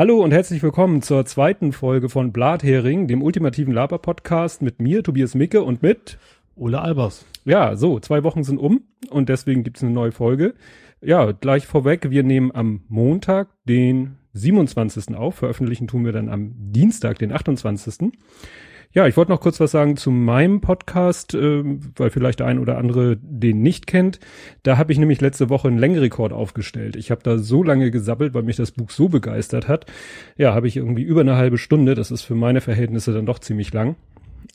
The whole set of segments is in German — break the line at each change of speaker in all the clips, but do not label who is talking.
Hallo und herzlich willkommen zur zweiten Folge von Blathering, dem ultimativen Laber-Podcast mit mir, Tobias Micke und mit
Ole Albers.
Ja, so, zwei Wochen sind um und deswegen gibt's eine neue Folge. Ja, gleich vorweg, wir nehmen am Montag, den 27. auf, veröffentlichen tun wir dann am Dienstag, den 28. Ja, ich wollte noch kurz was sagen zu meinem Podcast, äh, weil vielleicht der ein oder andere den nicht kennt. Da habe ich nämlich letzte Woche einen Längerekord aufgestellt. Ich habe da so lange gesabbelt, weil mich das Buch so begeistert hat. Ja, habe ich irgendwie über eine halbe Stunde. Das ist für meine Verhältnisse dann doch ziemlich lang.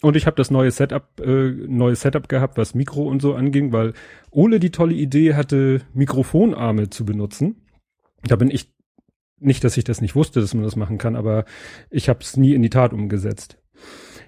Und ich habe das neue Setup, äh, neues Setup gehabt, was Mikro und so anging, weil Ole die tolle Idee hatte, Mikrofonarme zu benutzen. Da bin ich nicht, dass ich das nicht wusste, dass man das machen kann, aber ich habe es nie in die Tat umgesetzt.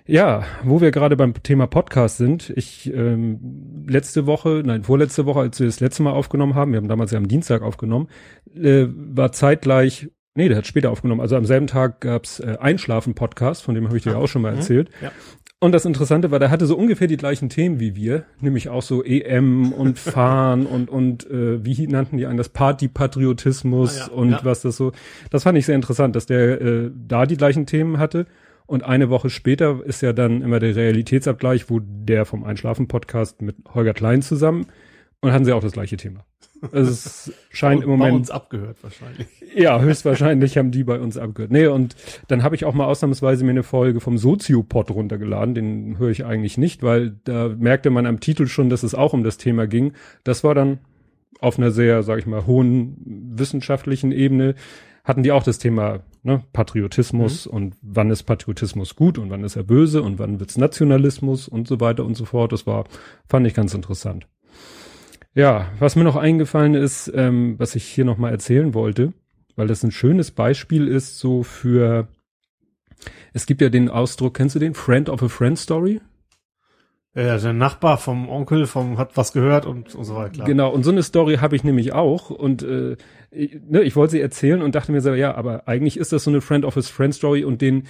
Ja, wo wir gerade beim Thema Podcast sind, ich ähm, letzte Woche, nein, vorletzte Woche, als wir das letzte Mal aufgenommen haben, wir haben damals ja am Dienstag aufgenommen, äh, war zeitgleich, nee, der hat später aufgenommen, also am selben Tag gab's äh, Einschlafen-Podcast, von dem habe ich dir ja auch schon mal mhm. erzählt. Ja. Und das Interessante war, der hatte so ungefähr die gleichen Themen wie wir, nämlich auch so EM und Fahren und und äh, wie nannten die einen das Partypatriotismus ah, ja, und ja. was das so. Das fand ich sehr interessant, dass der äh, da die gleichen Themen hatte und eine Woche später ist ja dann immer der Realitätsabgleich, wo der vom Einschlafen-Podcast mit Holger Klein zusammen und hatten sie auch das gleiche Thema. Also es scheint im Moment. Bei
uns abgehört wahrscheinlich.
Ja, höchstwahrscheinlich haben die bei uns abgehört. Nee, und dann habe ich auch mal ausnahmsweise mir eine Folge vom Soziopod runtergeladen. Den höre ich eigentlich nicht, weil da merkte man am Titel schon, dass es auch um das Thema ging. Das war dann auf einer sehr, sag ich mal, hohen wissenschaftlichen Ebene hatten die auch das Thema ne, Patriotismus mhm. und wann ist Patriotismus gut und wann ist er böse und wann wird's Nationalismus und so weiter und so fort. Das war, fand ich ganz interessant. Ja, was mir noch eingefallen ist, ähm, was ich hier nochmal erzählen wollte, weil das ein schönes Beispiel ist so für, es gibt ja den Ausdruck, kennst du den? Friend of a Friend Story?
Ja, der Nachbar vom Onkel vom hat was gehört und, und so weiter. Klar.
Genau, und so eine Story habe ich nämlich auch und äh, ich, ne, ich wollte sie erzählen und dachte mir so, ja, aber eigentlich ist das so eine Friend of his Friend Story und den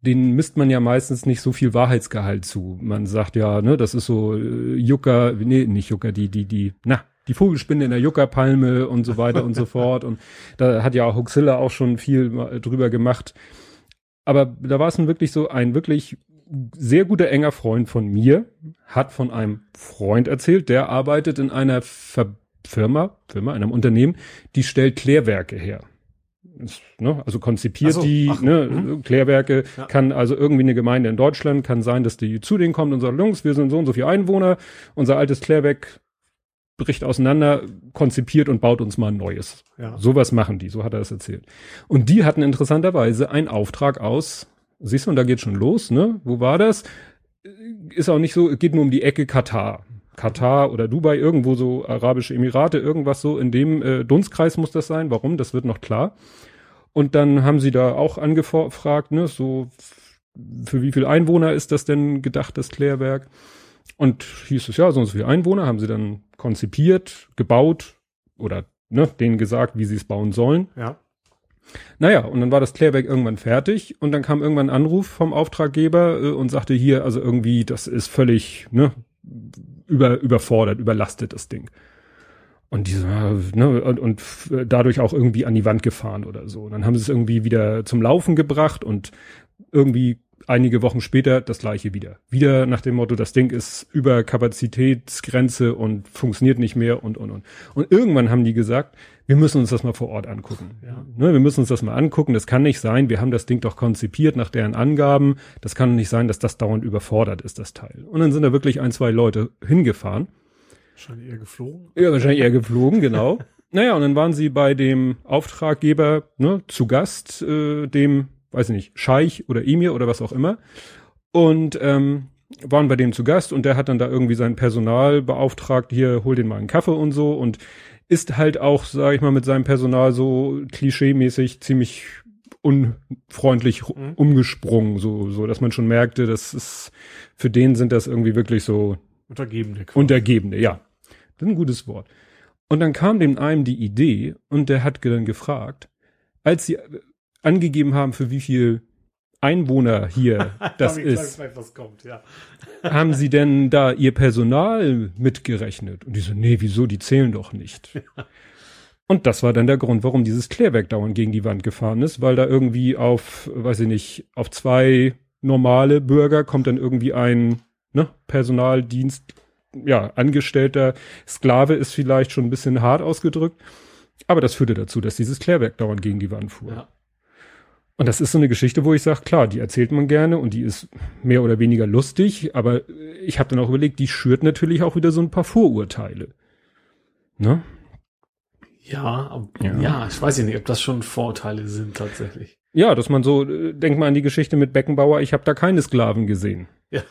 den misst man ja meistens nicht so viel Wahrheitsgehalt zu. Man sagt ja, ne, das ist so äh, Jucker, nee, nicht Jucker, die die die, na, die Vogelspinne in der Juckerpalme und so weiter und so fort und da hat ja auch Huxilla auch schon viel drüber gemacht. Aber da war es nun wirklich so ein wirklich sehr guter enger Freund von mir hat von einem Freund erzählt, der arbeitet in einer Ver Firma, Firma, einem Unternehmen, die stellt Klärwerke her. Ist, ne, also konzipiert so, die ach, ne, mh. Klärwerke, ja. kann also irgendwie eine Gemeinde in Deutschland, kann sein, dass die zu denen kommt und sagt, Jungs, wir sind so und so viele Einwohner, unser altes Klärwerk bricht auseinander, konzipiert und baut uns mal ein neues. Ja. Sowas machen die, so hat er es erzählt. Und die hatten interessanterweise einen Auftrag aus Siehst du, und da geht schon los, ne? Wo war das? Ist auch nicht so, geht nur um die Ecke Katar. Katar oder Dubai, irgendwo so Arabische Emirate, irgendwas so in dem äh, Dunstkreis muss das sein. Warum? Das wird noch klar. Und dann haben sie da auch angefragt, ne, so für wie viel Einwohner ist das denn gedacht, das Klärwerk? Und hieß es ja, so und so viele Einwohner haben sie dann konzipiert, gebaut oder ne, denen gesagt, wie sie es bauen sollen.
Ja.
Naja, und dann war das Klärwerk irgendwann fertig und dann kam irgendwann ein Anruf vom Auftraggeber äh, und sagte hier, also irgendwie, das ist völlig ne, über, überfordert, überlastet das Ding. Und diese, ne, und, und dadurch auch irgendwie an die Wand gefahren oder so. Und dann haben sie es irgendwie wieder zum Laufen gebracht und irgendwie einige Wochen später das gleiche wieder. Wieder nach dem Motto, das Ding ist über Kapazitätsgrenze und funktioniert nicht mehr und, und, und. Und irgendwann haben die gesagt, wir müssen uns das mal vor Ort angucken. Ja. Ne, wir müssen uns das mal angucken. Das kann nicht sein. Wir haben das Ding doch konzipiert nach deren Angaben. Das kann nicht sein, dass das dauernd überfordert ist, das Teil. Und dann sind da wirklich ein, zwei Leute hingefahren.
Wahrscheinlich eher geflogen.
Ja, wahrscheinlich eher geflogen, genau. naja, und dann waren sie bei dem Auftraggeber ne, zu Gast, äh, dem, weiß ich nicht, Scheich oder Emir oder was auch immer. Und ähm, waren bei dem zu Gast und der hat dann da irgendwie sein Personal beauftragt, hier, hol den mal einen Kaffee und so. Und ist halt auch, sage ich mal, mit seinem Personal so klischeemäßig ziemlich unfreundlich mhm. umgesprungen, so, so, dass man schon merkte, das ist, für den sind das irgendwie wirklich so
Untergebene.
Quasi. Untergebene, ja. Das ist ein gutes Wort. Und dann kam dem einem die Idee und der hat dann gefragt, als sie angegeben haben, für wie viel Einwohner hier das ist. Weiß, kommt, ja. haben Sie denn da Ihr Personal mitgerechnet? Und die so, nee, wieso, die zählen doch nicht. Und das war dann der Grund, warum dieses Klärwerk dauernd gegen die Wand gefahren ist, weil da irgendwie auf, weiß ich nicht, auf zwei normale Bürger kommt dann irgendwie ein ne, Personaldienst, ja, Angestellter, Sklave ist vielleicht schon ein bisschen hart ausgedrückt. Aber das führte dazu, dass dieses Klärwerk dauernd gegen die Wand fuhr. Ja. Und das ist so eine Geschichte, wo ich sage, klar, die erzählt man gerne und die ist mehr oder weniger lustig, aber ich habe dann auch überlegt, die schürt natürlich auch wieder so ein paar Vorurteile. Ne?
Ja, ja, ja, ich weiß ja nicht, ob das schon Vorurteile sind tatsächlich.
Ja, dass man so, äh, denkt mal an die Geschichte mit Beckenbauer, ich habe da keine Sklaven gesehen.
Ja,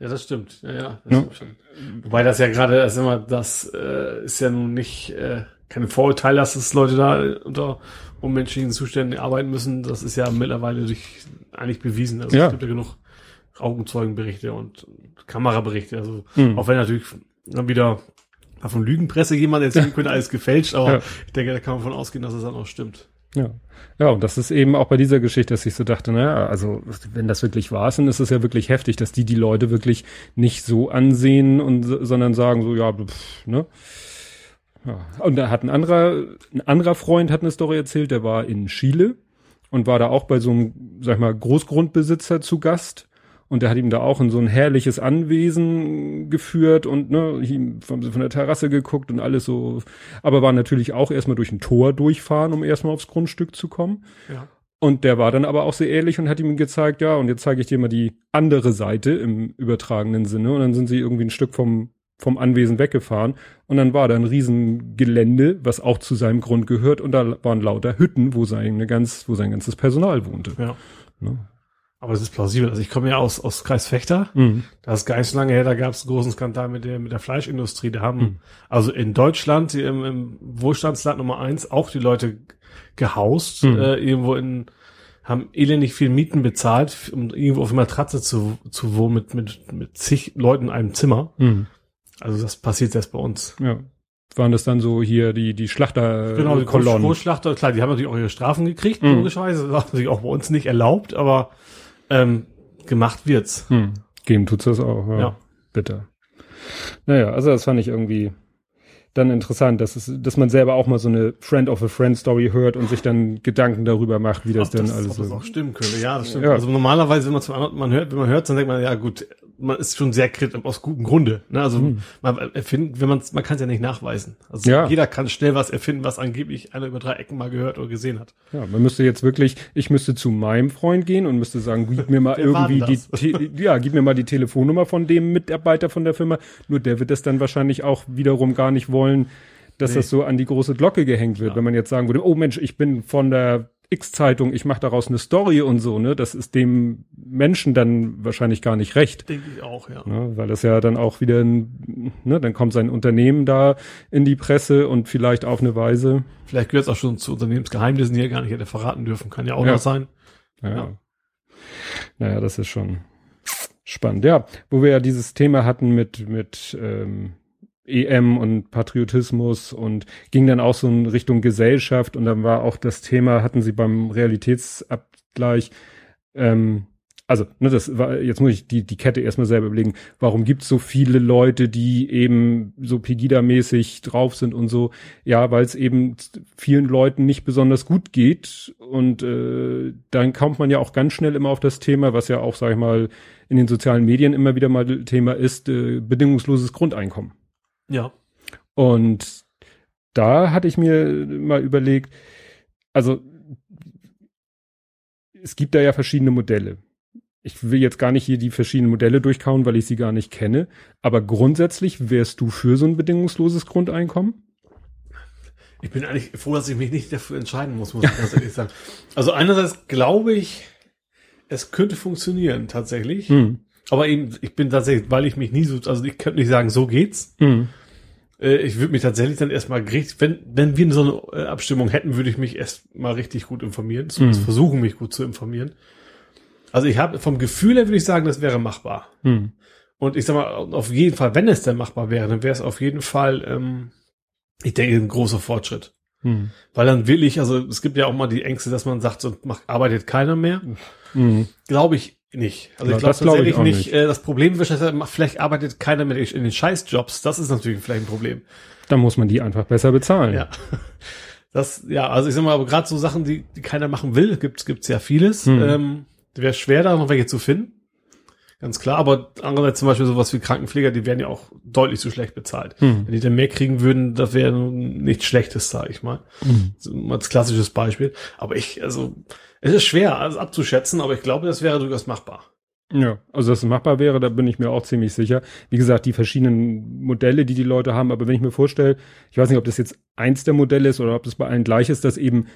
ja, das stimmt. Ja, ja, das ja. stimmt schon. Wobei das ja gerade, das immer, das äh, ist ja nun nicht äh, keine Vorurteile, dass es Leute da unter unmenschlichen Zuständen arbeiten müssen. Das ist ja mittlerweile durch eigentlich bewiesen. Also ja. es gibt ja genug Augenzeugenberichte und Kameraberichte. Also mhm. auch wenn natürlich dann wieder von Lügenpresse jemand erzählen könnte, alles gefälscht, aber ja. ich denke, da kann man von ausgehen, dass es dann auch stimmt.
Ja. Ja, und das ist eben auch bei dieser Geschichte, dass ich so dachte, naja, also wenn das wirklich ist, dann ist es ja wirklich heftig, dass die die Leute wirklich nicht so ansehen und sondern sagen so, ja, pff, ne? Ja. Und da hat ein anderer, ein anderer Freund hat eine Story erzählt, der war in Chile und war da auch bei so einem, sag ich mal, Großgrundbesitzer zu Gast und der hat ihm da auch in so ein herrliches Anwesen geführt und ne, von, von der Terrasse geguckt und alles so. Aber war natürlich auch erstmal durch ein Tor durchfahren, um erstmal aufs Grundstück zu kommen. Ja. Und der war dann aber auch sehr ehrlich und hat ihm gezeigt, ja, und jetzt zeige ich dir mal die andere Seite im übertragenen Sinne. Und dann sind sie irgendwie ein Stück vom, vom Anwesen weggefahren. Und dann war da ein Riesengelände, was auch zu seinem Grund gehört. Und da waren lauter Hütten, wo sein, ganz, wo sein ganzes Personal wohnte.
Ja. Ne? Aber es ist plausibel. Also ich komme ja aus, aus Kreis Fechter. Mhm. Das ist gar nicht so lange her, da gab es einen großen Skandal mit der, mit der Fleischindustrie. Da haben mhm. also in Deutschland, im, im Wohlstandsland Nummer eins, auch die Leute gehaust, mhm. äh, irgendwo in, haben elendig viel Mieten bezahlt, um irgendwo auf einer Matratze zu, zu wohnen mit, mit, mit zig Leuten in einem Zimmer. Mhm. Also das passiert jetzt bei uns.
Ja. Waren das dann so hier die, die Schlachter
Genau, die Kolonnen. Großschlachter, klar, die haben natürlich auch ihre Strafen gekriegt, mhm. logischerweise. Das ist natürlich auch bei uns nicht erlaubt, aber ähm, gemacht wird's. Hm.
Geben tut's das auch, ja. ja. Bitte. Naja, also das fand ich irgendwie dann interessant, dass es, dass man selber auch mal so eine Friend of a Friend Story hört und sich dann Gedanken darüber macht, wie das Ach, denn das, alles
so. Das auch stimmen könnte. Ja, das stimmt. Ja. Also normalerweise, wenn man zu anderen, man hört, wenn man hört, dann denkt man, ja gut, man ist schon sehr kritisch, aus gutem Grunde. Ne? Also hm. man erfindet, wenn man man kann es ja nicht nachweisen. Also ja. jeder kann schnell was erfinden, was angeblich einer über drei Ecken mal gehört oder gesehen hat.
Ja, man müsste jetzt wirklich, ich müsste zu meinem Freund gehen und müsste sagen, gib mir mal irgendwie die, ja, gib mir mal die Telefonnummer von dem Mitarbeiter von der Firma. Nur der wird das dann wahrscheinlich auch wiederum gar nicht wollen, dass nee. das so an die große Glocke gehängt wird. Ja. Wenn man jetzt sagen würde, oh Mensch, ich bin von der X-Zeitung, ich mache daraus eine Story und so, ne? Das ist dem Menschen dann wahrscheinlich gar nicht recht.
Denke ich auch, ja.
Ne? Weil das ja dann auch wieder, ein, ne? Dann kommt sein Unternehmen da in die Presse und vielleicht auf eine Weise.
Vielleicht gehört es auch schon zu Unternehmensgeheimnissen, die er gar nicht hätte verraten dürfen. Kann ja auch ja. noch sein.
Ja. ja. Naja, das ist schon spannend. Ja, wo wir ja dieses Thema hatten mit, mit ähm, EM und Patriotismus und ging dann auch so in Richtung Gesellschaft und dann war auch das Thema, hatten sie beim Realitätsabgleich, ähm, also, ne, das war, jetzt muss ich die, die Kette erstmal selber überlegen, warum gibt es so viele Leute, die eben so Pegida-mäßig drauf sind und so? Ja, weil es eben vielen Leuten nicht besonders gut geht und äh, dann kommt man ja auch ganz schnell immer auf das Thema, was ja auch, sag ich mal, in den sozialen Medien immer wieder mal Thema ist, äh, bedingungsloses Grundeinkommen.
Ja.
Und da hatte ich mir mal überlegt, also es gibt da ja verschiedene Modelle. Ich will jetzt gar nicht hier die verschiedenen Modelle durchkauen, weil ich sie gar nicht kenne. Aber grundsätzlich wärst du für so ein bedingungsloses Grundeinkommen?
Ich bin eigentlich froh, dass ich mich nicht dafür entscheiden muss, muss ich ganz ehrlich sagen. Also einerseits glaube ich, es könnte funktionieren tatsächlich. Hm. Aber eben, ich bin tatsächlich, weil ich mich nie so, also ich könnte nicht sagen, so geht's. Hm. Äh, ich würde mich tatsächlich dann erstmal richtig, wenn, wenn wir so eine äh, Abstimmung hätten, würde ich mich erstmal richtig gut informieren, zumindest mhm. versuchen, mich gut zu informieren. Also ich habe vom Gefühl her würde ich sagen, das wäre machbar. Mhm. Und ich sag mal, auf jeden Fall, wenn es denn machbar wäre, dann wäre es auf jeden Fall, ähm, ich denke, ein großer Fortschritt. Mhm. Weil dann will ich, also es gibt ja auch mal die Ängste, dass man sagt, so macht, arbeitet keiner mehr. Mhm. Glaube ich nicht. Also ich glaube glaub tatsächlich nicht. nicht. Äh, das Problem ist, vielleicht arbeitet keiner mehr in den Scheißjobs. Das ist natürlich vielleicht ein Problem.
Dann muss man die einfach besser bezahlen.
Ja. Das, ja, also ich sag mal, aber gerade so Sachen, die, die keiner machen will, gibt's gibt's ja vieles. Hm. Ähm, Wäre schwer, da noch welche zu finden. Ganz klar, aber andererseits zum Beispiel sowas wie Krankenpfleger, die werden ja auch deutlich zu schlecht bezahlt. Hm. Wenn die dann mehr kriegen würden, das wäre nichts Schlechtes, sage ich mal. Hm. So, als klassisches Beispiel. Aber ich, also, es ist schwer, alles abzuschätzen, aber ich glaube, das wäre durchaus machbar.
Ja, also dass es machbar wäre, da bin ich mir auch ziemlich sicher. Wie gesagt, die verschiedenen Modelle, die die Leute haben, aber wenn ich mir vorstelle, ich weiß nicht, ob das jetzt eins der Modelle ist oder ob das bei allen gleich ist, dass eben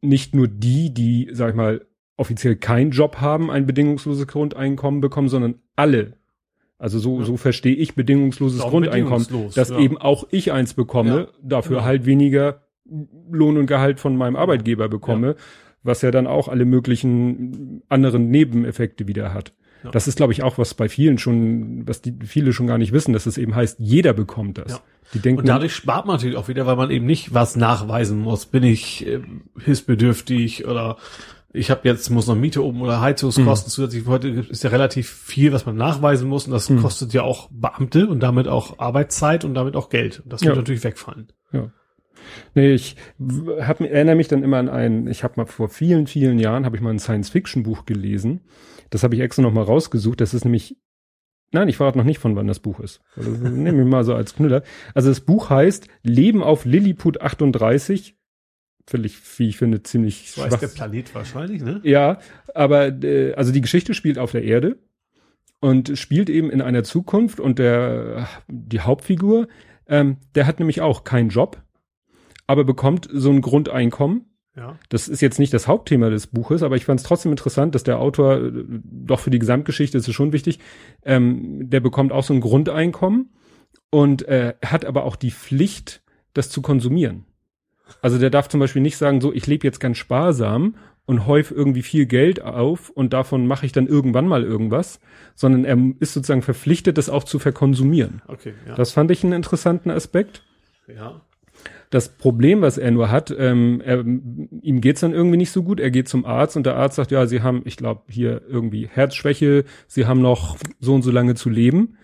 nicht nur die, die, sag ich mal, offiziell keinen Job haben, ein bedingungsloses Grundeinkommen bekommen, sondern alle. Also so, ja. so verstehe ich bedingungsloses Grundeinkommen, bedingungslos, dass ja. eben auch ich eins bekomme, ja. dafür genau. halt weniger Lohn und Gehalt von meinem Arbeitgeber bekomme, was ja dann auch alle möglichen anderen Nebeneffekte wieder hat. Ja. Das ist, glaube ich, auch was bei vielen schon, was die viele schon gar nicht wissen, dass es eben heißt, jeder bekommt das. Ja.
Die denken, und dadurch spart man natürlich auch wieder, weil man eben nicht was nachweisen muss. Bin ich äh, hilfsbedürftig oder ich habe jetzt muss noch Miete oben oder Heizungskosten mhm. zusätzlich. Heute ist ja relativ viel, was man nachweisen muss und das mhm. kostet ja auch Beamte und damit auch Arbeitszeit und damit auch Geld. Und das wird natürlich wegfallen.
Ja. Nee, ich hab, erinnere mich dann immer an einen, ich habe mal vor vielen, vielen Jahren, habe ich mal ein Science-Fiction-Buch gelesen. Das habe ich extra noch mal rausgesucht. Das ist nämlich, nein, ich verrate noch nicht, von wann das Buch ist. Also, nehme ich mal so als Knüller. Also das Buch heißt Leben auf Lilliput 38. Völlig, wie ich finde, ziemlich
So heißt der Planet wahrscheinlich, ne?
Ja, aber äh, also die Geschichte spielt auf der Erde und spielt eben in einer Zukunft und der die Hauptfigur, ähm, der hat nämlich auch keinen Job, aber bekommt so ein Grundeinkommen ja. Das ist jetzt nicht das Hauptthema des Buches, aber ich fand es trotzdem interessant, dass der Autor, äh, doch für die Gesamtgeschichte ist es schon wichtig, ähm, der bekommt auch so ein Grundeinkommen und äh, hat aber auch die Pflicht, das zu konsumieren. Also der darf zum Beispiel nicht sagen, so, ich lebe jetzt ganz sparsam und häuf irgendwie viel Geld auf und davon mache ich dann irgendwann mal irgendwas, sondern er ist sozusagen verpflichtet, das auch zu verkonsumieren. Okay, ja. Das fand ich einen interessanten Aspekt. Ja. Das Problem, was er nur hat, ähm, er, ihm geht's dann irgendwie nicht so gut. Er geht zum Arzt und der Arzt sagt, ja, Sie haben, ich glaube, hier irgendwie Herzschwäche, Sie haben noch so und so lange zu leben.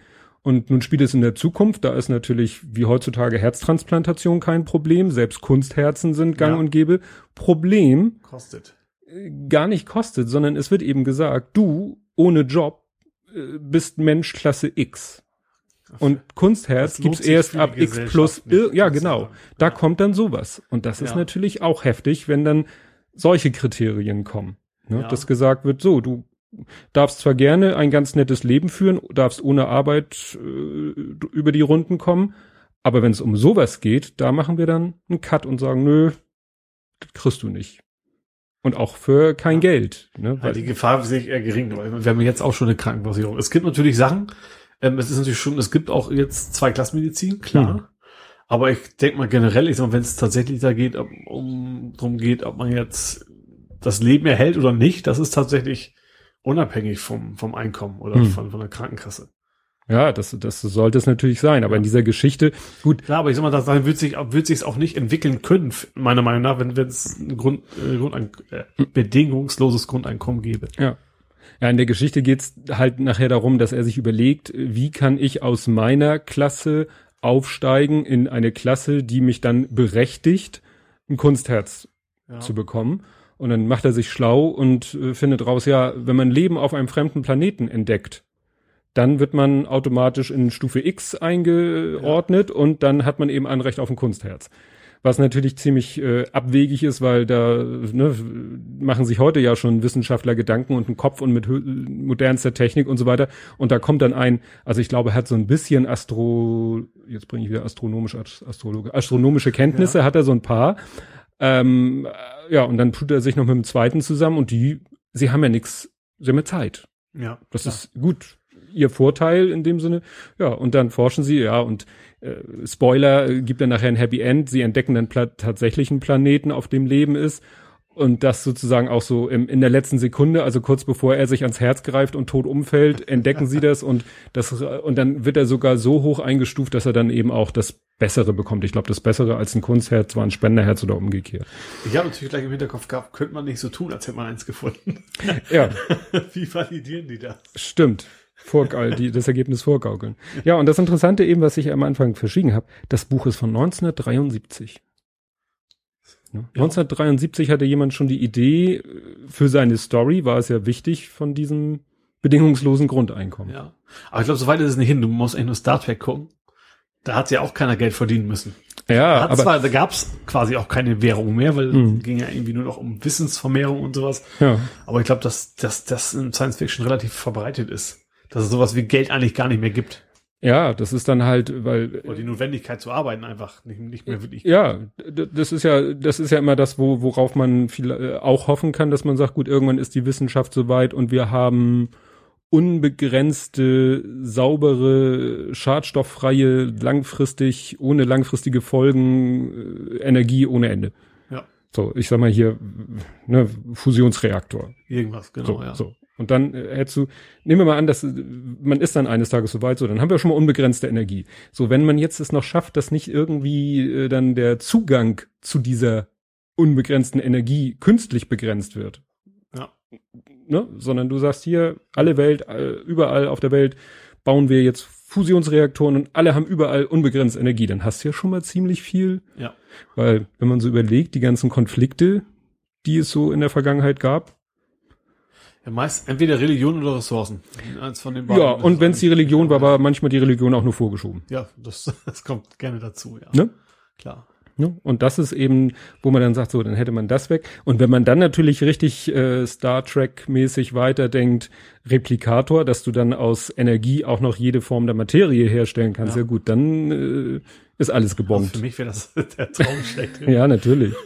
Und nun spielt es in der Zukunft, da ist natürlich wie heutzutage Herztransplantation kein Problem, selbst Kunstherzen sind gang ja. und gäbe. Problem
kostet.
Äh, gar nicht kostet, sondern es wird eben gesagt, du ohne Job äh, bist Mensch Klasse X. Und Kunstherz gibt's erst ab X plus, ja genau, da ja. kommt dann sowas. Und das ist ja. natürlich auch heftig, wenn dann solche Kriterien kommen. Ne? Ja. Dass gesagt wird, so, du darfst zwar gerne ein ganz nettes Leben führen, darfst ohne Arbeit äh, über die Runden kommen, aber wenn es um sowas geht, da machen wir dann einen Cut und sagen, nö, das kriegst du nicht. Und auch für kein Geld. Ne?
Weil die Gefahr ist eher gering. Wir haben jetzt auch schon eine Krankenversicherung. Es gibt natürlich Sachen, ähm, es ist natürlich schon, es gibt auch jetzt zwei Klassenmedizin, klar. Mhm. Aber ich denke mal generell, ich sag mal, wenn es tatsächlich da geht, um darum geht, ob man jetzt das Leben erhält oder nicht, das ist tatsächlich unabhängig vom, vom Einkommen oder mhm. von, von der Krankenkasse.
Ja, das, das sollte es natürlich sein, aber ja. in dieser Geschichte, gut.
Klar, aber ich sag mal, dann wird sich, wird sich auch nicht entwickeln können, meiner Meinung nach, wenn es ein Grund, äh, Grundein, äh, bedingungsloses Grundeinkommen gäbe.
Ja. Ja, in der Geschichte geht's halt nachher darum, dass er sich überlegt, wie kann ich aus meiner Klasse aufsteigen in eine Klasse, die mich dann berechtigt, ein Kunstherz ja. zu bekommen. Und dann macht er sich schlau und äh, findet raus, ja, wenn man Leben auf einem fremden Planeten entdeckt, dann wird man automatisch in Stufe X eingeordnet ja. und dann hat man eben Anrecht auf ein Kunstherz was natürlich ziemlich äh, abwegig ist, weil da ne, machen sich heute ja schon Wissenschaftler Gedanken und einen Kopf und mit modernster Technik und so weiter. Und da kommt dann ein, also ich glaube, er hat so ein bisschen Astro, jetzt bringe ich wieder astronomische, Astrologe, astronomische Kenntnisse, ja. hat er so ein paar. Ähm, ja, und dann tut er sich noch mit dem zweiten zusammen und die, sie haben ja nichts, sie haben ja Zeit. Ja. Das klar. ist gut ihr Vorteil in dem Sinne. Ja, und dann forschen sie, ja, und äh, Spoiler, äh, gibt dann nachher ein Happy End. Sie entdecken dann pla tatsächlich Planeten, auf dem Leben ist. Und das sozusagen auch so im, in der letzten Sekunde, also kurz bevor er sich ans Herz greift und tot umfällt, entdecken sie das und das und dann wird er sogar so hoch eingestuft, dass er dann eben auch das Bessere bekommt. Ich glaube, das Bessere als ein Kunstherz war ein Spenderherz oder umgekehrt.
Ich habe natürlich gleich im Hinterkopf gehabt, könnte man nicht so tun, als hätte man eins gefunden.
Ja.
Wie validieren die das?
Stimmt. Vorgaul, die, das Ergebnis vorgaukeln. Ja, und das Interessante eben, was ich am Anfang verschwiegen habe, das Buch ist von 1973. Ne? Ja. 1973 hatte jemand schon die Idee, äh, für seine Story war es ja wichtig von diesem bedingungslosen Grundeinkommen.
Ja. Aber ich glaube, so weit ist es nicht hin. Du musst eigentlich nur Star Trek gucken. Da hat ja auch keiner Geld verdienen müssen.
Ja,
aber zwar, da gab's quasi auch keine Währung mehr, weil mhm. es ging ja irgendwie nur noch um Wissensvermehrung und sowas.
Ja.
Aber ich glaube, dass, dass das in Science Fiction relativ verbreitet ist. Dass es sowas wie Geld eigentlich gar nicht mehr gibt.
Ja, das ist dann halt, weil.
Oder die Notwendigkeit zu arbeiten einfach nicht, nicht mehr wirklich.
Ja, das ist ja, das ist ja immer das, wo, worauf man viel äh, auch hoffen kann, dass man sagt, gut, irgendwann ist die Wissenschaft soweit und wir haben unbegrenzte, saubere, schadstofffreie, langfristig, ohne langfristige Folgen, äh, Energie ohne Ende.
Ja.
So, ich sag mal hier, ne, Fusionsreaktor.
Irgendwas, genau,
so, ja. So. Und dann äh, hättest du, nehmen wir mal an, dass man ist dann eines Tages soweit, so, dann haben wir schon mal unbegrenzte Energie. So, wenn man jetzt es noch schafft, dass nicht irgendwie äh, dann der Zugang zu dieser unbegrenzten Energie künstlich begrenzt wird, ne? sondern du sagst hier, alle Welt, überall auf der Welt bauen wir jetzt Fusionsreaktoren und alle haben überall unbegrenzt Energie. Dann hast du ja schon mal ziemlich viel.
Ja.
Weil, wenn man so überlegt, die ganzen Konflikte, die es so in der Vergangenheit gab.
Ja, meist entweder Religion oder Ressourcen.
Eins von den beiden. Ja, und wenn es die Religion war, war manchmal die Religion auch nur vorgeschoben.
Ja, das, das kommt gerne dazu, ja.
Ne?
Klar.
Ne? Und das ist eben, wo man dann sagt, so, dann hätte man das weg. Und wenn man dann natürlich richtig äh, Star Trek-mäßig weiterdenkt, Replikator, dass du dann aus Energie auch noch jede Form der Materie herstellen kannst, ja, ja gut, dann äh, ist alles gebombt. Also
für mich wäre das der Traum schlecht.
ja, natürlich.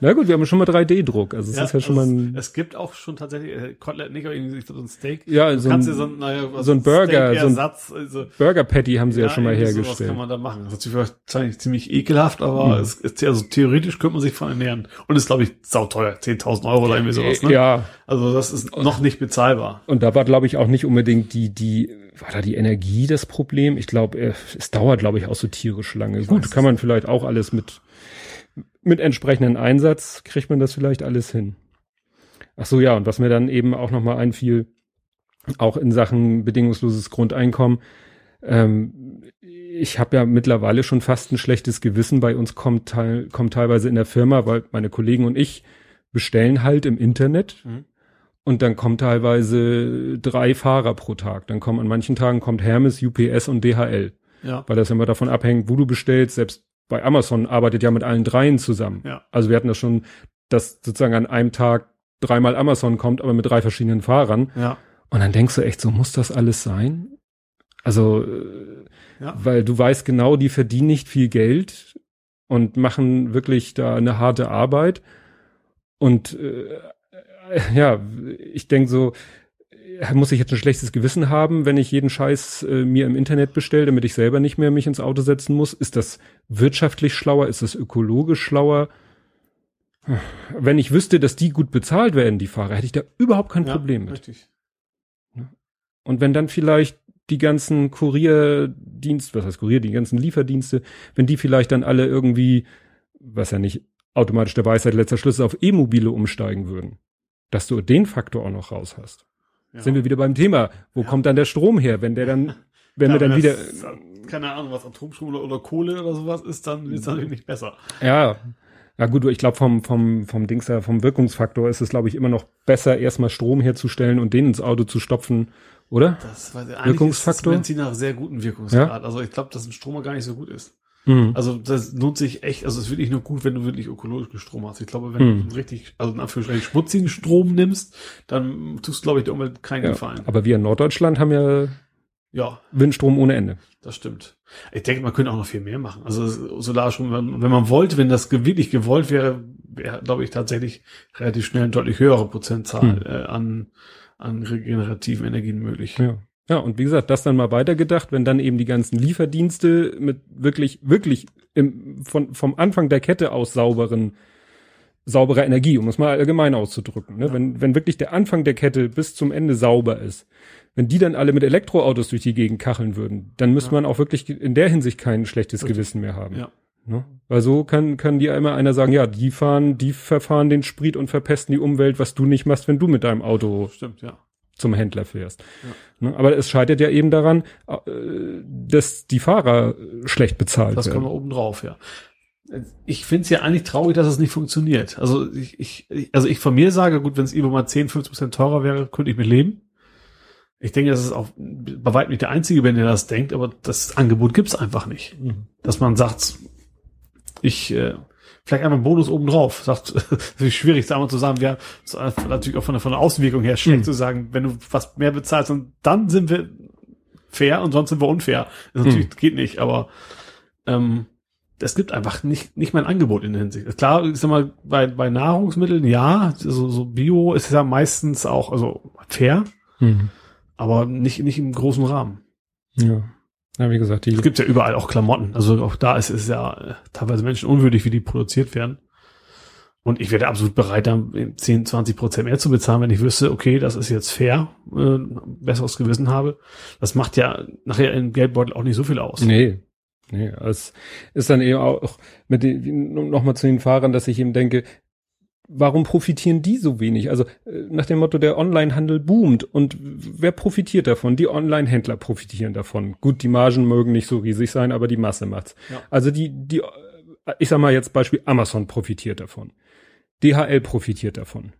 Na gut, wir haben schon mal 3D-Druck, also es ja, ist ja schon
also
mal ein
Es gibt auch schon tatsächlich äh, Kotelett, nicht irgendwie so ein Steak.
Ja, so ein, so ein, naja, so ein Burger, so ein also, Burger Patty haben sie ja, ja schon mal hergestellt. Sowas
kann man da machen. Das ist wahrscheinlich ziemlich ekelhaft, aber mhm. es ist also theoretisch könnte man sich von ernähren. Und ist glaube ich sauteuer, 10.000 Euro oder irgendwie sowas. Ne?
Ja.
Also das ist noch nicht bezahlbar.
Und da war glaube ich auch nicht unbedingt die die war da die Energie das Problem? Ich glaube, äh, es dauert glaube ich auch so tierisch lange. Ich Gut, kann man vielleicht auch alles mit mit entsprechenden Einsatz kriegt man das vielleicht alles hin. Ach so, ja, und was mir dann eben auch nochmal einfiel, auch in Sachen bedingungsloses Grundeinkommen, ähm, ich habe ja mittlerweile schon fast ein schlechtes Gewissen. Bei uns kommt, teil, kommt teilweise in der Firma, weil meine Kollegen und ich bestellen halt im Internet mhm. Und dann kommt teilweise drei Fahrer pro Tag. Dann kommen an manchen Tagen kommt Hermes, UPS und DHL.
Ja.
Weil das immer davon abhängt, wo du bestellst. Selbst bei Amazon arbeitet ja mit allen dreien zusammen.
Ja.
Also wir hatten das schon, dass sozusagen an einem Tag dreimal Amazon kommt, aber mit drei verschiedenen Fahrern.
Ja.
Und dann denkst du echt, so muss das alles sein? Also, äh, ja. weil du weißt genau, die verdienen nicht viel Geld und machen wirklich da eine harte Arbeit. Und äh, ja, ich denk so, muss ich jetzt ein schlechtes Gewissen haben, wenn ich jeden Scheiß äh, mir im Internet bestelle, damit ich selber nicht mehr mich ins Auto setzen muss? Ist das wirtschaftlich schlauer? Ist das ökologisch schlauer? Wenn ich wüsste, dass die gut bezahlt werden, die Fahrer, hätte ich da überhaupt kein
ja,
Problem mit.
Richtig.
Und wenn dann vielleicht die ganzen Kurierdienst, was heißt Kurier, die ganzen Lieferdienste, wenn die vielleicht dann alle irgendwie, was ja nicht automatisch der Weisheit letzter Schluss auf E-Mobile umsteigen würden, dass du den Faktor auch noch raus hast. Ja. Sind wir wieder beim Thema. Wo ja. kommt dann der Strom her? Wenn der dann, wenn wir dann wieder.
keine Ahnung, was Atomstrom oder, Kohle oder sowas ist, dann ist natürlich nicht besser.
Ja. Ja gut, ich glaube vom, vom, vom Dings da, vom Wirkungsfaktor ist es, glaube ich, immer noch besser, erstmal Strom herzustellen und den ins Auto zu stopfen, oder?
Das war Wirkungsfaktor. Ist das Benzin nach sehr guten Wirkungsgrad. Also ich glaube, dass ein Stromer gar nicht so gut ist. Mhm. Also das lohnt sich echt, also es ist wirklich nur gut, wenn du wirklich ökologischen Strom hast. Ich glaube, wenn mhm. du richtig, also in Anführungszeichen schmutzigen Strom nimmst, dann tust du, glaube ich, der Umwelt keinen ja, Gefallen.
Aber wir in Norddeutschland haben ja,
ja
Windstrom ohne Ende.
Das stimmt. Ich denke, man könnte auch noch viel mehr machen. Also Solarstrom, wenn man wollte, wenn das wirklich gewollt wäre, wäre, glaube ich, tatsächlich relativ schnell eine deutlich höhere Prozentzahl mhm. äh, an, an regenerativen Energien möglich.
Ja. Ja, und wie gesagt, das dann mal weitergedacht, wenn dann eben die ganzen Lieferdienste mit wirklich, wirklich im, von, vom Anfang der Kette aus sauberen, sauberer Energie, um es mal allgemein auszudrücken. Ne? Ja. Wenn, wenn wirklich der Anfang der Kette bis zum Ende sauber ist, wenn die dann alle mit Elektroautos durch die Gegend kacheln würden, dann müsste ja. man auch wirklich in der Hinsicht kein schlechtes Richtig. Gewissen mehr haben.
Ja.
Ne? Weil so kann, kann dir immer einer sagen, ja, die fahren, die verfahren den Sprit und verpesten die Umwelt, was du nicht machst, wenn du mit deinem Auto
Stimmt, ja
zum Händler fährst. Ja. Ne? Aber es scheitert ja eben daran, äh, dass die Fahrer schlecht bezahlt
das
werden.
Das kommt oben drauf, ja. ich finde es ja eigentlich traurig, dass es nicht funktioniert. Also ich, ich, also ich von mir sage, gut, wenn es über mal 10, 15 Prozent teurer wäre, könnte ich mit leben. Ich denke, das ist auch bei weitem nicht der Einzige, wenn ihr das denkt, aber das Angebot gibt's einfach nicht. Mhm. Dass man sagt, ich äh, vielleicht einmal einen Bonus obendrauf. Sagt, es ist schwierig, einmal zu sagen, wir natürlich auch von der, von der Außenwirkung her schlecht mhm. zu sagen, wenn du was mehr bezahlst und dann sind wir fair und sonst sind wir unfair. Das natürlich mhm. geht nicht, aber ähm, es gibt einfach nicht, nicht mein Angebot in der Hinsicht. Klar, ich sag mal, bei, bei Nahrungsmitteln, ja, so, so Bio ist ja meistens auch, also fair, mhm. aber nicht, nicht im großen Rahmen.
Ja. Ja, wie gesagt,
die. Es gibt ja überall auch Klamotten. Also auch da ist es ja äh, teilweise menschenunwürdig, wie die produziert werden. Und ich wäre absolut bereit, da 10, 20 Prozent mehr zu bezahlen, wenn ich wüsste, okay, das ist jetzt fair, äh, besseres Gewissen habe. Das macht ja nachher im Geldbeutel auch nicht so viel aus.
Nee, Nee, es ist dann eben auch mit den, nochmal zu den Fahrern, dass ich eben denke, warum profitieren die so wenig? Also äh, nach dem Motto, der Onlinehandel boomt und wer profitiert davon? Die Online-Händler profitieren davon. Gut, die Margen mögen nicht so riesig sein, aber die Masse macht's. Ja. Also die, die, ich sag mal jetzt Beispiel Amazon profitiert davon. DHL profitiert davon.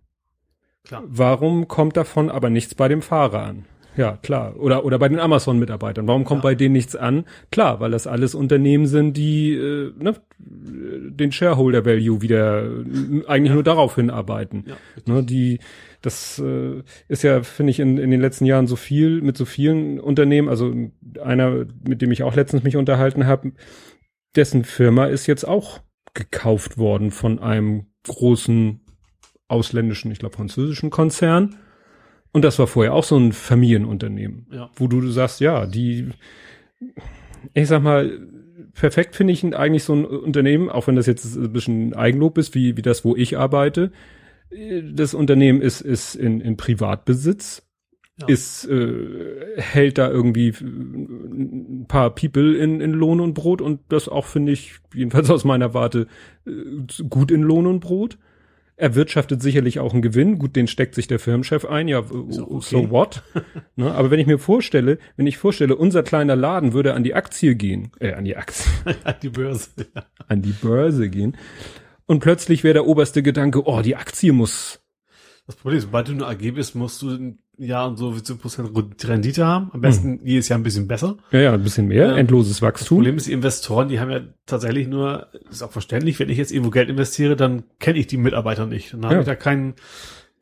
Klar. Warum kommt davon aber nichts bei dem Fahrer an? Ja, klar. Oder, oder bei den Amazon-Mitarbeitern. Warum kommt ja. bei denen nichts an? Klar, weil das alles Unternehmen sind, die äh, ne, den Shareholder Value wieder äh, eigentlich ja. nur darauf hinarbeiten. Ja, ne, die, das äh, ist ja, finde ich, in, in den letzten Jahren so viel mit so vielen Unternehmen. Also einer, mit dem ich auch letztens mich unterhalten habe, dessen Firma ist jetzt auch gekauft worden von einem großen ausländischen, ich glaube französischen Konzern und das war vorher auch so ein Familienunternehmen, ja. wo du, du sagst, ja, die, ich sag mal, perfekt finde ich eigentlich so ein Unternehmen, auch wenn das jetzt ein bisschen Eigenlob ist, wie, wie das, wo ich arbeite. Das Unternehmen ist, ist in, in Privatbesitz, ja. ist, äh, hält da irgendwie ein paar People in, in Lohn und Brot und das auch finde ich, jedenfalls aus meiner Warte, äh, gut in Lohn und Brot erwirtschaftet sicherlich auch einen Gewinn. Gut, den steckt sich der Firmenchef ein, ja, okay. so what? ne, aber wenn ich mir vorstelle, wenn ich vorstelle, unser kleiner Laden würde an die Aktie gehen, äh, an die Aktie.
an die Börse.
an die Börse gehen. Und plötzlich wäre der oberste Gedanke, oh, die Aktie muss
das Problem ist, sobald du eine AG bist, musst du Jahr und so wie zu Prozent Rendite haben. Am besten hm. jedes Jahr ein bisschen besser.
Ja, ja, ein bisschen mehr. Ähm, Endloses Wachstum.
Das Problem ist, die Investoren, die haben ja tatsächlich nur, ist auch verständlich, wenn ich jetzt irgendwo Geld investiere, dann kenne ich die Mitarbeiter nicht. Dann habe ja. ich da kein,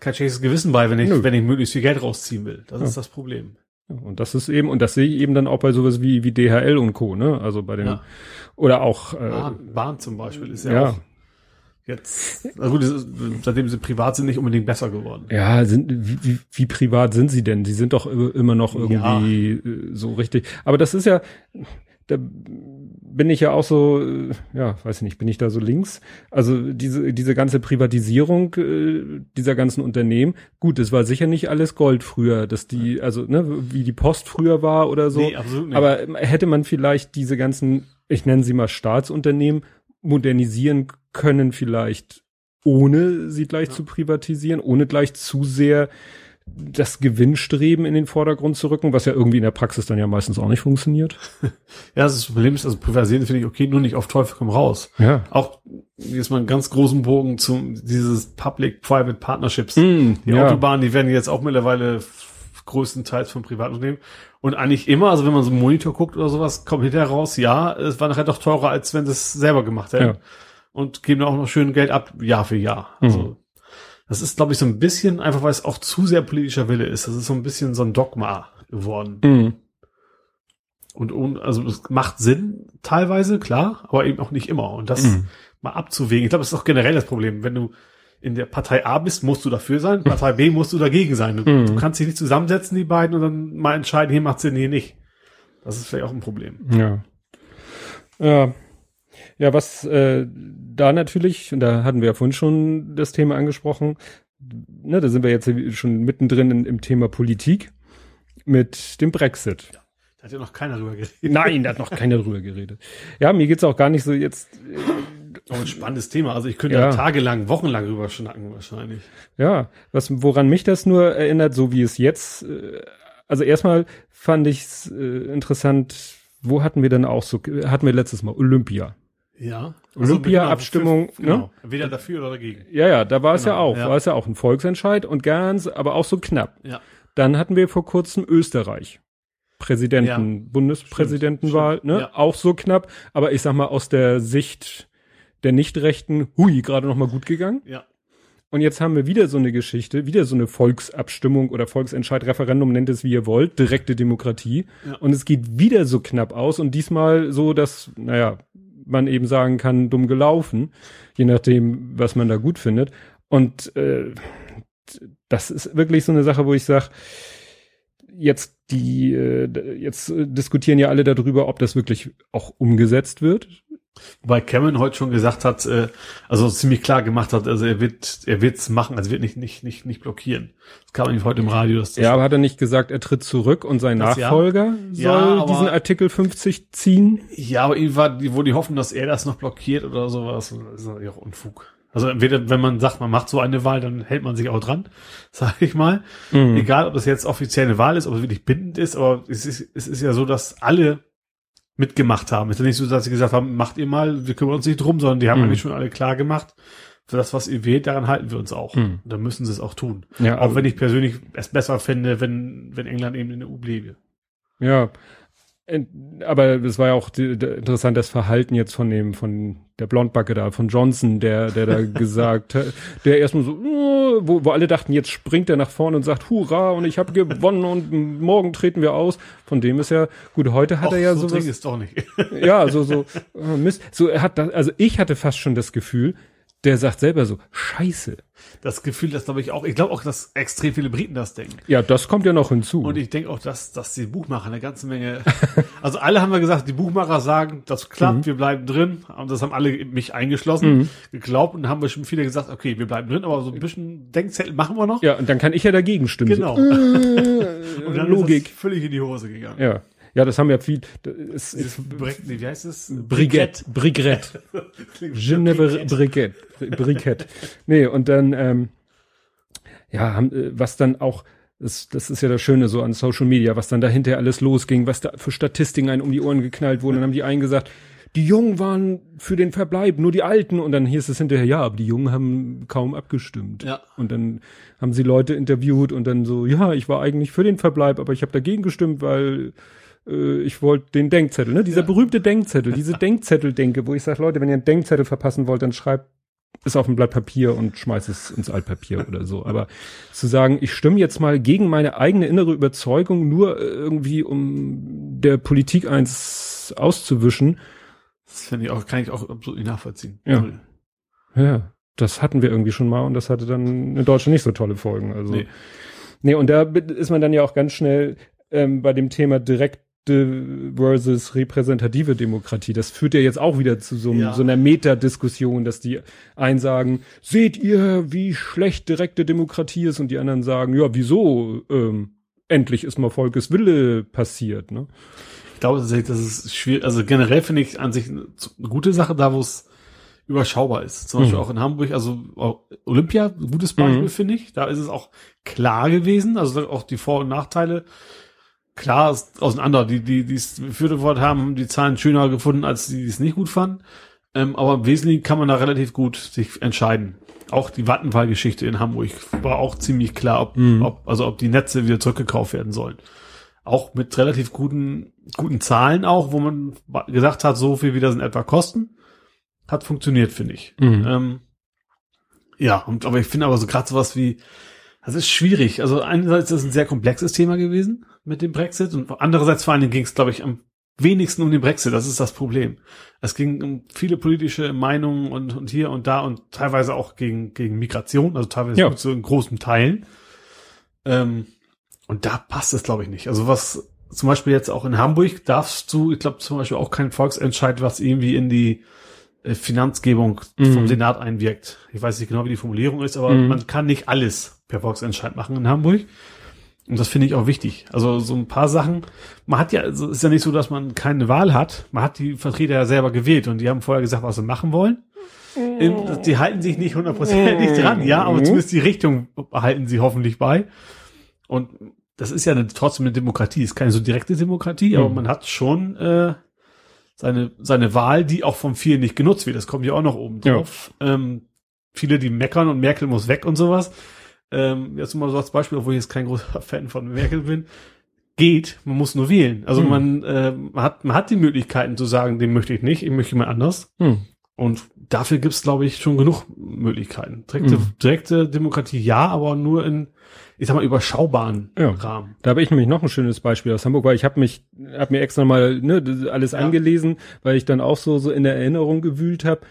kein schlechtes Gewissen bei, wenn ich, Nö. wenn ich möglichst viel Geld rausziehen will. Das ja. ist das Problem.
Und das ist eben, und das sehe ich eben dann auch bei sowas wie, wie DHL und Co., ne? Also bei den, ja. oder auch,
äh, Bahn, Bahn zum Beispiel ist ja, ja auch jetzt, also gut, seitdem sie privat sind, nicht unbedingt besser geworden.
Ja, sind, wie, wie privat sind sie denn? Sie sind doch immer noch irgendwie ja. Äh, so richtig. Aber das ist ja, da bin ich ja auch so, äh, ja, weiß nicht, bin ich da so links? Also diese, diese ganze Privatisierung äh, dieser ganzen Unternehmen, gut, es war sicher nicht alles Gold früher, dass die, also, ne, wie die Post früher war oder so. Nee, absolut nicht. Aber hätte man vielleicht diese ganzen, ich nenne sie mal Staatsunternehmen, modernisieren können vielleicht ohne sie gleich ja. zu privatisieren, ohne gleich zu sehr das Gewinnstreben in den Vordergrund zu rücken, was ja irgendwie in der Praxis dann ja meistens auch nicht funktioniert.
Ja, das Problem ist, also privatisieren finde ich okay, nur nicht auf Teufel komm raus.
Ja.
Auch jetzt mal einen ganz großen Bogen zum dieses Public-Private Partnerships. Mm, die ja. Autobahnen, die werden jetzt auch mittlerweile größtenteils von Privatunternehmen. Und eigentlich immer, also wenn man so einen Monitor guckt oder sowas, kommt hinterher raus, ja, es war nachher doch teurer, als wenn sie es selber gemacht hätten. Ja. Und geben auch noch schön Geld ab, Jahr für Jahr. Also, mhm. das ist, glaube ich, so ein bisschen, einfach weil es auch zu sehr politischer Wille ist. Das ist so ein bisschen so ein Dogma geworden. Mhm. Und, und also es macht Sinn, teilweise, klar, aber eben auch nicht immer. Und das mhm. mal abzuwägen. Ich glaube, das ist auch generell das Problem. Wenn du in der Partei A bist, musst du dafür sein, Partei B musst du dagegen sein. Du, mhm. du kannst dich nicht zusammensetzen, die beiden, und dann mal entscheiden, hier macht Sinn, hier nicht. Das ist vielleicht auch ein Problem.
Ja. Ja. Ja, was äh, da natürlich, und da hatten wir ja vorhin schon das Thema angesprochen, ne, da sind wir jetzt schon mittendrin in, im Thema Politik mit dem Brexit. Ja.
Da hat ja noch keiner drüber geredet.
Nein, da hat noch keiner drüber geredet. Ja, mir geht's auch gar nicht so jetzt. Äh,
auch ein spannendes Thema. Also ich könnte ja. tagelang, wochenlang drüber schnacken wahrscheinlich.
Ja, was, woran mich das nur erinnert, so wie es jetzt, äh, also erstmal fand ich es äh, interessant, wo hatten wir denn auch so, hatten wir letztes Mal Olympia.
Ja.
Olympia-Abstimmung,
Also, genau, Weder dafür oder dagegen.
Ja, ja, da war es
Genau,
ja auch,
ja.
war es ja auch ein Volksentscheid und ganz, aber auch so knapp.
Ja.
Dann hatten wir vor kurzem Österreich. Präsidenten,
Ja.
Bundespräsidentenwahl, ne?
ja.
Auch so knapp, aber ich sag mal aus der Sicht der Nichtrechten, hui, gerade noch mal gut gegangen.
Ja.
Und jetzt haben wir wieder so eine Geschichte, wieder so eine Volksabstimmung oder Volksentscheid, Referendum, nennt es wie ihr wollt, direkte Demokratie.
Ja.
Und es geht wieder so knapp aus und diesmal so, dass, naja, man eben sagen kann, dumm gelaufen, je nachdem, was man da gut findet. Und äh, das ist wirklich so eine Sache, wo ich sage, jetzt die, äh, jetzt äh, diskutieren ja alle darüber, ob das wirklich auch umgesetzt wird.
Wobei Cameron heute schon gesagt hat, äh, also ziemlich klar gemacht hat, also er wird, er wird's machen, also er wird nicht, nicht, nicht, nicht blockieren. Das kam nämlich heute im Radio, dass das
Ja, aber hat er nicht gesagt, er tritt zurück und sein
Das ja.
Nachfolger soll
Ja,
diesen Artikel 50 ziehen?
Ja, aber ihm war wo die hoffen, dass er das noch blockiert oder sowas, das ist natürlich auch Unfug. Also entweder, wenn man sagt, man macht so eine Wahl, dann hält man sich auch dran, sag ich mal.
Mhm.
Egal, ob das jetzt offiziell eine Wahl ist, ob es wirklich bindend ist, aber es ist, es ist ja so, dass alle mitgemacht haben. Es ist ja nicht so, dass sie gesagt haben, macht ihr mal, wir kümmern uns nicht drum, sondern die haben
Mhm.
eigentlich schon alle klar gemacht, für das, was ihr wählt, daran halten wir uns auch.
Mhm.
Dann müssen sie es auch tun.
Ja,
Auch
aber-
wenn ich persönlich es besser finde, wenn, wenn England eben in der EU bliebe.
Ja. Ent- Aber es war ja auch die, der, interessant das Verhalten jetzt von dem, von der Blondbacke da, von Johnson, der, der da gesagt hat, der erstmal so, äh, wo, wo alle dachten, jetzt springt er nach vorne und sagt, hurra, und ich habe gewonnen und morgen treten wir aus. Von dem ist ja, gut, heute hat
Och,
er ja
so
sowas.
Ist doch nicht.
ja, so, so, äh, Mist. So, er hat das, also ich hatte fast schon das Gefühl, der sagt selber so, scheiße.
Das Gefühl, das glaube ich auch, ich glaube auch, dass extrem viele Briten das denken.
Ja, das kommt ja noch hinzu.
Und ich denke auch, dass, dass die Buchmacher eine ganze Menge, also alle haben wir gesagt, die Buchmacher sagen, das klappt,
Mhm.
wir bleiben drin. Und das haben alle mich eingeschlossen, geglaubt und haben wir schon viele gesagt, okay, wir bleiben drin, aber so ein bisschen Denkzettel machen wir noch.
ja, und dann kann ich ja dagegen stimmen.
Genau. Und dann
Logik.
völlig in die Hose gegangen.
Ja. Ja, das haben ja viel, es,
nee, wie heißt es?
Je ne ver- Brigitte, Brigitte. Nee, und dann, ähm, ja, haben, äh, was dann auch, das, das ist ja das Schöne so an Social Media, was dann dahinter alles losging, was da für Statistiken einen um die Ohren geknallt wurden, dann haben die einen gesagt, die Jungen waren für den Verbleib, nur die Alten. Und dann hieß es hinterher, ja, aber die Jungen haben kaum abgestimmt.
Ja.
Und dann haben sie Leute interviewt und dann so, ja, ich war eigentlich für den Verbleib, aber ich habe dagegen gestimmt, weil äh, ich wollte den Denkzettel, ne? Dieser
Ja.
berühmte Denkzettel, diese Denkzettel-Denke, wo ich sage, Leute, wenn ihr einen Denkzettel verpassen wollt, dann schreibt es auf ein Blatt Papier und schmeißt es ins Altpapier oder so. Aber zu sagen, ich stimme jetzt mal gegen meine eigene innere Überzeugung, nur äh, irgendwie um der Politik eins auszuwischen,
Das finde ich auch, kann ich auch absolut nicht nachvollziehen.
Ja. Ja, das hatten wir irgendwie schon mal und das hatte dann in Deutschland nicht so tolle Folgen. Also
Nee.
Nee, und da ist man dann ja auch ganz schnell ähm, bei dem Thema direkte versus repräsentative Demokratie. Das führt ja jetzt auch wieder zu so,
Ja.
so einer Metadiskussion, dass die einen sagen, seht ihr, wie schlecht direkte Demokratie ist und die anderen sagen, ja, wieso? Ähm, endlich ist mal Volkes Wille passiert. Ne?
Ich glaube das ist schwierig. Also generell finde ich an sich eine, gute Sache da, wo es überschaubar ist. Zum Beispiel
Mhm.
auch in Hamburg, also Olympia, gutes Beispiel
Mhm.
finde ich. Da ist es auch klar gewesen, also auch die Vor- und Nachteile klar ist auseinander. Die, die, die es befürwortet haben, haben die Zahlen schöner gefunden, als die, die es nicht gut fanden. Ähm, aber im Wesentlichen kann man da relativ gut sich entscheiden. Auch die Vattenfall-Geschichte in Hamburg war auch ziemlich klar, ob,
Mhm.
ob, also ob die Netze wieder zurückgekauft werden sollen. Auch mit relativ guten, guten Zahlen auch, wo man gesagt hat, so viel wie das in etwa kosten. Hat funktioniert, finde ich.
Mhm.
Ähm, ja, und, aber ich finde aber so gerade sowas wie, das ist schwierig. Also einerseits ist es ein sehr komplexes Thema gewesen mit dem Brexit und andererseits vor allen Dingen ging es, glaube ich, am wenigsten um den Brexit. Das ist das Problem. Es ging um viele politische Meinungen und, und hier und da und teilweise auch gegen, gegen Migration, also teilweise
Ja.
so in großen Teilen. Ähm, und da passt es, glaube ich, nicht. Also was zum Beispiel jetzt auch in Hamburg darfst du, ich glaube zum Beispiel auch kein Volksentscheid, was irgendwie in die äh, Finanzgebung
Mhm.
vom Senat einwirkt. Ich weiß nicht genau, wie die Formulierung ist, aber
Mhm.
man kann nicht alles per Volksentscheid machen in Hamburg. Und das finde ich auch wichtig. Also so ein paar Sachen. Man hat ja, also ist ja nicht so, dass man keine Wahl hat. Man hat die Vertreter ja selber gewählt und die haben vorher gesagt, was sie machen wollen. Im- Die halten sich nicht hundertprozentig dran, ja, aber
Mhm.
zumindest die Richtung halten sie hoffentlich bei. Und das ist ja eine, trotzdem eine Demokratie, ist keine so direkte Demokratie, aber
Mhm.
man hat schon äh, seine, seine Wahl, die auch von vielen nicht genutzt wird. Das kommt ja auch noch oben drauf. Ja. Ähm, viele, die meckern und Merkel muss weg und sowas. Ähm, jetzt mal so als Beispiel, obwohl ich jetzt kein großer Fan von Merkel bin. Geht, man muss nur wählen. Also hm. man, äh, man, hat, man hat die Möglichkeiten zu sagen, den möchte ich nicht, ich möchte jemand anders. Hm. Und dafür gibt's glaube ich, schon genug Möglichkeiten. Direkte, hm. direkte Demokratie ja, aber nur in ich sag mal, überschaubaren
ja. Rahmen. Da habe ich nämlich noch ein schönes Beispiel aus Hamburg, weil ich habe mich, habe mir extra mal ne, alles ja. angelesen, weil ich dann auch so so in der Erinnerung gewühlt habe.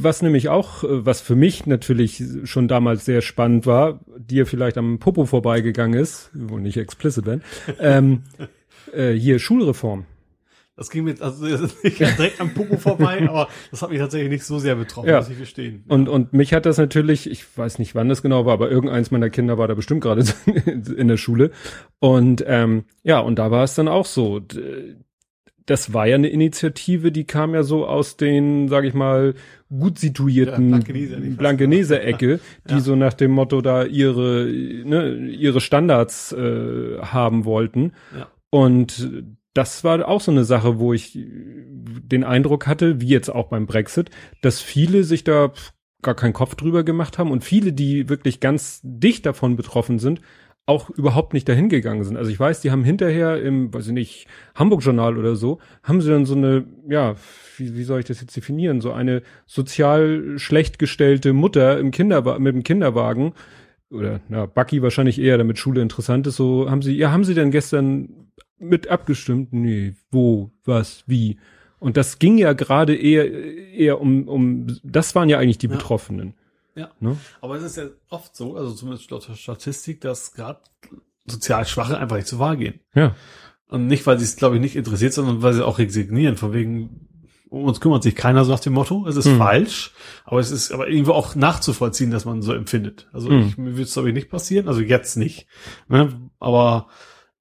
Was nämlich auch, äh, was für mich natürlich schon damals sehr spannend war, dir vielleicht am Popo vorbeigegangen ist, wo nicht explicit werden, ähm, äh, hier Schulreform.
Das ging mir, also nicht direkt am Popo vorbei, aber das hat mich tatsächlich nicht so sehr betroffen, ja. muss ich verstehen.
Ja. Und, und mich hat das natürlich, ich weiß nicht, wann das genau war, aber irgendeins meiner Kinder war da bestimmt gerade in der Schule. Und ähm, ja, und da war es dann auch so. Das war ja eine Initiative, die kam ja so aus den, sag ich mal, gut situierten ja, Blankenese-Ecke, die ja. so nach dem Motto da ihre, ne, ihre Standards äh, haben wollten. Ja. Und das war auch so eine Sache, wo ich den Eindruck hatte, wie jetzt auch beim Brexit, dass viele sich da gar keinen Kopf drüber gemacht haben und viele, die wirklich ganz dicht davon betroffen sind, auch überhaupt nicht dahin gegangen sind. Also ich weiß, die haben hinterher im, weiß ich nicht, Hamburg-Journal oder so, haben sie dann so eine, ja, wie, wie soll ich das jetzt definieren, so eine sozial schlecht gestellte Mutter im Kinderwagen, mit dem Kinderwagen, oder na, Bucky wahrscheinlich eher, damit Schule interessant ist, so haben sie, ja, haben sie denn gestern mit abgestimmt? Nee, wo, was, wie? Und das ging ja gerade eher, eher um, um, das waren ja eigentlich die ja. Betroffenen.
Ja. Ne? Aber es ist ja oft so, also zumindest laut der Statistik, dass gerade sozial Schwache einfach nicht zur Wahl gehen.
Ja.
Und nicht, weil sie es, glaube ich, nicht interessiert, sondern weil sie auch resignieren, von wegen, um uns kümmert sich keiner so nach dem Motto, es ist mhm. falsch, aber es ist aber irgendwo auch nachzuvollziehen, dass man so empfindet. Also mhm. ich, mir wird es, glaube ich, nicht passieren, also jetzt nicht. Ne? Aber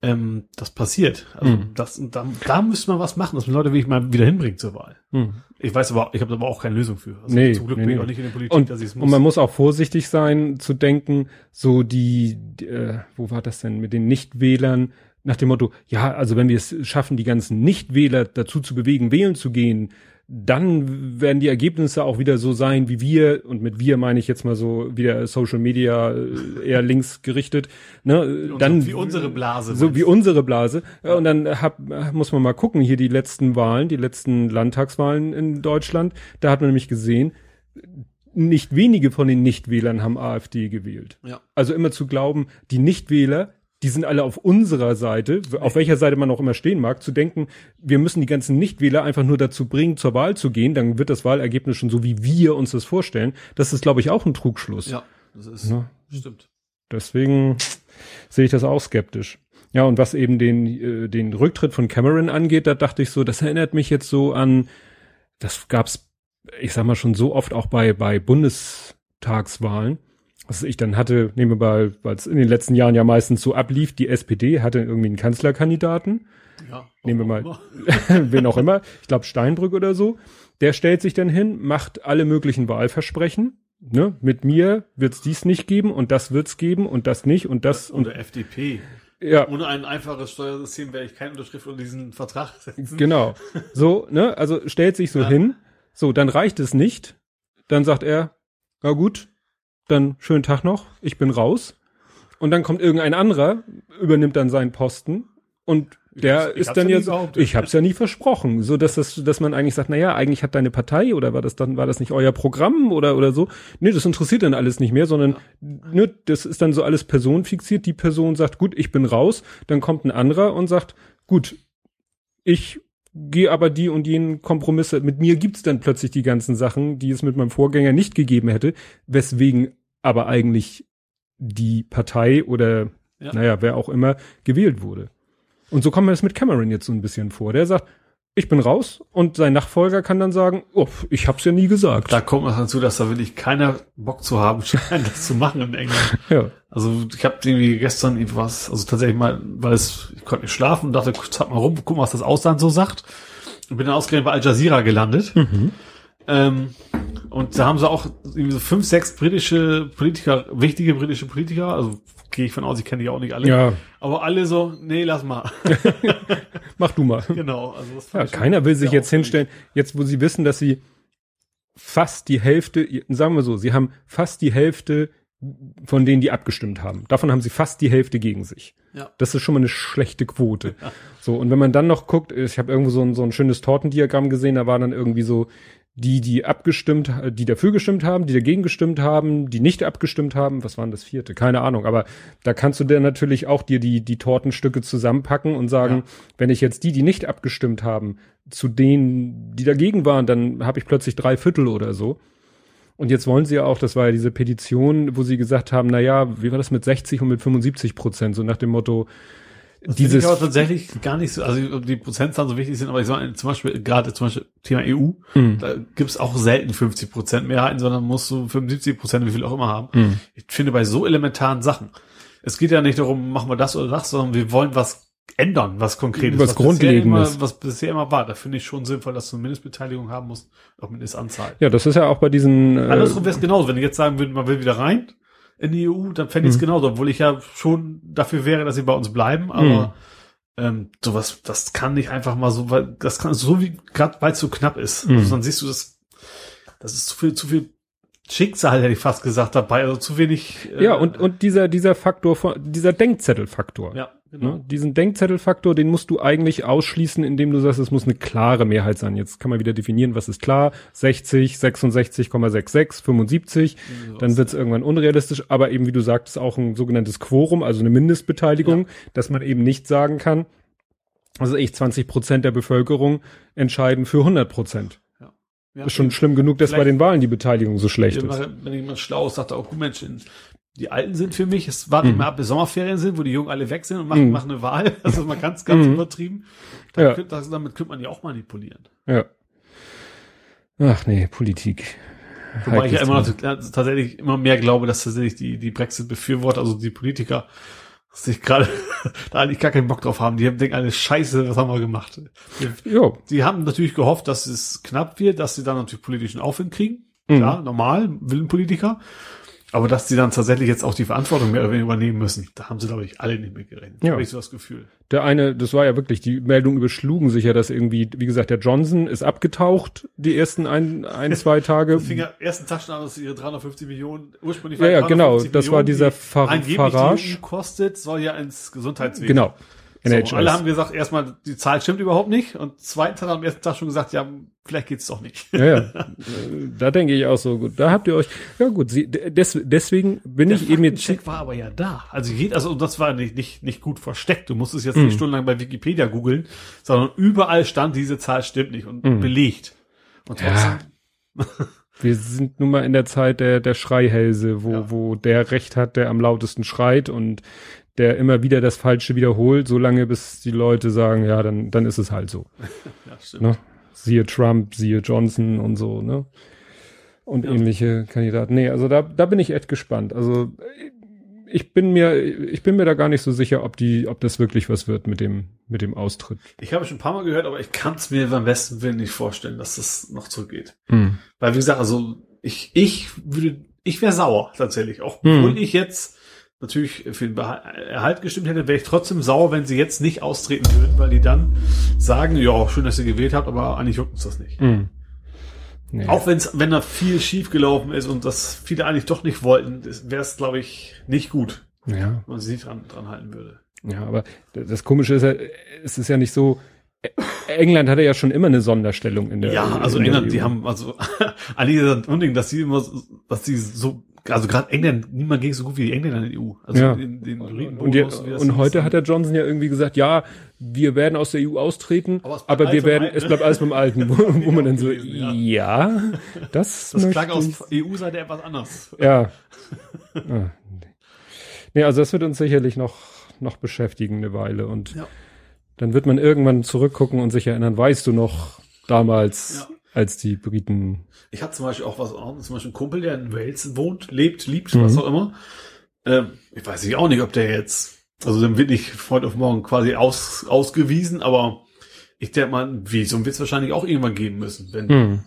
ähm, das passiert. Also mhm. das, da, da müsste man was machen, dass man Leute wirklich mal wieder hinbringt zur Wahl. Mhm. Ich weiß aber, ich habe aber auch keine Lösung für.
Also nee, zum Glück nee, bin ich auch nicht in der Politik, und, dass ich es muss. Und man muss auch vorsichtig sein zu denken, so die, äh, wo war das denn mit den Nichtwählern? Nach dem Motto, ja, also wenn wir es schaffen, die ganzen Nichtwähler dazu zu bewegen, wählen zu gehen, dann werden die Ergebnisse auch wieder so sein, wie wir, und mit wir meine ich jetzt mal so wieder Social Media äh, eher links gerichtet, ne,
wie
dann
wie unsere Blase.
So wie unsere Blase. Ja. Und dann hab, muss man mal gucken, hier die letzten Wahlen, die letzten Landtagswahlen in Deutschland, da hat man nämlich gesehen, nicht wenige von den Nichtwählern haben AfD gewählt. Ja. Also immer zu glauben, die Nichtwähler die sind alle auf unserer Seite, auf welcher Seite man auch immer stehen mag, zu denken, wir müssen die ganzen Nichtwähler einfach nur dazu bringen, zur Wahl zu gehen, dann wird das Wahlergebnis schon so, wie wir uns das vorstellen. Das ist, glaube ich, auch ein Trugschluss.
Ja, das ist, ja. stimmt.
Deswegen sehe ich das auch skeptisch. Ja, und was eben den, äh, den Rücktritt von Cameron angeht, da dachte ich so, das erinnert mich jetzt so an, das gab's, ich sag mal schon so oft auch bei, bei Bundestagswahlen was ich dann hatte, nehmen wir mal, weil es in den letzten Jahren ja meistens so ablief, die SPD hatte irgendwie einen Kanzlerkandidaten. Ja, nehmen wir mal, wen auch immer, ich glaube Steinbrück oder so. Der stellt sich dann hin, macht alle möglichen Wahlversprechen. Ne? Mit mir wird's dies nicht geben und das wird's geben und das nicht und das.
Oder und, FDP.
Ja.
Ohne ein einfaches Steuersystem werde ich keine Unterschrift unter diesen Vertrag
setzen. Genau. So, ne, also stellt sich so ja. hin. So, dann reicht es nicht. Dann sagt er, na gut, dann schönen Tag noch, ich bin raus. Und dann kommt irgendein anderer, übernimmt dann seinen Posten und der ich ist dann jetzt, ich hab's ja nie versprochen, so dass das, dass man eigentlich sagt, na ja, eigentlich hat deine Partei oder war das dann, war das nicht euer Programm oder oder so? Nee, das interessiert dann alles nicht mehr, sondern ne, das ist dann so alles personenfixiert. Die Person sagt, gut, ich bin raus, dann kommt ein anderer und sagt, gut, ich gehe aber die und jenen Kompromisse. Mit mir gibt's dann plötzlich die ganzen Sachen, die es mit meinem Vorgänger nicht gegeben hätte, weswegen aber eigentlich die Partei oder ja. naja, wer auch immer gewählt wurde. Und so kommt mir das mit Cameron jetzt so ein bisschen vor. Der sagt, ich bin raus und sein Nachfolger kann dann sagen, oh, ich hab's ja nie gesagt.
Da kommt noch dazu, dass da wirklich keiner Bock zu haben scheint, das zu machen in England.
Ja.
Also ich habe irgendwie gestern was, also tatsächlich mal, weil es, ich konnte nicht schlafen und dachte, guck mal rum, guck mal, was das Ausland so sagt. Und bin dann ausgerechnet bei Al Jazeera gelandet. Mhm. Ähm, Und da haben sie auch irgendwie so fünf, sechs britische Politiker, wichtige britische Politiker, also gehe ich von aus, ich kenne die auch nicht alle.
Ja.
Aber alle so, nee, lass mal.
Mach du mal.
genau. Also das
Ja, keiner will sich jetzt hinstellen, jetzt wo sie wissen, dass sie fast die Hälfte, sagen wir so, sie haben fast die Hälfte von denen, die abgestimmt haben. Davon haben sie fast die Hälfte gegen sich.
Ja.
Das ist schon mal eine schlechte Quote. So, und wenn man dann noch guckt, ich habe irgendwo so ein, so ein schönes Tortendiagramm gesehen, da war dann irgendwie so, die, die abgestimmt, die dafür gestimmt haben, die dagegen gestimmt haben, die nicht abgestimmt haben, was waren das vierte? Keine Ahnung, aber da kannst du dir natürlich auch dir die, die Tortenstücke zusammenpacken und sagen,
Ja.
wenn ich jetzt die, die nicht abgestimmt haben, zu denen, die dagegen waren, dann habe ich plötzlich drei Viertel oder so. Und jetzt wollen sie ja auch, das war ja diese Petition, wo sie gesagt haben, na ja, wie war das mit 60 und mit 75 Prozent, so nach dem Motto, dieses,
ich aber tatsächlich gar nicht so, also die Prozentzahlen so wichtig sind, aber ich sage zum Beispiel, gerade zum Beispiel Thema EU,
Hm.
da gibt's auch selten 50 Prozent Mehrheiten, sondern musst du 75 Prozent, wie viel auch immer haben.
Hm.
Ich finde bei so elementaren Sachen, es geht ja nicht darum, machen wir das oder das, sondern wir wollen was ändern, was konkretes.
Was
bisher
Grundlegendes.
Immer, was bisher immer war. Da finde ich schon sinnvoll, dass du eine Mindestbeteiligung haben musst, auch Mindestanzahl.
ja, das ist ja auch bei diesen, äh,
Andersrum wäre es genauso. Wenn ich jetzt sagen würde, man will wieder rein in die EU, dann fände ich es
Mhm.
genauso, obwohl ich ja schon dafür wäre, dass sie bei uns bleiben, aber ähm, sowas, das kann nicht einfach mal so, weil das kann so wie, gerade weil es so knapp ist.
Mhm.
Also dann siehst du das, das ist zu viel, zu viel Schicksal, hätte ich fast gesagt, dabei, also zu wenig. äh,
ja, und, und dieser, dieser Faktor von, dieser Denkzettelfaktor.
ja, genau.
Ne? Diesen Denkzettelfaktor, den musst du eigentlich ausschließen, indem du sagst, es muss eine klare Mehrheit sein. Jetzt kann man wieder definieren, was ist klar. 60, 66,66, 75. Dann wird es irgendwann unrealistisch, aber eben, wie du sagtest, auch ein sogenanntes Quorum, also eine Mindestbeteiligung, dass man eben nicht sagen kann, also ich 20 Prozent der Bevölkerung entscheiden für 100 Prozent.
Ja,
Ist schon schlimm genug, dass bei den Wahlen die Beteiligung so schlecht ist.
Wenn jemand schlau ist, sagt er auch, gut Mensch, die Alten sind für mich, es warten
Mhm.
immer ab, bis Sommerferien sind, wo die Jungen alle weg sind und machen,
Mhm.
machen eine Wahl. Das ist mal ganz, ganz
Mhm.
übertrieben. Da
Ja.
könnt, das, damit könnte man die auch manipulieren.
Ja. Ach nee, Politik.
Wobei ich ja immer noch äh, tatsächlich immer mehr glaube, dass tatsächlich die, die Brexit-Befürworter, also die Politiker, sich gerade da eigentlich gar keinen Bock drauf haben. Die haben- denken alle Scheiße, was haben wir gemacht? Die,
Ja.
die haben natürlich gehofft, dass es knapp wird, dass sie dann natürlich politischen Aufwind kriegen.
Mhm.
Ja, normal, will ein Politiker. Aber dass sie dann tatsächlich jetzt auch die Verantwortung mehr übernehmen müssen, da haben sie, glaube ich, alle nicht mit gerechnet.
Ja.
Habe ich so das Gefühl.
Der eine, das war ja wirklich, die Meldungen überschlugen sich ja, dass irgendwie, wie gesagt, der Johnson ist abgetaucht, die ersten ein, ein zwei Tage.
Das fing ja ersten Tag schon an, dass ihre 350 Millionen, ursprünglich
Ja, ja, genau,
350
das war
Millionen,
dieser
die
Far- Farage.
EU kostet, soll ja ins Gesundheitswesen.
Genau.
So,
NHS.
alle haben gesagt, erstmal, die Zahl stimmt überhaupt nicht. Und zweitens hat er am ersten Tag schon gesagt, ja, vielleicht geht's doch nicht.
ja, ja. Äh, Da denke ich auch so, gut, da habt ihr euch, ja gut, sie, des, deswegen bin ich eben jetzt,
Check war aber ja da. Also jed, also das war nicht, nicht, nicht gut versteckt. Du musstest jetzt
Mhm.
nicht stundenlang bei Wikipedia googeln, sondern überall stand, diese Zahl stimmt nicht und
Mhm.
belegt. Und
Ja. wir sind nun mal in der Zeit der, der Schreihälse, wo,
Ja.
wo der Recht hat, der am lautesten schreit und der immer wieder das Falsche wiederholt, solange bis die Leute sagen, ja, dann, dann ist es halt so.
ja, stimmt.
Ne? Siehe Trump, siehe Johnson und so, ne? Und
Ja.
ähnliche Kandidaten. Nee, also da, da bin ich echt gespannt. Also ich bin mir, ich bin mir da gar nicht so sicher, ob die, ob das wirklich was wird mit dem, mit dem Austritt.
Ich habe schon ein paar Mal gehört, aber ich kann es mir beim besten Willen nicht vorstellen, dass das noch zurückgeht.
Hm.
Weil, wie gesagt, also ich, ich würde, ich wäre sauer tatsächlich. Auch
Hm.
obwohl ich jetzt natürlich für den Erhalt gestimmt hätte, wäre ich trotzdem sauer, wenn sie jetzt nicht austreten würden, weil die dann sagen, ja, schön, dass ihr gewählt habt, aber eigentlich juckt uns das nicht.
Hm. Nee.
Auch wenn's, wenn da viel schief gelaufen ist und das viele eigentlich doch nicht wollten, wäre es, glaube ich, nicht gut,
ja.
wenn man sich nicht dran, dran halten würde.
Ja, aber das Komische ist ja, es ist ja nicht so, England hatte ja schon immer eine Sonderstellung in der
Ja, also England, die
EU.
haben, also, eigentlich ist das Unding, dass sie immer, dass sie so, also gerade England, niemand ging so gut wie die Engländer in der EU. Also
Ja.
in den
Und, und,
das
und heute hat der Johnson ja irgendwie gesagt, ja, wir werden aus der EU austreten,
Aber es bleibt
aber wir
alles beim
werden,
Alten,
es bleibt alles beim Alten, wo, wo man dann so,
ja.
ja, das,
das klang aus EU-Seite etwas anders.
Ja. ah, nee. also das wird uns sicherlich noch, noch beschäftigen eine Weile und
Ja.
dann wird man irgendwann zurückgucken und sich erinnern, weißt du noch damals,
Ja.
Als die Briten,
Ich hatte zum Beispiel auch was, zum Beispiel einen Kumpel, der in Wales wohnt, lebt, liebt,
Mhm.
was auch immer. Ähm, ich weiß nicht auch nicht, ob der jetzt, also dann wird nicht von heute auf morgen quasi aus, ausgewiesen, aber ich denke mal, wie, so wird es wahrscheinlich auch irgendwann geben müssen. Wenn,
hm,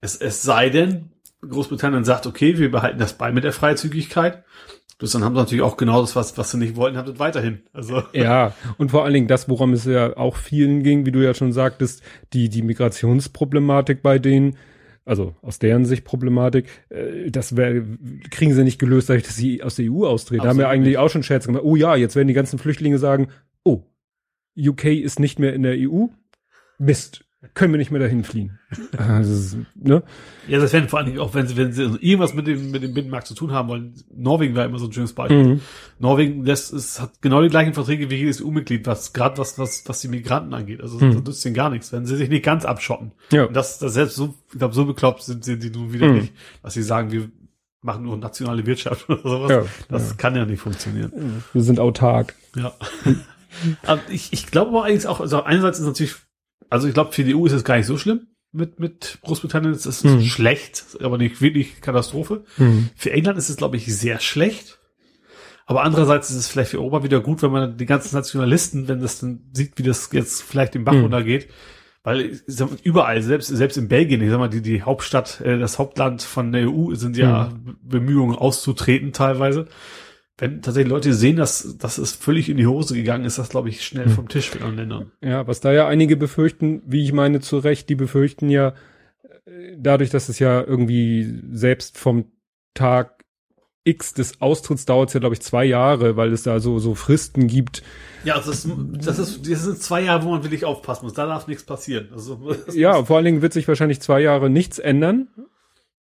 es, es sei denn, Großbritannien sagt, okay, wir behalten das bei mit der Freizügigkeit. Bloß dann haben sie natürlich auch genau das, was, was sie nicht wollten, haben weiterhin. Also.
Ja, und vor allen Dingen das, worum es ja auch vielen ging, wie du ja schon sagtest, die, die Migrationsproblematik bei denen, also aus deren Sicht Problematik, äh, das wär, kriegen sie nicht gelöst, dadurch, dass sie aus der EU austreten. Da haben wir eigentlich auch schon Scherz gemacht. Oh ja, jetzt werden die ganzen Flüchtlinge sagen, oh, UK ist nicht mehr in der EU. Mist, können wir nicht mehr dahin fliehen.
Also, ne? Ja, das wäre vor Dingen auch, wenn sie, wenn sie irgendwas mit dem, mit dem Binnenmarkt zu tun haben wollen. Norwegen war immer so ein schönes Beispiel. Mhm. Norwegen lässt, es hat genau die gleichen Verträge wie jedes EU-Mitglied, was gerade was, was, was die Migranten angeht. Also mhm. das nützt ihnen gar nichts, wenn sie sich nicht ganz abschotten. Ja. Und das, das selbst so, ich glaube, so bekloppt sind sie die nun wieder mhm. nicht, dass sie sagen, wir machen nur nationale Wirtschaft oder sowas. Ja, das ja. kann ja nicht funktionieren.
Wir sind autark.
Ja. aber ich, ich glaube aber eigentlich auch, also einerseits ist natürlich also ich glaube, für die EU ist es gar nicht so schlimm mit, mit Großbritannien. Es ist mhm. schlecht, aber nicht wirklich Katastrophe. Mhm. Für England ist es, glaube ich, sehr schlecht. Aber andererseits ist es vielleicht für Europa wieder gut, wenn man die ganzen Nationalisten, wenn das dann sieht, wie das jetzt vielleicht den Bach mhm. runtergeht. Weil überall, selbst, selbst in Belgien, ich sag mal, die, die Hauptstadt, äh, das Hauptland von der EU sind ja mhm. Bemühungen auszutreten teilweise wenn tatsächlich Leute sehen, dass, dass es völlig in die Hose gegangen ist, das glaube ich schnell hm. vom Tisch mit anderen Ländern.
Ja, was da ja einige befürchten, wie ich meine zu Recht, die befürchten ja äh, dadurch, dass es ja irgendwie selbst vom Tag X des Austritts dauert es ja, glaube ich, zwei Jahre, weil es da so, so Fristen gibt.
Ja, also das, das, ist, das sind zwei Jahre, wo man wirklich aufpassen muss. Da darf nichts passieren. Also,
ja, vor allen Dingen wird sich wahrscheinlich zwei Jahre nichts ändern.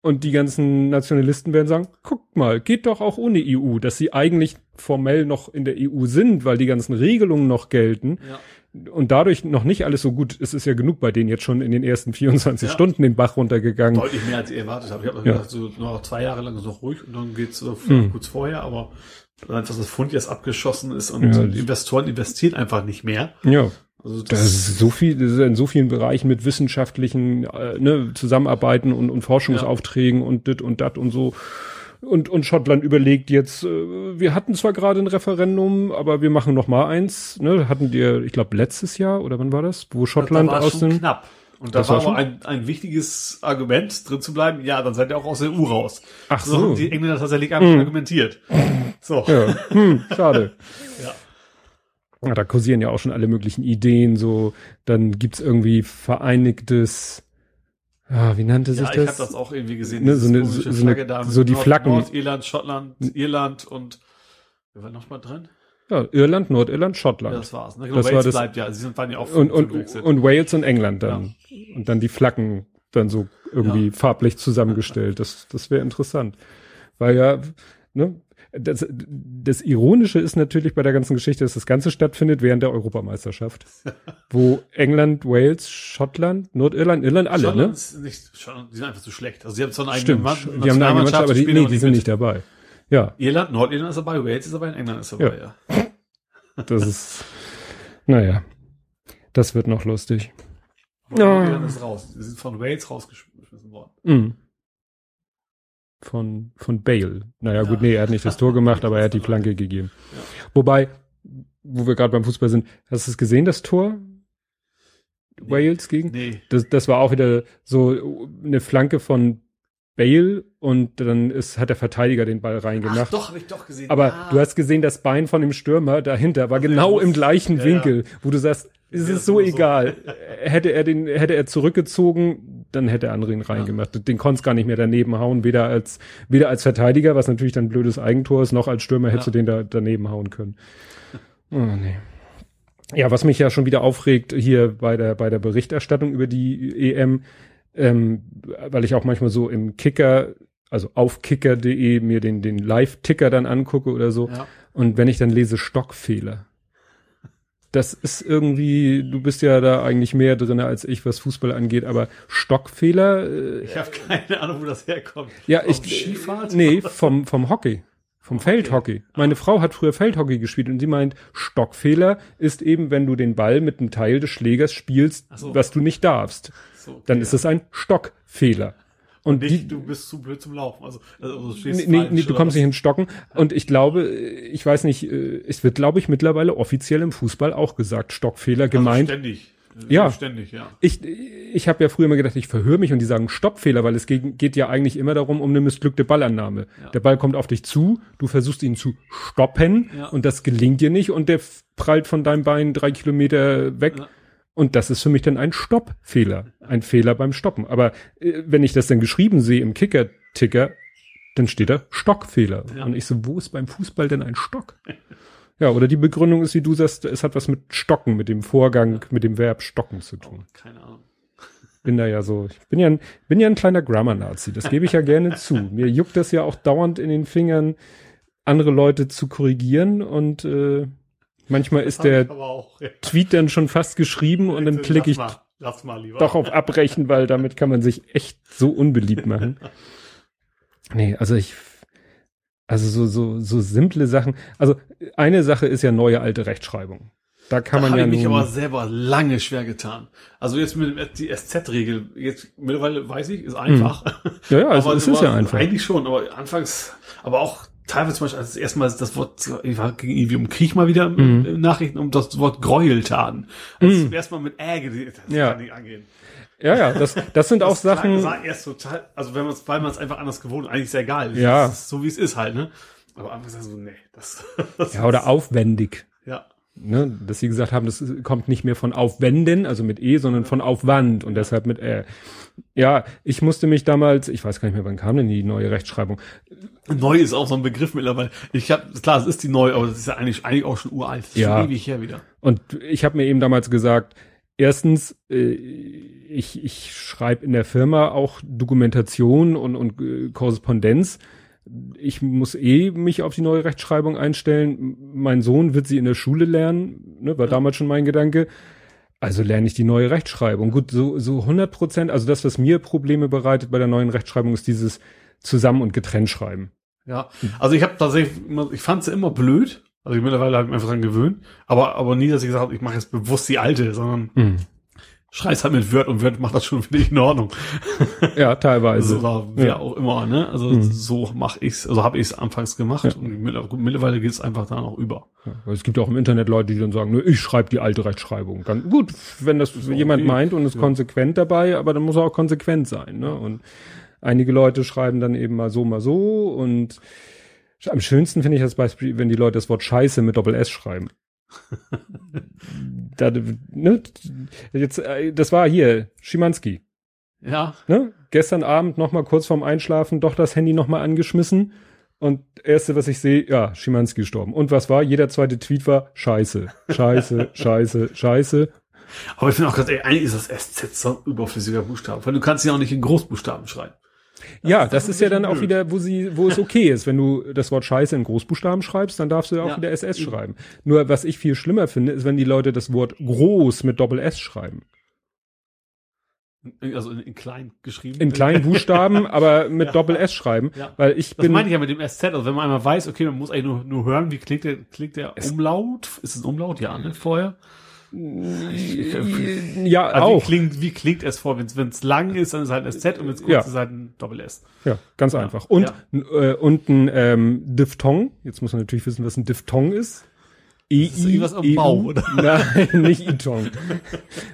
Und die ganzen Nationalisten werden sagen, guckt mal, geht doch auch ohne EU, dass sie eigentlich formell noch in der EU sind, weil die ganzen Regelungen noch gelten. Ja. Und dadurch noch nicht alles so gut. Es ist ja genug bei denen jetzt schon in den ersten 24 ja. Stunden den Bach runtergegangen.
Deutlich mehr als ich erwartet habe. Ich habe ja. gedacht, so noch zwei Jahre lang ist noch ruhig und dann geht's so mhm. kurz vorher, aber einfach das Pfund jetzt abgeschossen ist und ja. Investoren investieren einfach nicht mehr.
Ja. Also das, das ist so viel, das ist in so vielen Bereichen mit wissenschaftlichen äh, ne, Zusammenarbeiten und, und Forschungsaufträgen ja. und dit und dat und so. Und, und Schottland überlegt jetzt, äh, wir hatten zwar gerade ein Referendum, aber wir machen noch mal eins. Ne? Hatten die, ich glaube, letztes Jahr oder wann war das? Wo Schottland
da,
da aus dem
knapp. Und da das war, war ein, ein wichtiges Argument, drin zu bleiben. Ja, dann seid ihr auch aus der EU raus.
Ach so. so.
Die Engländer tatsächlich hm. argumentiert.
So. Ja. Hm, schade. ja. Ja, da kursieren ja auch schon alle möglichen Ideen, so, dann gibt's irgendwie vereinigtes, ah, wie nannte sich
ja,
das?
ich habe das auch irgendwie gesehen,
ne, so eine, so, so, eine, da so die Nord, Flaggen.
Nordirland, Schottland, Irland und, wer war noch mal drin?
Ja, Irland, Nordirland, Schottland.
Ja, das war's. Ne?
Genau, das Wales war das,
bleibt ja, sie sind, waren ja auch
und, und, und Wales und England dann. Ja. Und dann die Flaggen dann so irgendwie ja. farblich zusammengestellt. Das, das wäre interessant. Weil ja, ne, das, das Ironische ist natürlich bei der ganzen Geschichte, dass das Ganze stattfindet während der Europameisterschaft, wo England, Wales, Schottland, Nordirland, Irland, alle, Schottland ne? Ist
nicht, Schottland, die sind einfach zu schlecht. Also sie haben zwar einen
eigenen Mann, die haben eine eigene Mannschaft, aber die, nee, die sind nicht dabei. Ja.
Irland, Nordirland ist dabei, Wales ist dabei, England ist dabei, ja.
ja. Das ist, naja, das wird noch lustig.
Nordirland ist raus. Sie sind von Wales rausgeschmissen worden.
Mhm von, von Bale. Naja, ja. gut, nee, er hat nicht das Tor gemacht, aber er hat die Flanke gegeben. Ja. Wobei, wo wir gerade beim Fußball sind, hast du es gesehen, das Tor? Nee. Wales gegen? Nee. Das, das war auch wieder so eine Flanke von Bale und dann ist, hat der Verteidiger den Ball reingemacht. Ach,
doch, hab ich doch gesehen.
Aber ah. du hast gesehen, das Bein von dem Stürmer dahinter war genau im gleichen ja, Winkel, wo du sagst, es ist so egal. So. hätte er den, hätte er zurückgezogen, dann hätte er andere ihn reingemacht. Ja. Den konnte gar nicht mehr daneben hauen, weder als, weder als Verteidiger, was natürlich dann blödes Eigentor ist, noch als Stürmer hättest ja. du den da daneben hauen können. Oh, nee. Ja, was mich ja schon wieder aufregt hier bei der, bei der Berichterstattung über die EM, ähm, weil ich auch manchmal so im Kicker, also auf kicker.de mir den, den Live-Ticker dann angucke oder so. Ja. Und wenn ich dann lese Stockfehler das ist irgendwie, du bist ja da eigentlich mehr drin als ich, was Fußball angeht, aber Stockfehler.
Äh, ich habe keine Ahnung, wo das herkommt.
Ja, vom ich. Skifahrt? Nee, vom, vom Hockey. Vom okay. Feldhockey. Meine ah. Frau hat früher Feldhockey gespielt und sie meint, Stockfehler ist eben, wenn du den Ball mit einem Teil des Schlägers spielst, so. was du nicht darfst. So, okay, dann ist es ein Stockfehler.
Und nicht, die, du bist zu blöd zum Laufen. Also, also du
stehst nee, nee, du kommst nicht ins Stocken. Und ich glaube, ich weiß nicht, äh, es wird, glaube ich, mittlerweile offiziell im Fußball auch gesagt, Stockfehler gemeint.
Also ständig.
Ja.
Ständig, ja.
Ich, ich habe ja früher immer gedacht, ich verhöre mich und die sagen Stoppfehler, weil es geht, geht ja eigentlich immer darum, um eine missglückte Ballannahme.
Ja.
Der Ball kommt auf dich zu, du versuchst ihn zu stoppen
Ja.
und das gelingt dir nicht und der prallt von deinem Bein drei Kilometer weg.
Ja.
Und das ist für mich dann ein Stoppfehler, ein Fehler beim Stoppen. Aber äh, wenn ich das dann geschrieben sehe im Kicker-Ticker, dann steht da Stockfehler.
Ja.
Und ich so, wo ist beim Fußball denn ein Stock? Ja, oder die Begründung ist, wie du sagst, es hat was mit Stocken, mit dem Vorgang, mit dem Verb stocken zu tun.
Keine Ahnung.
Bin da ja so, ich bin ja ein, bin ja ein kleiner Grammar-Nazi, das gebe ich ja gerne zu. Mir juckt das ja auch dauernd in den Fingern, andere Leute zu korrigieren und äh, manchmal ist der
auch, ja.
Tweet dann schon fast geschrieben und dann klicke ich
mal, mal
doch auf Abbrechen, weil damit kann man sich echt so unbeliebt machen. Nee, also ich, also so, so, so simple Sachen. Also eine Sache ist ja neue alte Rechtschreibung. Da kann
da
man ja
ich mich aber selber lange schwer getan. Also jetzt mit dem, die SZ-Regel, jetzt mittlerweile weiß ich, ist einfach.
ja, ja, also
aber
es ist ja einfach.
Eigentlich schon, aber anfangs, aber auch teilweise zum Beispiel, als erstmal das Wort, ich war ging irgendwie um Krieg mal wieder
Mhm.
in Nachrichten, um das Wort Gräueltaten. Also erstmal mit Äge, das
Ja.
kann nicht angehen.
Ja, ja, das, das sind auch
Das
Sachen.
sah erst total, also wenn man es, weil man es einfach anders gewohnt, eigentlich ist ja egal.
Ja.
Das ist so wie es ist halt, ne? Aber einfach so, nee, das, das
Ja, oder aufwendig.
ja.
Ne, dass sie gesagt haben, das kommt nicht mehr von aufwenden, also mit E, sondern von Aufwand und deshalb mit Ä. Ja, ich musste mich damals, ich weiß gar nicht mehr, wann kam denn die neue Rechtschreibung?
Neu ist auch so ein Begriff mittlerweile. Ich habe klar, es ist die neu, aber das ist ja eigentlich eigentlich auch schon uralt. Das ist
Ja.
schon ewig her wieder.
Und ich habe mir eben damals gesagt, erstens, äh, ich, ich schreibe in der Firma auch Dokumentation und, und äh, Korrespondenz. Ich muss eh mich auf die neue Rechtschreibung einstellen. Mein Sohn wird sie in der Schule lernen, ne, war damals schon mein Gedanke. Also lerne ich die neue Rechtschreibung. Gut, so, so 100 Prozent, also das, was mir Probleme bereitet bei der neuen Rechtschreibung, ist dieses Zusammen- und Getrennt schreiben.
Ja, also ich habe tatsächlich, immer, ich fand sie immer blöd. Also mittlerweile habe ich mich einfach dran gewöhnt. Aber aber nie, dass ich gesagt habe, ich mache jetzt bewusst die alte, sondern
Hm.
Schreiß halt mit Word und Word macht das schon für dich in Ordnung.
Ja, teilweise.
Also wer
Ja.
auch immer, ne? Also
Mhm.
so mache ich's, also habe ich es anfangs gemacht und mittler- gut, mittlerweile geht's einfach da noch über.
Ja, es gibt auch im Internet Leute, die dann sagen, ich schreibe die alte Rechtschreibung. Ganz gut, wenn das jemand
okay.
meint und ist konsequent dabei, aber dann muss er auch konsequent sein. Ne? Und einige Leute schreiben dann eben mal so, mal so. Und am schönsten finde ich das Beispiel, wenn die Leute das Wort Scheiße mit Doppel S schreiben. da, ne, jetzt, äh, das war hier Schimanski.
Ja,
Ne? Gestern Abend noch mal kurz vorm Einschlafen doch das Handy noch mal angeschmissen. Und erste, was ich sehe, ja, Schimanski gestorben. Und was war? Jeder zweite Tweet war Scheiße, Scheiße, Scheiße, Scheiße.
aber ich finde auch gerade, ey, eigentlich ist das SZ so ein überflüssiger Buchstabe, weil du kannst ja auch nicht in Großbuchstaben schreiben.
Ja,
ist
das ist ja dann
bisschen
auch
blöd.
wieder, wo sie, wo es okay ist. Wenn du das Wort Scheiße in Großbuchstaben schreibst, dann darfst du ja auch
Ja.
wieder SS schreiben. Nur was ich viel schlimmer finde, ist, wenn die Leute das Wort groß mit Doppel S schreiben.
Also in, in klein geschrieben.
In kleinen Buchstaben, aber mit
Ja.
Doppel S schreiben.
Ja.
Weil ich
Das
bin.
meine ich ja mit dem SZ. Also wenn man einmal weiß, okay, man muss eigentlich nur, nur hören, wie klingt der, klingt der Umlaut? Ist es ein Umlaut? Ja, ne? Vorher?
Ja,
Also
auch.
Wie klingt, wie klingt es vor? Wenn es lang ist, dann ist es halt ein SZ und wenn es kurz
Ja.
ist, ist halt ein Doppel S.
Ja, ganz einfach. Und, n- äh, und ein ähm, Diphthong. Jetzt muss man natürlich wissen, was ein Diphthong ist. E
ist irgendwas am Bau, oder?
Nein, nicht Itong.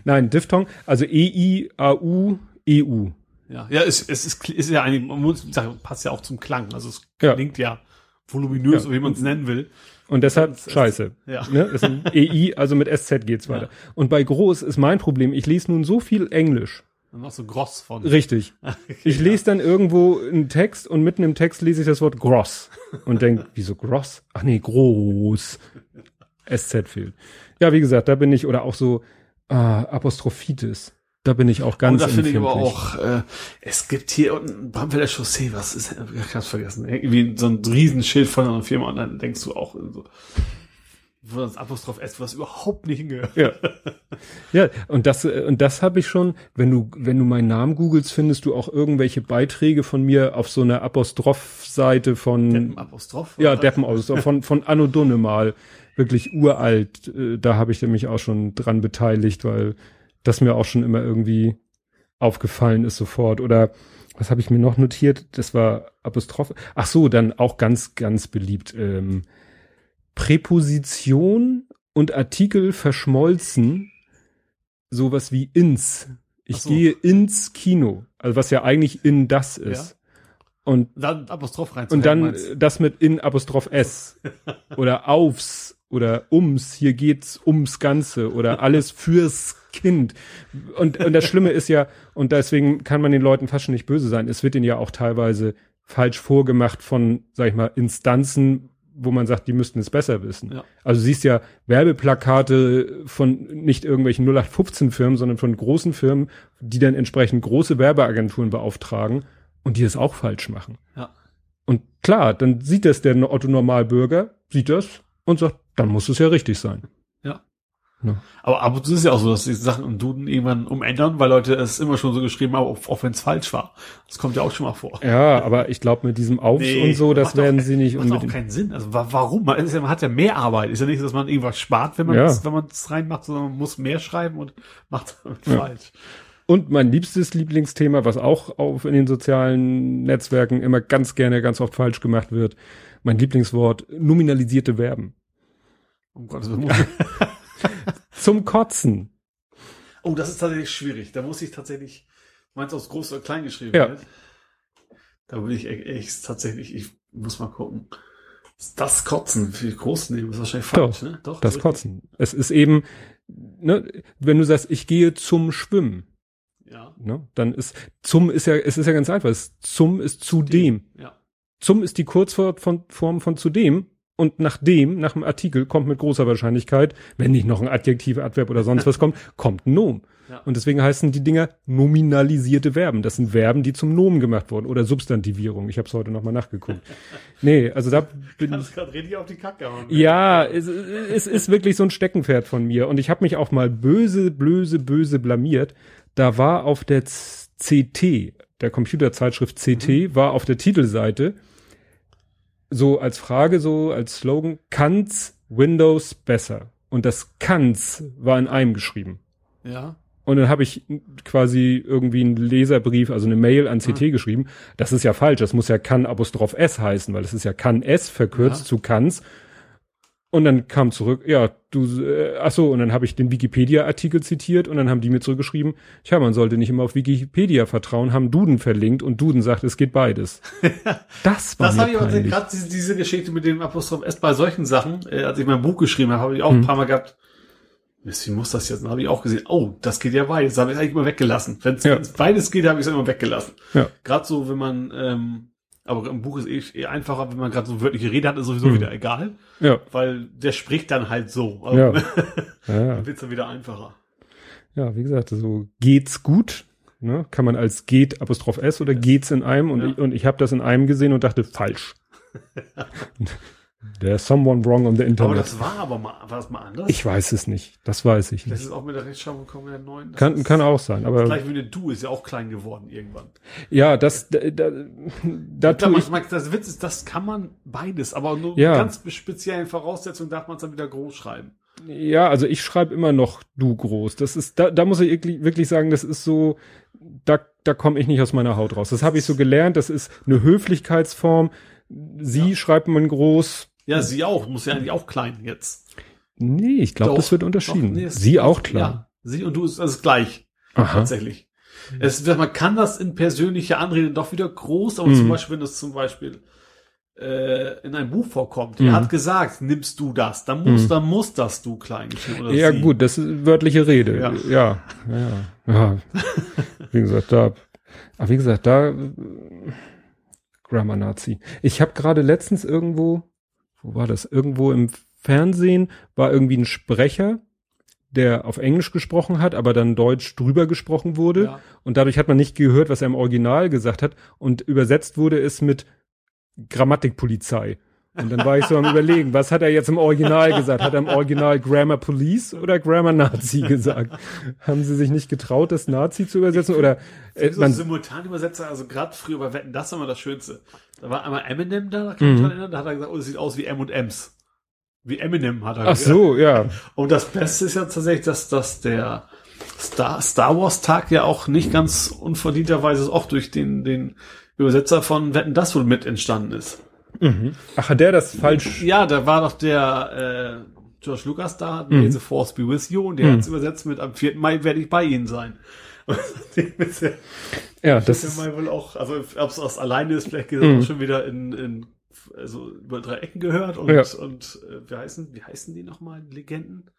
Nein, Diphthong. Also E E-I-A-U, E-U.
Ja, ja, es, es ist, ist ja eigentlich, man muss sagen, passt ja auch zum Klang. Also es
Ja.
klingt ja voluminös,
Ja.
oder wie man es nennen will.
Und deshalb scheiße.
Ja.
Ne? Ist ein EI, also mit SZ geht's weiter. Und bei groß ist mein Problem, ich lese nun so viel Englisch.
Dann noch so gross von.
Richtig. Ich lese dann irgendwo einen Text und mitten im Text lese ich das Wort gross und denk, wieso gross? Ach nee, groß. SZ fehlt. Ja, wie gesagt, da bin ich, oder auch so äh, Apostrophitis. Da bin ich auch ganz
und da finde ich aber auch, äh, es gibt hier unten Bramfelder Chaussee, was ist, ich hab's vergessen, irgendwie so ein Riesenschild von einer Firma und dann denkst du auch so, wo das Apostroph S, was überhaupt nicht hingehört.
Ja. ja, und das, äh, und das habe ich schon, wenn du, wenn du meinen Namen googelst, findest du auch irgendwelche Beiträge von mir auf so einer Apostroph-Seite von,
Deppen Apostroph.
ja? Deppen aus, von, von Anno Dunne mal, wirklich uralt, äh, da habe ich mich auch schon dran beteiligt, weil das mir auch schon immer irgendwie aufgefallen ist sofort. Oder was habe ich mir noch notiert? Das war Apostroph. Ach so, dann auch ganz, ganz beliebt. Ähm, Präposition und Artikel verschmolzen sowas wie ins. Ich
so.
gehe ins Kino. Also was ja eigentlich in das ist. Und,
Dann Apostroph rein.
und dann das mit in Apostroph S. oder aufs oder ums. Hier geht's ums Ganze oder alles fürs Kind. Und, und das Schlimme ist ja, und deswegen kann man den Leuten fast schon nicht böse sein. Es wird ihnen ja auch teilweise falsch vorgemacht von, sag ich mal, Instanzen, wo man sagt, die müssten es besser wissen.
Ja.
Also du siehst ja Werbeplakate von nicht irgendwelchen 0815 Firmen, sondern von großen Firmen, die dann entsprechend große Werbeagenturen beauftragen und die das auch falsch machen.
Ja.
Und klar, dann sieht das der Otto Normalbürger, sieht das und sagt, dann muss es ja richtig sein.
Ja.
Ja.
Aber ab und zu ist es ja auch so, dass die Sachen im Duden irgendwann umändern, weil Leute es immer schon so geschrieben haben, auch, auch wenn es falsch war. Das kommt ja auch schon mal vor.
Ja, aber ich glaube, mit diesem Aufs
Nee,
und so, das werden
auch-
sie nicht
Macht auch
unbedingt.
keinen Sinn. Also wa warum? Man, ist ja, man hat ja mehr Arbeit. Ist ja nicht, dass man irgendwas spart, wenn man
Ja.
es wenn man es reinmacht, sondern man muss mehr schreiben und macht damit
Ja.
falsch.
Und mein liebstes Lieblingsthema, was auch auf in den sozialen Netzwerken immer ganz gerne, ganz oft falsch gemacht wird, mein Lieblingswort, nominalisierte Verben.
Um Gottes Willen.
Zum Kotzen.
Oh, das ist tatsächlich schwierig. Da muss ich tatsächlich, meinst du, aus groß oder klein geschrieben
Ja.
wird? Da will ich echt tatsächlich, ich muss mal gucken. Das Kotzen für groß nehmen ist wahrscheinlich falsch, ne? Doch.
Das
richtig.
Kotzen. Es ist eben, ne, wenn du sagst, ich gehe zum Schwimmen,
Ja.
ne, dann ist, zum ist ja, es ist ja ganz einfach, es, zum ist zudem.
Ja.
Zum ist die Kurzform von, Form von zudem und nach dem, nach dem Artikel kommt mit großer Wahrscheinlichkeit, wenn nicht noch ein Adjektiv, Adverb oder sonst was kommt, kommt ein Nomen.
Ja.
Und deswegen heißen die Dinger nominalisierte Verben. Das sind Verben, die zum Nomen gemacht wurden oder Substantivierung. Ich habe es heute nochmal nachgeguckt. Nee, also da bin
Kannst gerade richtig auf die Kacke hauen.
ja, es, es ist wirklich so ein Steckenpferd von mir. Und ich habe mich auch mal böse, blöse, böse blamiert. Da war auf der CT, der Computerzeitschrift CT, war auf der Titelseite so als Frage, so als Slogan, kann's Windows besser? Und das kann's war in einem geschrieben.
Ja.
Und dann habe ich quasi irgendwie einen Leserbrief, also eine Mail an CT geschrieben. Das ist ja falsch. Das muss ja kann Apostroph S heißen, weil es ist ja kann S verkürzt
Ja.
zu kanns. Und dann kam zurück, ja, du, äh, ach so, und dann habe ich den Wikipedia-Artikel zitiert und dann haben die mir zurückgeschrieben, tja, man sollte nicht immer auf Wikipedia vertrauen, haben Duden verlinkt und Duden sagt, es geht beides. Das war
Das habe ich aber gerade diese, diese Geschichte mit dem Apostroph S bei solchen Sachen, äh, als ich mein Buch geschrieben habe, habe ich auch
Mhm.
ein paar Mal gehabt. Mist, wie muss das jetzt? Dann habe ich auch gesehen, oh, das geht ja beides. Das habe ich eigentlich immer weggelassen. Wenn es
Ja.
beides geht, habe ich es immer weggelassen.
Ja.
Gerade so, wenn man, ähm, aber im Buch ist eh, eh einfacher, wenn man gerade so wörtliche Rede hat, ist sowieso
Mhm.
wieder egal,
Ja,
weil der spricht dann halt so. Also,
Ja. ja.
dann wird's dann wieder einfacher.
Ja, wie gesagt, so geht's gut. Ne? Kann man als geht Apostroph S oder geht's in einem und
Ja.
ich, und ich habe das in einem gesehen und dachte falsch. There's someone wrong on the
Aber
Internet.
das war aber mal, war das mal anders?
ich weiß es nicht. Das weiß ich
das
nicht.
ist auch mit der Rechtschreibung gekommen mit der neuen. Das
Kann,
ist
kann auch sein, aber
Gleich wie eine Du ist ja auch klein geworden irgendwann.
ja, das da, da, da tue ich,
manchmal, das Witz ist, das kann man beides, aber nur
Ja.
ganz speziellen Voraussetzungen darf man es dann wieder groß schreiben.
ja, also ich schreibe immer noch du groß. Das ist da, da muss ich wirklich- sagen, das ist so da da komme ich nicht aus meiner Haut raus. Das habe ich so gelernt, das ist eine Höflichkeitsform. Sie schreibt man groß.
Ja, sie auch, muss ja eigentlich auch klein jetzt.
Nee, ich glaube,
Doch,
das wird
doch,
unterschieden.
nee, es-
Sie auch klar.
Ja, sie und du ist also gleich,
Aha.
tatsächlich. Es, man kann das in persönlicher Anrede doch wieder groß, aber
Mhm.
zum Beispiel, wenn es zum Beispiel äh, in einem Buch vorkommt,
Mhm.
er hat gesagt, nimmst du das, dann muss,
Mhm.
dann muss das du klein geschrieben oder
Ja,
sie.
gut, das ist wörtliche Rede.
Ja.
Ja, ja, ja. ja. Wie gesagt, da, aber wie gesagt, da äh, Grammar Nazi. Ich habe gerade letztens irgendwo, wo war das? Irgendwo im Fernsehen war irgendwie ein Sprecher, der auf Englisch gesprochen hat, aber dann Deutsch drüber gesprochen wurde.
Ja.
Und dadurch hat man nicht gehört, was er im Original gesagt hat. Und übersetzt wurde es mit Grammatikpolizei. Und dann war ich so am überlegen, was hat er jetzt im Original gesagt? Hat er im Original Grammar Police oder Grammar Nazi gesagt? Haben sie sich nicht getraut, das Nazi zu übersetzen? Oder äh,
so
man,
Simultanübersetzer, also gerade früher bei Wetten, das war immer das Schönste. Da war einmal Eminem da, da kann ich mich
Mhm.
erinnern, da hat er gesagt, oh, das sieht aus wie M&M's. Wie Eminem hat er
ach so, ja.
Und das Beste ist ja tatsächlich, dass, dass der Star, Star Wars Tag ja auch nicht ganz unverdienterweise auch durch den, den Übersetzer von Wetten, das wohl mit entstanden ist.
Mhm. Ach, hat der das falsch?
Ja, da war doch der, George Lucas da, May
Mhm.
the Force be with you, und der
Mhm.
hat's übersetzt mit am 4. Mai werde ich bei Ihnen sein.
Ja, das
ist ja mal wohl auch, also ob es aus alleine ist, vielleicht geht
Mhm.
auch schon wieder in, in also über drei Ecken gehört und,
Ja.
und äh, wie heißen, wie heißen die nochmal, Legenden?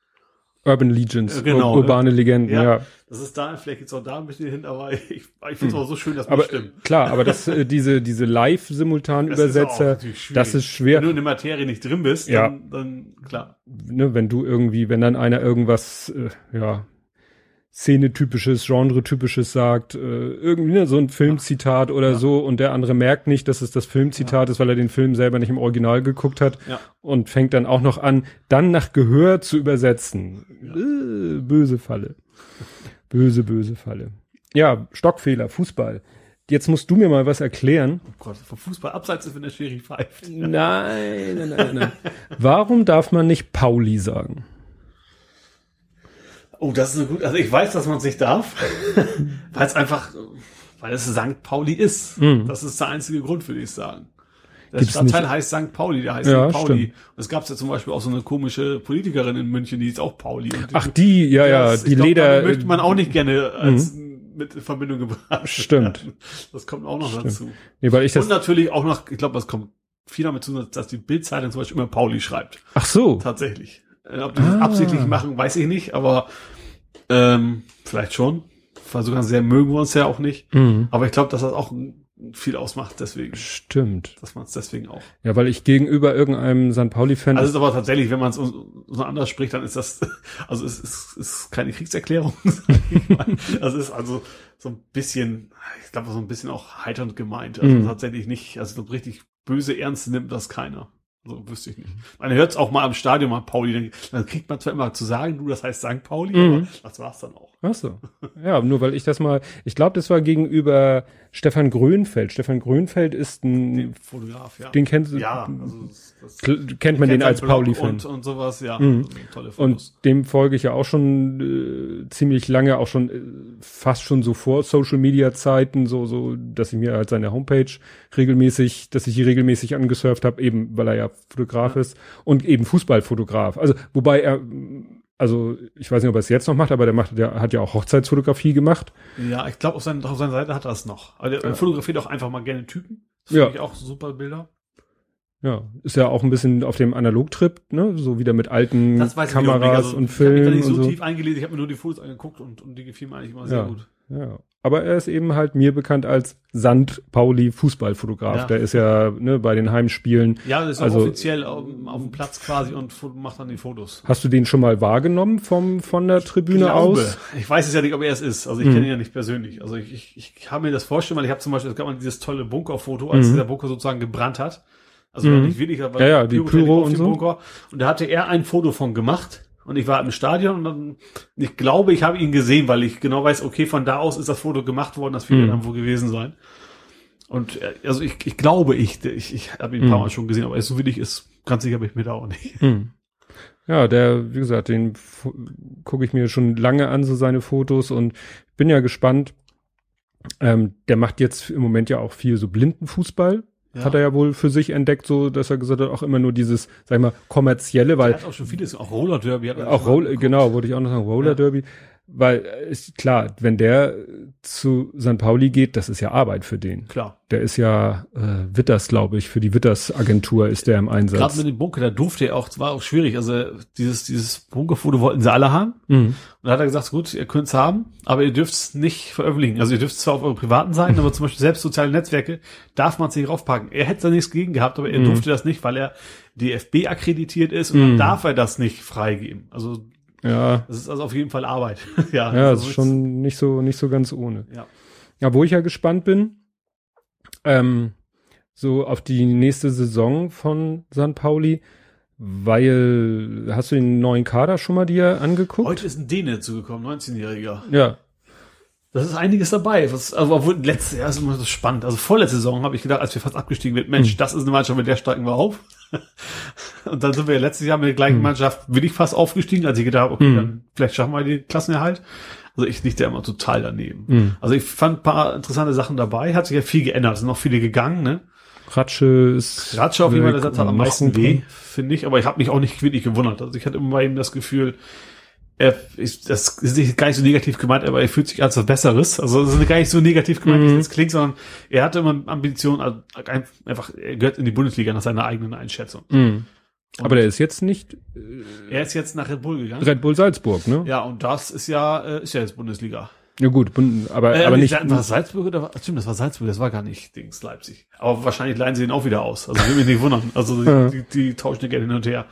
Urban Legends,
Ja, genau,
ur urbane Legenden,
Ja.
ja.
Das ist da, vielleicht geht's auch da ein bisschen hin, aber ich, ich finde es auch so schön, dass.
Aber
das stimmt.
klar, aber das, äh, diese, diese
Das
Live-Simultan-Übersetzer,
schwierig.
das ist schwer.
Wenn du in der Materie nicht drin bist,
Ja.
dann, dann klar.
ne, wenn du irgendwie, wenn dann einer irgendwas, äh, ja, Szene-typisches, Genre-typisches sagt, äh, irgendwie ne, so ein Filmzitat oder
Ja.
so und der andere merkt nicht, dass es das Filmzitat ist, weil er den Film selber nicht im Original geguckt hat
Ja.
und fängt dann auch noch an, dann nach Gehör zu übersetzen. Äh, böse Falle. Böse, böse Falle. Ja, Stockfehler, Fußball. Jetzt musst du mir mal was erklären.
Oh Gott, vom Fußball abseits ist, wenn der Schiri pfeift.
Nein, nein, nein, nein. Warum darf man nicht Pauli sagen?
Oh, das ist eine gute, also ich weiß, dass man es nicht darf, weil es einfach, weil es St. Pauli ist.
Mhm.
Das ist der einzige Grund, würde ich sagen. Der
Gibt's
Stadtteil
nicht-
heißt St. Pauli, der heißt
Ja,
St. Pauli.
stimmt.
Und es gab ja zum Beispiel auch so eine komische Politikerin in München, die ist auch Pauli. Und
Ach, die, ja, ja, die
glaub,
Leder.
die möchte man auch nicht gerne als mit in Verbindung gebracht.
Stimmt.
Das kommt auch noch
Stimmt.
dazu.
Nee, weil ich das.
Und natürlich auch noch, ich glaube, das kommt viel damit zu, dass die Bildzeitung zum Beispiel immer Pauli schreibt.
Ach so.
Tatsächlich. Äh, Ob die das
Ah.
absichtlich machen, weiß ich nicht, aber ähm, vielleicht schon. So ganz sehr mögen wir uns ja auch nicht.
Mhm.
Aber ich glaube, dass das auch viel ausmacht, deswegen,
Stimmt.
dass man es deswegen auch.
Ja, weil ich gegenüber irgendeinem St. Pauli-Fan.
Also es ist aber tatsächlich, wenn man es so anders spricht, dann ist das, also es ist, ist keine Kriegserklärung. sag ich mal. Das ist also so ein bisschen, ich glaube, so ein bisschen auch heiternd gemeint. Also
Mhm.
tatsächlich nicht, also so richtig böse ernst nimmt das keiner. So wüsste ich nicht. Man hört es auch mal am Stadion mal Pauli, dann, dann kriegt man zwar immer zu sagen, du, das heißt St. Pauli,
Mhm.
aber das war's dann auch.
Ach so. Ja, nur weil ich das mal, ich glaube, das war gegenüber Stefan Grönfeld. Stefan Grönfeld ist ein,
Den Fotograf, ja.
den kennst du,
ja, also das,
kennt man den als
sein Blog
Pauli-Fan.
Und, und sowas, ja.
Mhm.
Also.
Und dem folge ich ja auch schon äh, ziemlich lange, auch schon äh, fast schon so vor Social Media Zeiten, so so, dass ich mir halt seine Homepage regelmäßig, dass ich die regelmäßig angesurft habe, eben weil er ja Fotograf
Ja.
ist und eben Fußballfotograf. Also wobei er also ich weiß nicht, ob er es jetzt noch macht, aber der macht, der hat ja auch Hochzeitsfotografie gemacht.
Ja, ich glaube, auf, seinen- auf seiner Seite hat er es noch. Aber der
Ja.
fotografiert auch einfach mal gerne Typen. Das
Ja.
ich auch super Bilder.
Ja, ist ja auch ein bisschen auf dem Analogtrip, ne, so wieder mit alten
Das weiß ich wiederum
Kameras
nicht. Also,
und
Ich habe mich da
Filmen
nicht so,
so.
tief eingelesen, ich habe mir nur die Fotos angeguckt und, und die gefielen mir eigentlich immer sehr
Ja.
gut.
Ja, aber er ist eben halt mir bekannt als Sand Pauli Fußballfotograf.
Ja.
Der ist ja ne, bei den Heimspielen.
Ja, das ist
Also-
offiziell auf, auf dem Platz quasi und macht dann die Fotos.
Hast du den schon mal wahrgenommen vom von der Tribüne
Glaube.
aus?
Ich weiß es ja nicht, ob er es ist. Also ich
Mhm.
kenne ihn ja nicht persönlich. Also ich, ich, ich kann mir das vorstellen, weil ich habe zum Beispiel, es gab mal dieses tolle Bunkerfoto, als
Mhm.
dieser Bunker sozusagen gebrannt hat. Also
Mhm.
nicht wenig, aber
Ja, ja, die Pyro
auf
und so.
Bunker. Und da hatte er ein Foto von gemacht. Und ich war im Stadion und dann, ich glaube, ich habe ihn gesehen, weil ich genau weiß, okay, von da aus ist das Foto gemacht worden, das wird
Mhm.
dann wohl gewesen sein. Und äh, also ich, ich glaube, ich, ich, ich habe ihn ein paar
Mhm.
Mal schon gesehen, aber er ist so willig ist, ganz sicher bin ich mir da auch nicht.
Hm. Ja, der, wie gesagt, den gucke ich mir schon lange an, so seine Fotos und bin ja gespannt. Ähm, der macht jetzt im Moment ja auch viel so Blindenfußball.
Ja.
Hat er ja wohl für sich entdeckt, so dass er gesagt hat, auch immer nur dieses, sag ich mal, kommerzielle, weil
er hat auch schon vieles, auch Roller Derby hat er
Auch
schon
Roll,
angeguckt.
genau, wollte ich auch noch sagen, Roller
Ja.
Derby. Weil, äh, ist klar, wenn der äh, zu St. Pauli geht, das ist ja Arbeit für den.
Klar.
Der ist ja äh, Witters, glaube ich, für die Witters-Agentur ist der im
Gerade
Einsatz.
mit dem Bunker, da durfte er auch, es war auch schwierig. Also dieses, dieses Bunkerfoto wollten sie alle haben.
Mhm.
Und da hat er gesagt, gut, ihr könnt's haben, aber ihr dürft es nicht veröffentlichen. Also ihr dürft es zwar auf euren privaten Seiten, aber zum Beispiel selbst soziale Netzwerke darf man es nicht raufpacken. Er hätte da nichts gegen gehabt, aber er
Mhm.
durfte das nicht, weil er DFB akkreditiert ist und
Mhm.
dann darf er das nicht freigeben. Also
Ja,
das ist also auf jeden Fall Arbeit. ja,
ja,
also
ist schon nicht so, nicht so ganz ohne.
Ja.
Ja, wo ich ja gespannt bin, ähm, so auf die nächste Saison von St. Pauli, weil, hast du den neuen Kader schon mal dir angeguckt?
Heute ist ein Däne zugekommen, 19-Jähriger.
Ja.
Das ist einiges dabei. Was, also, obwohl letztes Jahr ist immer so spannend. Also vorletzte Saison habe ich gedacht, als wir fast abgestiegen sind, Mensch,
Hm.
das ist eine Mannschaft, mit der steigen wir auf. Und dann sind wir letztes Jahr mit der gleichen
Hm.
Mannschaft bin ich fast aufgestiegen, als ich gedacht habe, okay,
Hm.
dann vielleicht schaffen wir den Klassenerhalt. Also ich liege da immer total daneben.
Mhm.
Also ich fand ein paar interessante Sachen dabei, hat sich ja viel geändert, es sind noch viele gegangen, ne?
Ratsche ist.
Ratsche auf jeden Fall, der Satz hat am meisten weh, finde ich, aber ich habe mich auch nicht wirklich gewundert. Also ich hatte immer bei ihm das Gefühl, er ist, das ist nicht gar nicht so negativ gemeint, aber er fühlt sich als was Besseres. Also das ist gar nicht so negativ gemeint, mhm. wie es klingt, sondern er hatte immer Ambitionen, also einfach, er gehört in die Bundesliga nach seiner eigenen Einschätzung.
Mhm. Aber der ist jetzt nicht.
Äh, er ist jetzt nach Red Bull gegangen.
Red Bull Salzburg, ne?
Ja, und das ist ja, äh, ist ja jetzt Bundesliga.
Ja gut, aber, äh, aber nicht.
War Salzburg oder stimmt, das war Salzburg, das war gar nicht Dings Leipzig. Aber wahrscheinlich leihen sie ihn auch wieder aus. Also will mich nicht wundern. Also die, die, die tauschen ja gerne hin und her.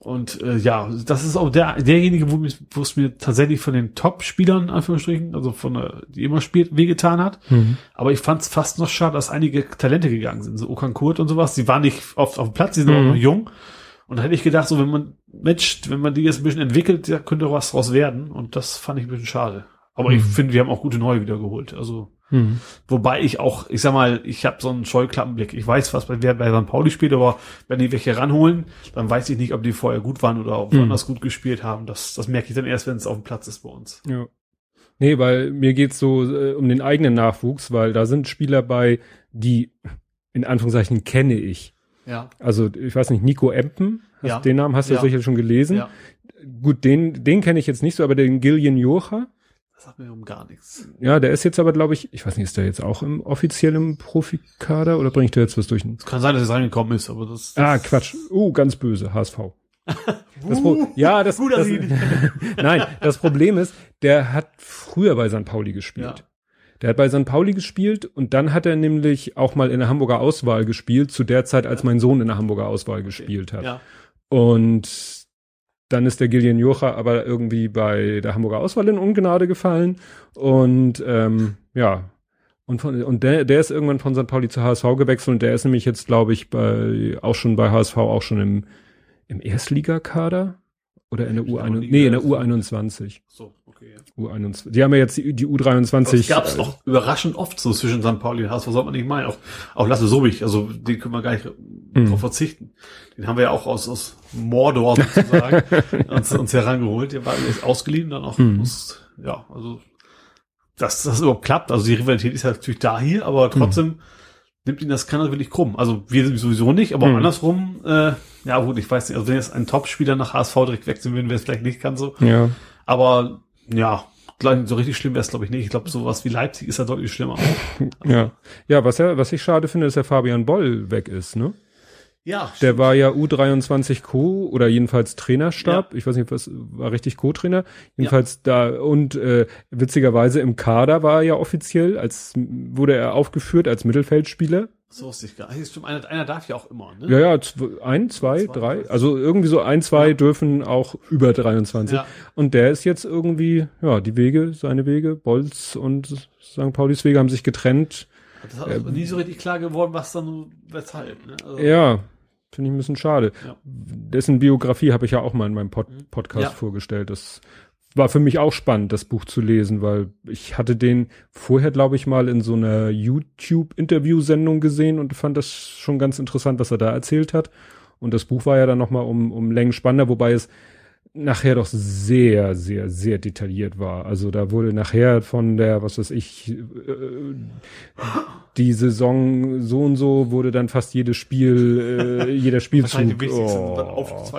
Und äh, ja, das ist auch der derjenige, wo, wo es mir tatsächlich von den Top-Spielern, Anführungsstrichen, also von äh, die immer spielt, wehgetan hat. Mhm. Aber ich fand es fast noch schade, dass einige Talente gegangen sind, so Okan Kurt und sowas. Die waren nicht oft auf dem Platz, die sind mhm. auch noch jung. Und da hätte ich gedacht, so wenn man matcht, wenn man die jetzt ein bisschen entwickelt, da könnte was draus werden. Und das fand ich ein bisschen schade. Aber mhm. ich finde, wir haben auch gute neue wieder geholt. Also Mhm. Wobei ich auch, ich sag mal, ich habe so einen Scheuklappenblick. Ich weiß, was bei, wer bei St. Pauli spielt, aber wenn die welche ranholen, dann weiß ich nicht, ob die vorher gut waren oder auch mhm. woanders gut gespielt haben. Das, das merke ich dann erst, wenn es auf dem Platz ist bei uns.
Ja. Nee, weil mir geht's so äh, um den eigenen Nachwuchs, weil da sind Spieler bei, die in Anführungszeichen kenne ich.
Ja.
Also ich weiß nicht, Nico Empen, hast, ja. den Namen hast du ja. sicher schon gelesen. Ja. Gut, den, den kenne ich jetzt nicht so, aber den Gillian Jocha,
sagt mir um gar nichts.
Ja, der ist jetzt aber, glaube ich, ich weiß nicht, ist der jetzt auch im offiziellen Profikader oder bringt der jetzt was durch?
Es kann sein, dass es reingekommen ist, aber das.
das ah, Quatsch. Uh, ganz böse, HSV. Das uh, ja, das, das Nein, das Problem ist, der hat früher bei St. Pauli gespielt. Ja. Der hat bei St. Pauli gespielt und dann hat er nämlich auch mal in der Hamburger Auswahl gespielt, zu der Zeit, als mein Sohn in der Hamburger Auswahl okay. gespielt hat. Ja. Und dann ist der Gillian Jocha aber irgendwie bei der Hamburger Auswahl in Ungnade gefallen. Und ähm, ja, und, von, und der, der ist irgendwann von St. Pauli zu HSV gewechselt und der ist nämlich jetzt, glaube ich, bei auch schon bei HSV auch schon im, im Erstligakader. Oder in der U21? Nee, in der U21. So, okay. Ja. U21. Die haben ja jetzt die, die U23. Das
gab es auch überraschend oft so zwischen St. Pauli und HSV, sollte man nicht meinen. Auch, auch Lasse Sobich, also die können wir gar nicht mhm. drauf verzichten. Den haben wir ja auch aus, aus Mordor sozusagen uns, uns herangeholt. Der war jetzt ausgeliehen, dann auch, mhm. aus, ja, also, dass das überhaupt klappt. Also die Rivalität ist ja natürlich da hier, aber trotzdem mhm. nimmt ihn das keiner wirklich krumm. Also wir sowieso nicht, aber mhm. andersrum, äh, ja gut, ich weiß nicht, also wenn jetzt ein Topspieler nach HSV direkt wechseln würden, wäre es vielleicht nicht ganz so.
Ja.
Aber ja, so richtig schlimm wäre es, glaube ich, nicht. Ich glaube, sowas wie Leipzig ist ja deutlich schlimmer.
Ja. Ja, was ja, was ich schade finde, ist, dass der Fabian Boll weg ist, ne?
Ja.
Der stimmt. war ja U23 Co. oder jedenfalls Trainerstab. Ja. Ich weiß nicht, was war richtig Co-Trainer. Jedenfalls ja. da und äh, witzigerweise im Kader war er ja offiziell, als wurde er aufgeführt als Mittelfeldspieler.
So gar nicht. Stimmt, einer, einer darf ja auch immer, ne?
Ja, ja, ein, zwei, zwei drei. Also irgendwie so ein, zwei ja. dürfen auch über 23. Ja. Und der ist jetzt irgendwie, ja, die Wege, seine Wege, Bolz und St. Paulis Wege haben sich getrennt.
Das hat äh, nie so richtig klar geworden, was dann weshalb. Ne?
Also, ja, finde ich ein bisschen schade. Ja. Dessen Biografie habe ich ja auch mal in meinem Pod mhm. Podcast ja. vorgestellt. Das war für mich auch spannend, das Buch zu lesen, weil ich hatte den vorher, glaube ich, mal in so einer YouTube-Interview-Sendung gesehen und fand das schon ganz interessant, was er da erzählt hat. Und das Buch war ja dann noch mal um, um Längen spannender, wobei es nachher doch sehr, sehr, sehr detailliert war. Also da wurde nachher von der, was weiß ich, äh, die Saison so und so wurde dann fast jedes Spiel, äh, jeder Spielzug. Die wichtigsten oh.
Auf,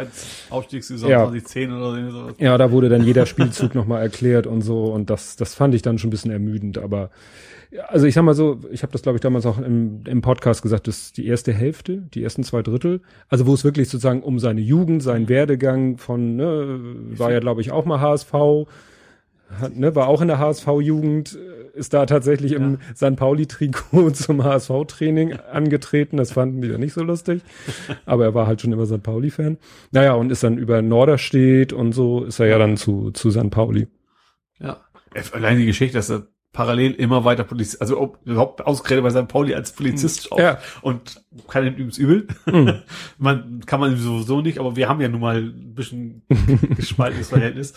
Aufstiegssaison ja. 2010 oder so.
Ja, da wurde dann jeder Spielzug nochmal erklärt und so und das, das fand ich dann schon ein bisschen ermüdend, aber also ich sag mal so, ich habe das glaube ich damals auch im, im Podcast gesagt, das ist die erste Hälfte, die ersten zwei Drittel, also wo es wirklich sozusagen um seine Jugend, seinen Werdegang von, ne, war ja glaube ich auch mal HSV, hat, ne, war auch in der HSV-Jugend, ist da tatsächlich ja. im San Pauli-Trikot zum HSV-Training angetreten. Das fanden die ja nicht so lustig. Aber er war halt schon immer San Pauli-Fan. Naja, und ist dann über Norderstedt und so ist er ja dann zu, zu San Pauli.
Ja. Allein die Geschichte, dass er parallel immer weiter Polizist, also ob, überhaupt ausgerechnet bei seinem Pauli als Polizist
mhm. ja.
und kann ihm übrigens übel. Mhm. man kann man sowieso nicht, aber wir haben ja nun mal ein bisschen gespaltenes Verhältnis.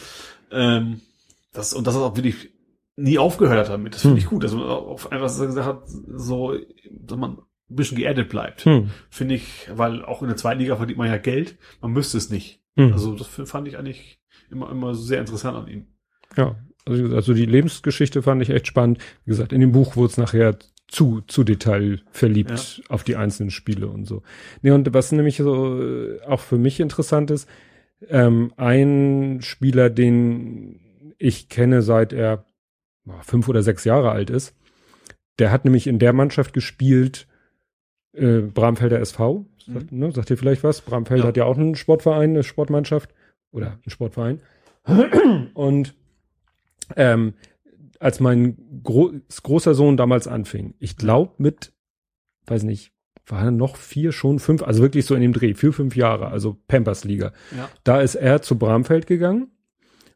Ähm, das, und das ist auch wirklich nie aufgehört hat damit. Das finde ich mhm. gut, dass man auf einfach gesagt hat, so, dass man ein bisschen geerdet bleibt. Mhm. Finde ich, weil auch in der zweiten Liga verdient man ja Geld, man müsste es nicht. Mhm. Also das fand ich eigentlich immer, immer sehr interessant an ihm.
Ja, also, also die Lebensgeschichte fand ich echt spannend. Wie gesagt, in dem Buch wurde es nachher zu, zu Detail verliebt ja. auf die einzelnen Spiele und so. Nee, und was nämlich so äh, auch für mich interessant ist, ähm, ein Spieler, den ich kenne, seit er fünf oder sechs Jahre alt ist, der hat nämlich in der Mannschaft gespielt, äh, Bramfelder SV, sagt, mhm. ne, sagt ihr vielleicht was? Bramfeld ja. hat ja auch einen Sportverein, eine Sportmannschaft oder einen Sportverein. Und ähm, als mein gro großer Sohn damals anfing, ich glaube mit, weiß nicht, waren noch vier, schon fünf, also wirklich so in dem Dreh, vier, fünf Jahre, also Pampers-Liga. Ja. Da ist er zu Bramfeld gegangen,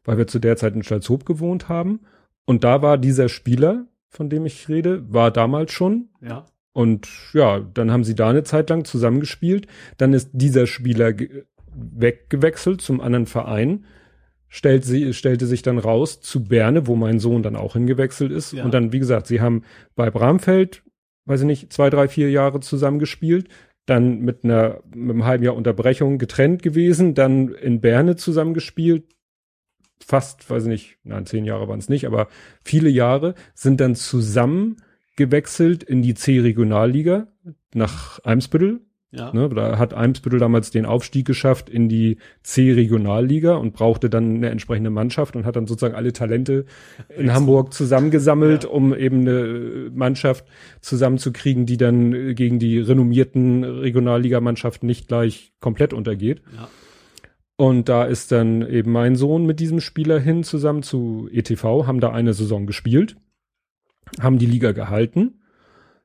weil wir zu der Zeit in Stalzhoop gewohnt haben. Und da war dieser Spieler, von dem ich rede, war damals schon.
Ja.
Und ja, dann haben sie da eine Zeit lang zusammengespielt. Dann ist dieser Spieler weggewechselt zum anderen Verein stellt sie, stellte sich dann raus zu Berne, wo mein Sohn dann auch hingewechselt ist. Ja. Und dann, wie gesagt, sie haben bei Bramfeld, weiß ich nicht, zwei, drei, vier Jahre zusammengespielt, dann mit einer, mit einem halben Jahr Unterbrechung getrennt gewesen, dann in Berne zusammengespielt, fast, weiß ich nicht, nein, zehn Jahre waren es nicht, aber viele Jahre, sind dann zusammen gewechselt in die C-Regionalliga nach Eimsbüttel ja. Ne, da hat Eimsbüttel damals den Aufstieg geschafft in die C-Regionalliga und brauchte dann eine entsprechende Mannschaft und hat dann sozusagen alle Talente in Hamburg zusammengesammelt, ja. um eben eine Mannschaft zusammenzukriegen, die dann gegen die renommierten Regionalligamannschaften nicht gleich komplett untergeht. Ja. Und da ist dann eben mein Sohn mit diesem Spieler hin zusammen zu ETV, haben da eine Saison gespielt, haben die Liga gehalten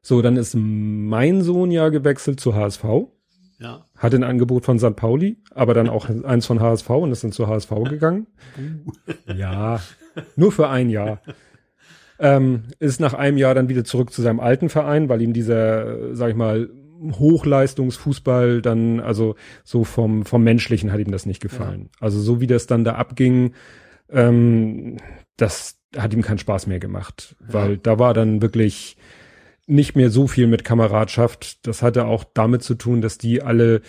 so, dann ist mein Sohn ja gewechselt zu HSV.
Ja.
Hat ein Angebot von St. Pauli, aber dann auch eins von HSV und ist dann zu HSV gegangen. ja, nur für ein Jahr. Ähm, ist nach einem Jahr dann wieder zurück zu seinem alten Verein, weil ihm dieser, sag ich mal, Hochleistungsfußball dann, also so vom, vom Menschlichen hat ihm das nicht gefallen. Ja. Also so wie das dann da abging, ähm, das hat ihm keinen Spaß mehr gemacht, weil ja. da war dann wirklich, nicht mehr so viel mit Kameradschaft. Das hatte auch damit zu tun, dass die alle,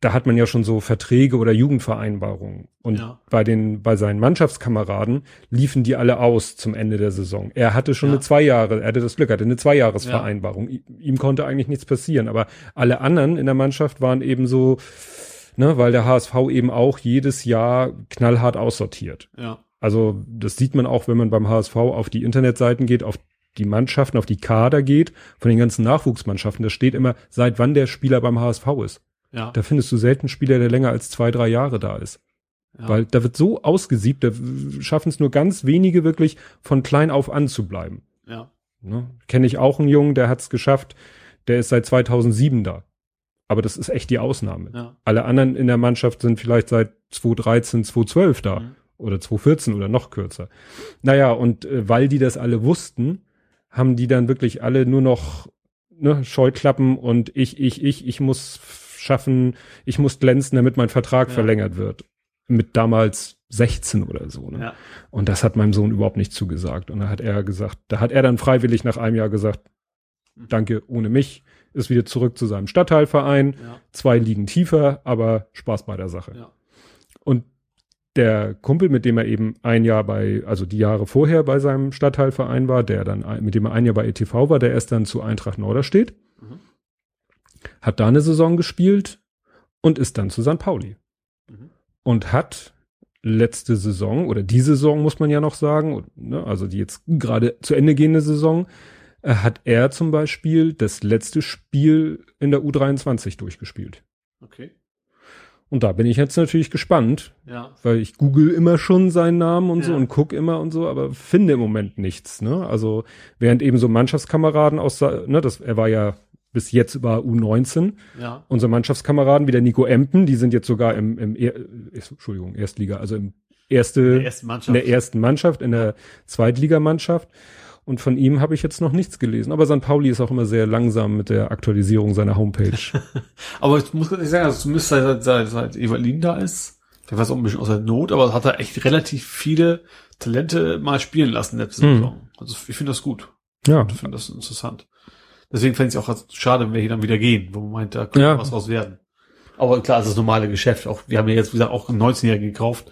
da hat man ja schon so Verträge oder Jugendvereinbarungen. Und ja. bei den, bei seinen Mannschaftskameraden liefen die alle aus zum Ende der Saison. Er hatte schon ja. eine zwei Jahre, er hatte das Glück, hatte eine Zweijahresvereinbarung. Ja. Ihm konnte eigentlich nichts passieren. Aber alle anderen in der Mannschaft waren eben so, ne, weil der HSV eben auch jedes Jahr knallhart aussortiert.
Ja.
Also das sieht man auch, wenn man beim HSV auf die Internetseiten geht, auf die Mannschaften, auf die Kader geht, von den ganzen Nachwuchsmannschaften, da steht immer, seit wann der Spieler beim HSV ist.
Ja.
Da findest du selten Spieler, der länger als zwei, drei Jahre da ist. Ja. Weil da wird so ausgesiebt, da schaffen es nur ganz wenige wirklich von klein auf an zu bleiben.
Ja.
Ne? Kenne ich auch einen Jungen, der hat es geschafft, der ist seit 2007 da. Aber das ist echt die Ausnahme.
Ja.
Alle anderen in der Mannschaft sind vielleicht seit 2013, 2012 da. Mhm. Oder 2014 oder noch kürzer. Naja, und äh, weil die das alle wussten, haben die dann wirklich alle nur noch ne, Scheuklappen und ich, ich, ich, ich muss schaffen, ich muss glänzen, damit mein Vertrag ja. verlängert wird. Mit damals 16 oder so. Ne?
Ja.
Und das hat meinem Sohn überhaupt nicht zugesagt. Und da hat er gesagt, da hat er dann freiwillig nach einem Jahr gesagt, mhm. danke, ohne mich, ist wieder zurück zu seinem Stadtteilverein, ja. zwei liegen tiefer, aber Spaß bei der Sache.
Ja.
Der Kumpel, mit dem er eben ein Jahr bei, also die Jahre vorher bei seinem Stadtteilverein war, der dann, mit dem er ein Jahr bei ETV war, der erst dann zu Eintracht Norderstedt, mhm. hat da eine Saison gespielt und ist dann zu St. Pauli. Mhm. Und hat letzte Saison oder die Saison muss man ja noch sagen, ne, also die jetzt gerade zu Ende gehende Saison, äh, hat er zum Beispiel das letzte Spiel in der U23 durchgespielt.
Okay.
Und da bin ich jetzt natürlich gespannt,
ja.
weil ich google immer schon seinen Namen und ja. so und guck immer und so, aber finde im Moment nichts. Ne? Also während eben so Mannschaftskameraden aus, ne, das, er war ja bis jetzt über U19.
Ja.
Unsere Mannschaftskameraden wie der Nico Empen, die sind jetzt sogar im, im er, Entschuldigung, Erstliga, also im erste, in der, in der ersten Mannschaft, in der Zweitligamannschaft. Und von ihm habe ich jetzt noch nichts gelesen. Aber St. Pauli ist auch immer sehr langsam mit der Aktualisierung seiner Homepage.
aber ich muss ganz sagen, also zumindest seit, seit, seit Evalin da ist, der war so ein bisschen aus der Not, aber hat er echt relativ viele Talente mal spielen lassen letzte hm. Saison. Also ich finde das gut.
Ja.
Ich finde das interessant. Deswegen fände ich es auch schade, wenn wir hier dann wieder gehen, wo man meint, da könnte ja. was raus werden. Aber klar, das ist das normale Geschäft. Auch, wir haben ja jetzt, wie gesagt, auch einen 19-Jährigen gekauft.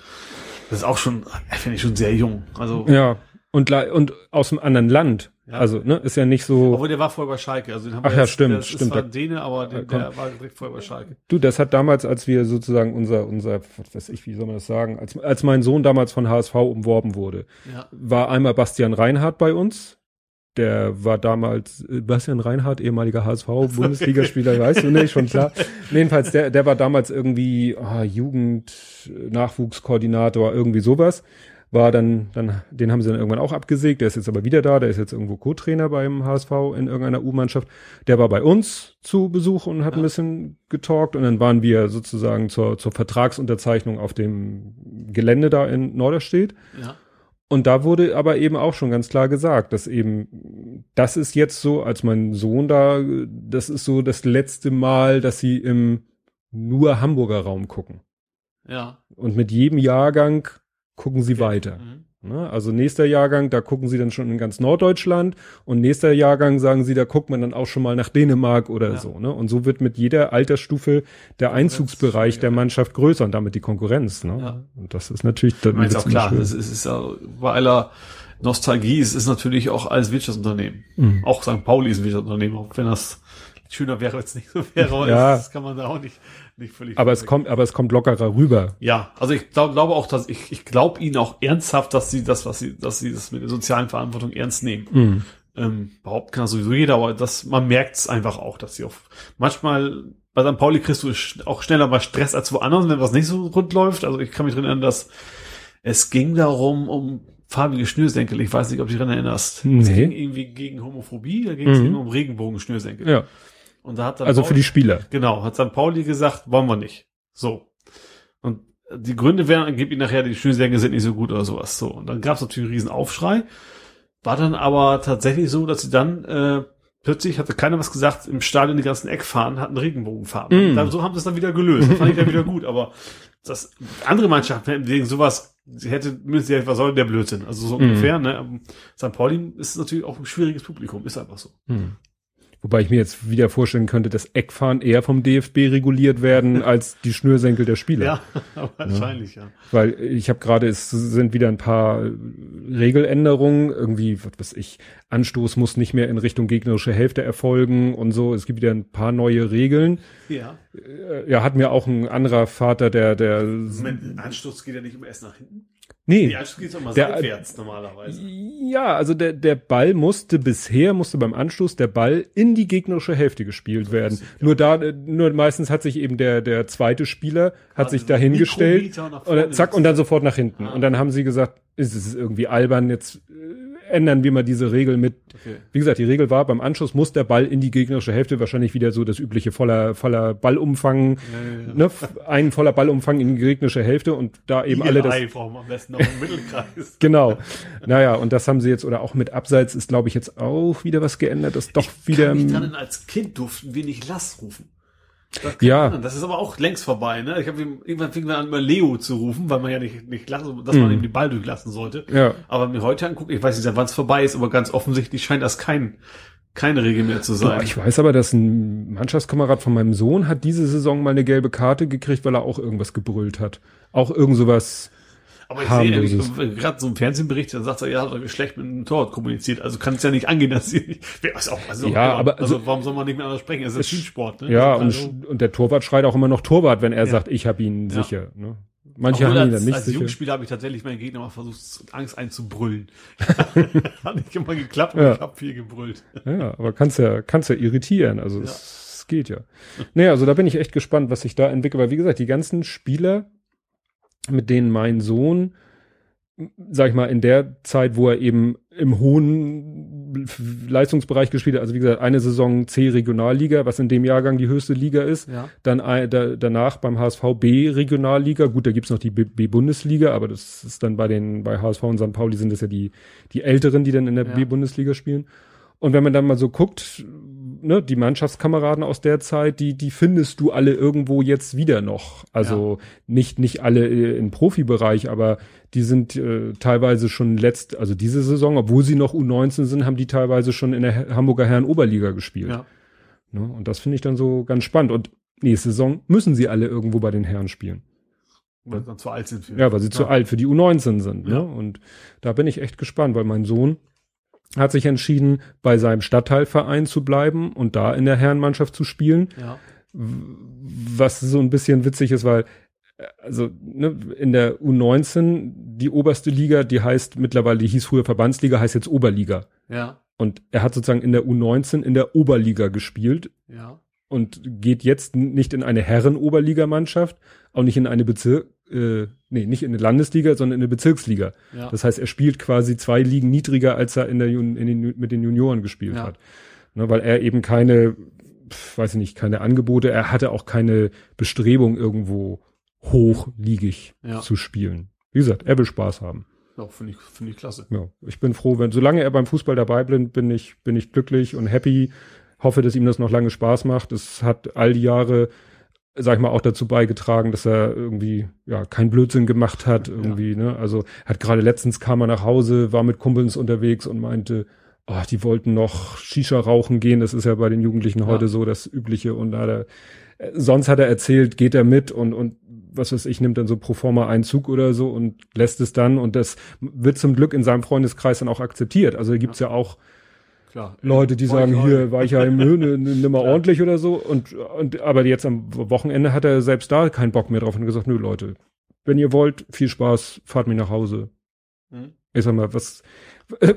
Das ist auch schon, finde ich schon sehr jung. Also.
Ja. Und, und aus einem anderen Land.
Ja.
Also, ne, ist ja nicht so.
Obwohl der war vorher bei Schalke. Also den haben
Ach
wir
ja,
jetzt,
stimmt,
der ist
stimmt.
zwar Däne, aber der, der war direkt vorher bei Schalke.
Du, das hat damals, als wir sozusagen unser, unser, was weiß ich, wie soll man das sagen, als, als mein Sohn damals von HSV umworben wurde,
Ja.
war einmal Bastian Reinhardt bei uns. Der war damals, äh, Bastian Reinhardt, ehemaliger HSV-Bundesligaspieler, weißt du nicht, schon klar. Jedenfalls, der, der war damals irgendwie ah, Jugend, äh, Nachwuchskoordinator, irgendwie sowas. War dann, dann, den haben sie dann irgendwann auch abgesägt. Der ist jetzt aber wieder da. Der ist jetzt irgendwo Co-Trainer beim HSV in irgendeiner U-Mannschaft. Der war bei uns zu Besuch und hat ein bisschen getalkt. Und dann waren wir sozusagen zur, zur Vertragsunterzeichnung auf dem Gelände da in Norderstedt.
Ja.
Und da wurde aber eben auch schon ganz klar gesagt, dass eben, das ist jetzt so, als mein Sohn da, das ist so das letzte Mal, dass sie im nur Hamburger Raum gucken.
Ja.
Und mit jedem Jahrgang gucken sie weiter.
Mhm.
Ne? Also nächster Jahrgang, da gucken sie dann schon in ganz Norddeutschland und nächster Jahrgang sagen sie, da guckt man dann auch schon mal nach Dänemark oder
Ja.
so. Ne? Und so wird mit jeder Altersstufe der Einzugsbereich der. Mannschaft größer und damit die Konkurrenz. Ne?
Ja.
Und das ist natürlich dann
ist auch klar, es ist, ist ja bei aller Nostalgie, es ist natürlich auch alles Wirtschaftsunternehmen.
Mhm.
Auch St. Pauli ist ein Wirtschaftsunternehmen, auch wenn das schöner wäre, wenn es nicht so wäre, aber
Ja.
das kann man da auch nicht, nicht völlig
Aber es kommt, aber es kommt lockerer rüber.
Ja, also ich glaub, glaube auch, dass ich, ich glaube ihnen auch ernsthaft, dass sie das, was sie, dass sie das mit der sozialen Verantwortung ernst nehmen.
Mhm.
Ähm, behaupten kann sowieso jeder, aber das, man merkt es einfach auch, dass sie auf, manchmal, bei St. Pauli kriegst du auch schneller mal Stress als woanders, wenn was nicht so rund läuft. Also ich kann mich drin erinnern, dass es ging darum, um farbige Schnürsenkel. Ich weiß nicht, ob du dich daran erinnerst. Es
Nee.
ging irgendwie gegen Homophobie, da ging es
Mhm.
eben um Regenbogen-Schnürsenkel.
Ja.
Und da hat dann
Also für die Spieler.
Genau, hat St. Pauli gesagt, wollen wir nicht. So. Und die Gründe wären angeblich nachher, die Schnürsenkel sind nicht so gut oder sowas. So. Und dann gab es natürlich einen riesen Aufschrei. War dann aber tatsächlich so, dass sie dann äh, plötzlich hatte keiner was gesagt, im Stadion die ganzen Eckfahnen hatten Regenbogenfarben.
Mm.
Dann, so haben sie es dann wieder gelöst. Das fand ich dann wieder gut. Aber das andere Mannschaften hätten wegen sowas, sie hätte müssen ja, was soll der Blödsinn? Also so
Mm.
ungefähr, ne? St. Pauli ist natürlich auch ein schwieriges Publikum, ist einfach so.
Hm. Wobei ich mir jetzt wieder vorstellen könnte, dass Eckfahren eher vom DFB reguliert werden als die Schnürsenkel der Spieler.
Ja, wahrscheinlich, ja.
Weil ich habe gerade, es sind wieder ein paar Regeländerungen, irgendwie, was weiß ich, Anstoß muss nicht mehr in Richtung gegnerische Hälfte erfolgen und so. Es gibt wieder ein paar neue Regeln.
Ja.
Äh, Ja, hat mir auch ein anderer Vater, der, der,
Moment, Anstoß geht ja nicht immer erst nach hinten.
Nee,
Die Anstoß geht immer
Der-
seitwärts normalerweise.
Ja, also der, der Ball musste bisher, musste beim Anstoß der Ball in die gegnerische Hälfte gespielt werden. Nur da, nur meistens hat sich eben der, der zweite Spieler, hat
Also
sich dahingestellt und zack und dann sofort nach hinten.
Ah.
Und dann haben sie gesagt, ist es ist irgendwie albern, jetzt äh, ändern wir mal diese Regel mit.
Okay.
Wie gesagt, die Regel war, beim Anschluss muss der Ball in die gegnerische Hälfte, wahrscheinlich wieder so das übliche voller, voller Ballumfang,
Ja, ja, ja.
ne, ein voller Ballumfang in die gegnerische Hälfte und da eben alle das,
wir am besten noch im Mittelkreis.
Genau. Naja, und das haben sie jetzt, oder auch mit Abseits ist, glaube ich, jetzt auch wieder was geändert, das doch wieder.
Kann mich dran als Kind durften wir nicht Lass rufen. Das
Ja.
erinnern. Das ist aber auch längst vorbei, ne? Ich habe irgendwann fing wir an, immer Leo zu rufen, weil man ja nicht, nicht lassen, dass man
Mhm.
eben den Ball durchlassen sollte.
Ja.
Aber mir heute anguckt, ich weiß nicht, wann es vorbei ist, aber ganz offensichtlich scheint das kein, keine Regel mehr zu sein.
Ich weiß aber, dass ein Mannschaftskamerad von meinem Sohn hat diese Saison mal eine gelbe Karte gekriegt, weil er auch irgendwas gebrüllt hat. Auch irgend sowas.
Aber ich
harmloses.
sehe gerade so einen Fernsehbericht, dann sagt er, ja, hat er schlecht mit dem Torwart kommuniziert. Also kann es ja nicht angehen, dass sie nicht. Auch, also,
Ja, aber
also,
also-
warum soll man nicht mehr anders sprechen? Es ist ein Teamsport, ne?
Ja,
Also,
und, und der Torwart schreit auch immer noch Torwart, wenn er
Ja.
sagt, ich habe ihn
Ja.
sicher. Ne? Manche
Obwohl,
haben ihn
als,
dann nicht
als
sicher.
Jugendspieler habe ich tatsächlich meinen Gegner mal versucht, Angst einzubrüllen. Hat nicht immer geklappt, aber
Ja.
ich habe viel gebrüllt.
Ja, aber kannst ja, kannst ja irritieren. Also es, es geht ja. Naja, also da bin ich echt gespannt, was sich da entwickelt. Weil wie gesagt, die ganzen Spieler, mit denen mein Sohn, sag ich mal, in der Zeit, wo er eben im hohen Leistungsbereich gespielt hat, also wie gesagt, eine Saison C-Regionalliga, was in dem Jahrgang die höchste Liga ist,
Ja.
dann ein, da, danach beim HSV B-Regionalliga, gut, da gibt's noch die B-Bundesliga, aber das ist dann bei den, bei HSV und St. Pauli sind das ja die, die Älteren, die dann in der
Ja.
B-Bundesliga spielen. Und wenn man dann mal so guckt, ne, die Mannschaftskameraden aus der Zeit, die, die findest du alle irgendwo jetzt wieder noch. Also nicht, nicht alle äh, im Profibereich, aber die sind äh, teilweise schon letzt, also diese Saison, obwohl sie noch U19 sind, haben die teilweise schon in der Hamburger Herren Oberliga gespielt.
Ja.
Ne? Und das finde ich dann so ganz spannend. Und nächste Saison müssen sie alle irgendwo bei den Herren spielen.
Weil sie zu alt sind für.
Ja, weil sie zu alt für die U19 sind.
Ja.
Ne? Und da bin ich echt gespannt, weil mein Sohn, hat sich entschieden, bei seinem Stadtteilverein zu bleiben und da in der Herrenmannschaft zu spielen.
Ja.
Was so ein bisschen witzig ist, weil äh, also ne, in der U19 die oberste Liga, die heißt mittlerweile, die hieß früher Verbandsliga, heißt jetzt Oberliga.
Ja.
Und er hat sozusagen in der U19 in der Oberliga gespielt
Ja.
und geht jetzt nicht in eine Herren-Oberligamannschaft, auch nicht in eine Bezirk, äh, nee, nicht in eine Landesliga, sondern in eine Bezirksliga.
Ja.
Das heißt, er spielt quasi zwei Ligen niedriger, als er in der Jun in den, mit den Junioren gespielt
Ja.
hat. Ne, weil er eben keine, weiß ich nicht, keine Angebote, er hatte auch keine Bestrebung, irgendwo hochligig
Ja.
zu spielen. Wie gesagt, er will Spaß haben.
Ja, finde ich, finde ich klasse.
Ja, ich bin froh, wenn, solange er beim Fußball dabei bleibt, bin ich, bin ich glücklich und happy. Hoffe, dass ihm das noch lange Spaß macht. Es hat all die Jahre, sag ich mal, auch dazu beigetragen, dass er irgendwie, ja, kein Blödsinn gemacht hat, irgendwie, ne. Also, hat gerade letztens kam er nach Hause, war mit Kumpels unterwegs und meinte, oh, die wollten noch Shisha rauchen gehen. Das ist ja bei den Jugendlichen heute so das Übliche und da hat er, sonst hat er erzählt, geht er mit und, und was weiß ich, nimmt dann so pro forma einen Zug oder so und lässt es dann und das wird zum Glück in seinem Freundeskreis dann auch akzeptiert. Also gibt's ja auch
Klar.
Leute, die sagen, hier war ich ja im Höhne, nimm mal ordentlich oder so und, und aber jetzt am Wochenende hat er selbst da keinen Bock mehr drauf und gesagt, nö Leute, wenn ihr wollt, viel Spaß, fahrt mich nach Hause.
Hm?
Ich sag mal, was,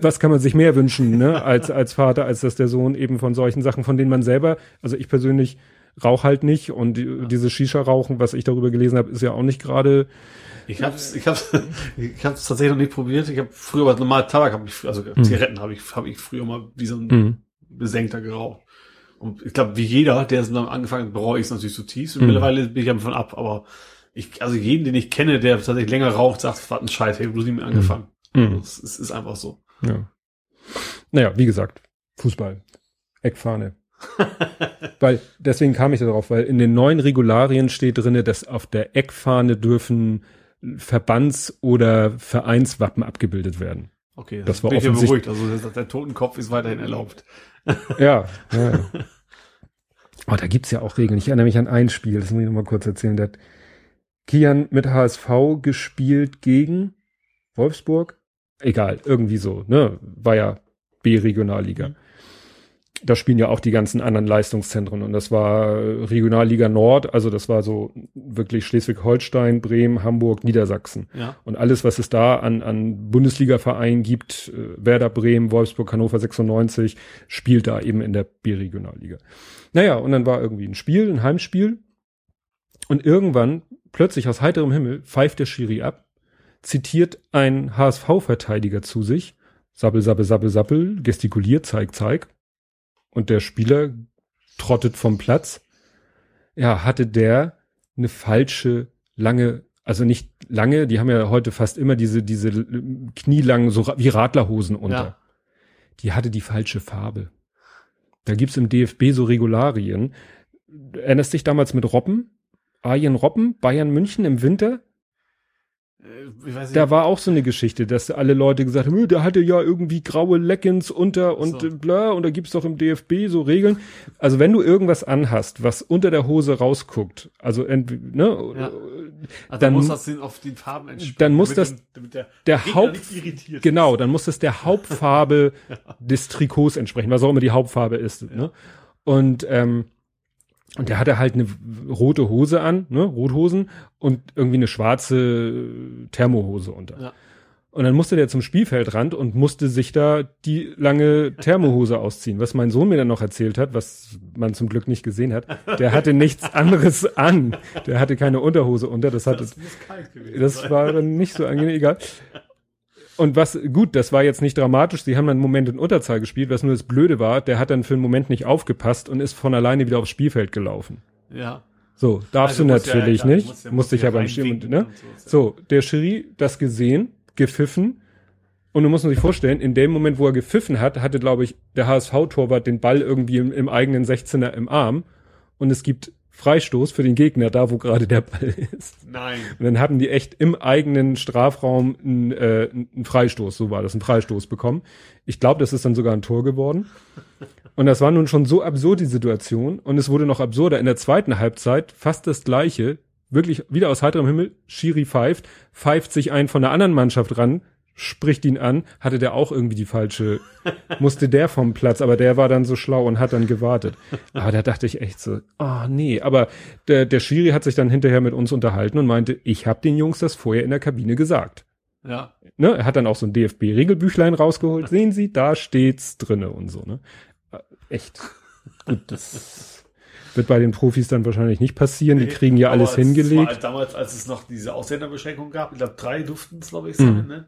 was kann man sich mehr wünschen, ne, als, als Vater, als dass der Sohn eben von solchen Sachen, von denen man selber, also ich persönlich rauch halt nicht und die, dieses Shisha-Rauchen, was ich darüber gelesen habe, ist ja auch nicht gerade,
Ich hab's, ich hab's, ich hab's tatsächlich noch nicht probiert. Ich habe früher aber normal Tabak, hab ich, also Zigaretten habe ich, habe ich früher mal wie so ein
Mhm.
Besenkter geraucht. Und ich glaube, wie jeder, der es dann angefangen hat, bereue ich es natürlich zutiefst. Und
Mhm.
mittlerweile bin ich davon ab. Aber ich, also jeden, den ich kenne, der tatsächlich länger raucht, sagt, was ein Scheiß, hey, bloß nie mit angefangen.
Mhm.
Es ist, ist einfach so.
ja. Naja, wie gesagt, Fußball, Eckfahne. weil, deswegen kam ich darauf, weil in den neuen Regularien steht drinne, dass auf der Eckfahne dürfen Verbands- oder Vereinswappen abgebildet werden.
Okay,
Das war
bin
offensichtlich-
beruhigt. Also der, der Totenkopf ist weiterhin erlaubt.
Ja, ja. Oh, da gibt's ja auch Regeln. Ich erinnere mich an ein Spiel, das muss ich noch mal kurz erzählen. Da hat Kian mit HSV gespielt gegen Wolfsburg. Egal, irgendwie so, ne? War ja B-Regionalliga.
Mhm.
Da spielen ja auch die ganzen anderen Leistungszentren und das war Regionalliga Nord, also das war so wirklich Schleswig-Holstein, Bremen, Hamburg, Niedersachsen.
Ja.
Und alles, was es da an, an Bundesliga-Vereinen gibt, äh, Werder Bremen, Wolfsburg, Hannover 96, spielt da eben in der B-Regionalliga. Naja, und dann war irgendwie ein Spiel, ein Heimspiel. Und irgendwann, plötzlich aus heiterem Himmel, pfeift der Schiri ab, zitiert ein HSV-Verteidiger zu sich, sabbel, sabbel, sabbel, sabbel, gestikuliert, zeig, zeig. Und der Spieler trottet vom Platz. Ja, hatte der eine falsche, lange, also nicht lange, die haben ja heute fast immer diese, diese knielangen, so wie Radlerhosen unter.
Ja.
Die hatte die falsche Farbe. Da gibt's im DFB so Regularien. Erinnerst dich damals mit Robben? Arjen Robben, Bayern München im Winter?
Äh, Ich weiß nicht.
Da war auch so eine Geschichte, dass alle Leute gesagt haben, "Äh, der hatte ja irgendwie graue Leggings unter und
So.
äh, bla, und da gibt's doch im DFB so Regeln. Also wenn du irgendwas anhast, was unter der Hose rausguckt, also ne,
Ja. also
dann-
muss das den auf die Farben entsprechen.
dann muss das
dem- der,
der Haupt- Genau, dann muss das der Hauptfarbe des Trikots entsprechen, was auch immer die Hauptfarbe ist. Ne? Und ähm, und der hatte halt eine rote Hose an, ne, Rothosen und irgendwie eine schwarze Thermohose unter.
Ja.
Und dann musste der zum Spielfeldrand und musste sich da die lange Thermohose ausziehen. Was mein Sohn mir dann noch erzählt hat, was man zum Glück nicht gesehen hat, der hatte nichts anderes an. Der hatte keine Unterhose unter. Das hatte,
Das
das war dann nicht so angenehm, egal. Und was, gut, das war jetzt nicht dramatisch. Sie haben dann einen Moment in Unterzahl gespielt. Was nur das Blöde war, der hat dann für einen Moment nicht aufgepasst und ist von alleine wieder aufs Spielfeld gelaufen.
Ja.
So, darfst
Also
du
ja-
natürlich
ja,
nicht.
muss ja-
musst
muss
dich
ja
beim Schirm, ne?
und so, ja.
So, der Schiri das gesehen, gepfiffen. Und du musst dir vorstellen, in dem Moment, wo er gepfiffen hat, hatte, glaube ich, der HSV-Torwart den Ball irgendwie im, im eigenen 16er im Arm. Und es gibt Freistoß für den Gegner, da wo gerade der Ball ist.
Nein.
Und dann hatten die echt im eigenen Strafraum einen, äh, einen Freistoß, so war das, einen Freistoß bekommen. Ich glaube, das ist dann sogar ein Tor geworden. Und das war nun schon so absurd, die Situation. Und es wurde noch absurder. In der zweiten Halbzeit fast das Gleiche. Wirklich wieder aus heiterem Himmel. Schiri pfeift, pfeift sich ein von der anderen Mannschaft ran, spricht ihn an, hatte der auch irgendwie die falsche, musste der vom Platz, aber der war dann so schlau und hat dann gewartet. Aber da dachte ich echt so, ah oh, nee, aber der, der Schiri hat sich dann hinterher mit uns unterhalten und meinte, ich habe den Jungs das vorher in der Kabine gesagt.
Ja.
Ne, er hat dann auch so ein DFB-Regelbüchlein rausgeholt. Sehen Sie, da steht's drinne und so, ne? Äh, echt. Gut, das wird bei den Profis dann wahrscheinlich nicht passieren. Die kriegen ja alles hingelegt. War
damals, als es noch diese Ausländerbeschränkung gab, ich glaube, drei durften es, glaube ich, sein, mhm. ne?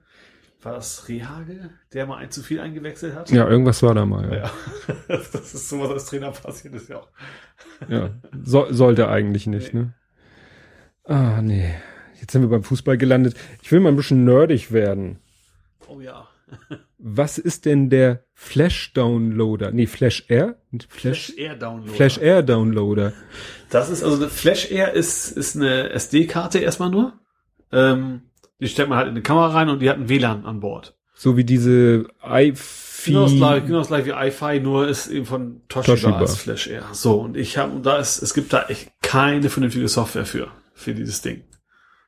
War das Rehage, der mal ein zu viel eingewechselt hat?
Ja, irgendwas war da mal. Ja. ja.
Das ist sowas als Trainer passiert ist ja auch.
Ja, so, sollte eigentlich nicht, nee. ne? Ah, nee. Jetzt sind wir beim Fußball gelandet. Ich will mal ein bisschen nerdig werden.
Oh ja.
Was ist denn der Flash Downloader? Nee, Flash Air?
Flash, Flash Air Downloader.
Flash Air Downloader.
Das ist also Flash Air ist ist eine SD-Karte erstmal nur. Ähm, die steckt man halt in eine Kamera rein und die hat ein WLAN an Bord.
So wie diese iFi.
Genau das gleiche, genau das gleiche wie iFi, nur ist eben von Toshiba, Toshiba. als Flash Air. So, und ich habe, da ist, es gibt da echt keine vernünftige Software für, für dieses Ding.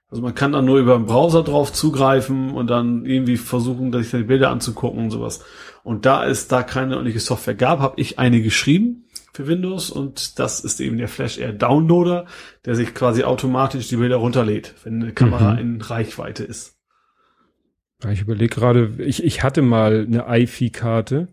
Also man kann dann nur über den Browser drauf zugreifen und dann irgendwie versuchen, sich die Bilder anzugucken und sowas. Und da es da keine ordentliche Software gab, habe ich eine geschrieben für Windows und das ist eben der Flash Air Downloader, der sich quasi automatisch die Bilder runterlädt, wenn eine Kamera mhm. in Reichweite ist.
Ich überlege gerade, ich, ich hatte mal eine iFi-Karte,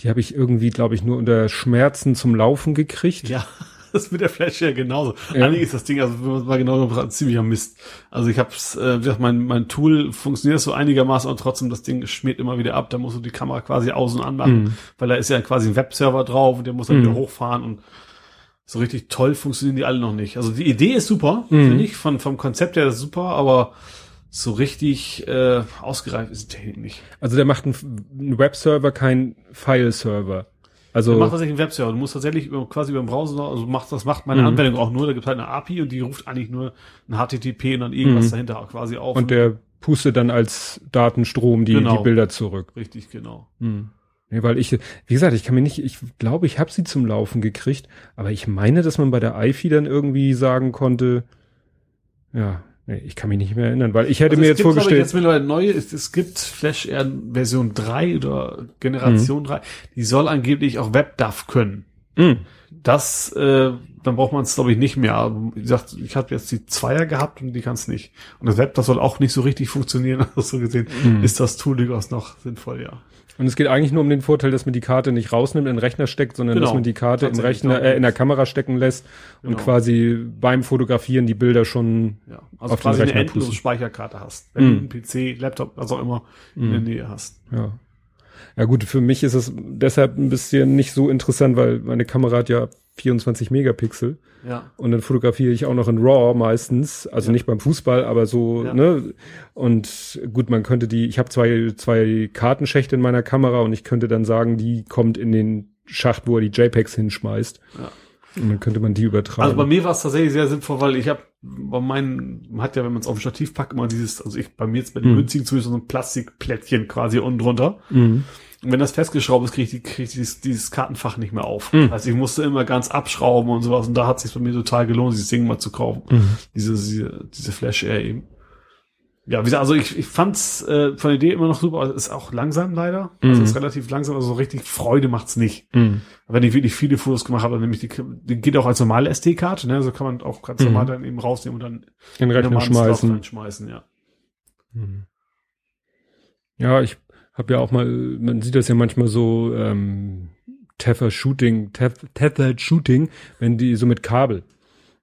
die habe ich irgendwie, glaube ich, nur unter Schmerzen zum Laufen gekriegt.
Ja. das ist mit der Flash ja genauso. Ja. Eigentlich ist das Ding, also wenn man mal genau ziemlicher Mist. Also ich hab's, äh, mein, mein Tool funktioniert so einigermaßen und trotzdem das Ding schmiert immer wieder ab. Da musst du die Kamera quasi außen anmachen, mhm. weil da ist ja quasi ein Webserver drauf und der muss dann mhm. wieder hochfahren und so richtig toll funktionieren die alle noch nicht. Also die Idee ist super, mhm. finde ich, von, vom Konzept her ist super, aber so richtig äh, ausgereift ist die Technik nicht.
Also der macht einen Webserver, kein File-Server. Also
macht tatsächlich einen Webserver. Du musst tatsächlich über, quasi über den Browser, also macht, das macht meine mhm. Anwendung auch nur. Da gibt halt eine API und die ruft eigentlich nur ein HTTP und dann irgendwas mhm. dahinter quasi auf.
Und der pustet dann als Datenstrom die, genau. die Bilder zurück.
Richtig, genau.
Mhm. Nee, weil ich, wie gesagt, ich kann mir nicht, ich glaube, ich habe sie zum Laufen gekriegt, aber ich meine, dass man bei der IFI dann irgendwie sagen konnte, ja, ich kann mich nicht mehr erinnern, weil ich hätte also mir jetzt gibt, vorgestellt. Ich, jetzt
mittlerweile neue, es, es gibt Flash Air Version 3 oder Generation mhm. 3, die soll angeblich auch WebDAV können. Mhm. Das, äh, dann braucht man es glaube ich nicht mehr. Aber wie gesagt, ich habe jetzt die Zweier gehabt und die kann es nicht. Und das WebDAV soll auch nicht so richtig funktionieren. Also so gesehen mhm. ist das Tool durchaus noch sinnvoll, ja.
Und es geht eigentlich nur um den Vorteil, dass man die Karte nicht rausnimmt, in den Rechner steckt, sondern genau. dass man die Karte im Rechner, äh, in der Kamera stecken lässt genau. und quasi beim Fotografieren die Bilder schon
ja. also auf quasi den Rechner eine endlose Speicherkarte hast, wenn mm. du einen PC, Laptop, was auch immer mm. in der Nähe hast.
Ja. Ja gut, für mich ist es deshalb ein bisschen nicht so interessant, weil meine Kamera hat ja 24 Megapixel.
Ja.
Und dann fotografiere ich auch noch in RAW meistens, also ja. nicht beim Fußball, aber so, ja. ne? Und gut, man könnte die, ich habe zwei, zwei Kartenschächte in meiner Kamera und ich könnte dann sagen, die kommt in den Schacht, wo er die JPEGs hinschmeißt. Ja. Und dann könnte man die übertragen.
Also bei mir war es tatsächlich sehr sinnvoll, weil ich habe bei meinen, man hat ja, wenn man es auf dem Stativ packt, immer dieses, also ich bei mir jetzt bei den mhm. günstigen zumindest so ein Plastikplättchen quasi unten drunter. Mhm. Wenn das festgeschraubt ist, kriege ich, krieg ich dieses, dieses Kartenfach nicht mehr auf. Mhm. Also ich musste immer ganz abschrauben und sowas. Und da hat es sich bei mir total gelohnt, dieses Ding mal zu kaufen. Mhm. Diese, diese, diese Flash Air eben. Ja, wie gesagt, also ich, ich fand's äh, von der Idee immer noch super, ist auch langsam leider. Mhm. Also es ist relativ langsam, also so richtig Freude macht's nicht. Mhm. Wenn ich wirklich viele Fotos gemacht habe, dann nämlich die, die geht auch als normale SD-Karte, ne? So kann man auch ganz normal mhm. dann eben rausnehmen und dann
in den Rechner schmeißen.
schmeißen, ja.
Mhm. Ja, ich habe ja auch mal, man sieht das ja manchmal so, ähm, Tether Shooting, Tethered Shooting, wenn die so mit Kabel.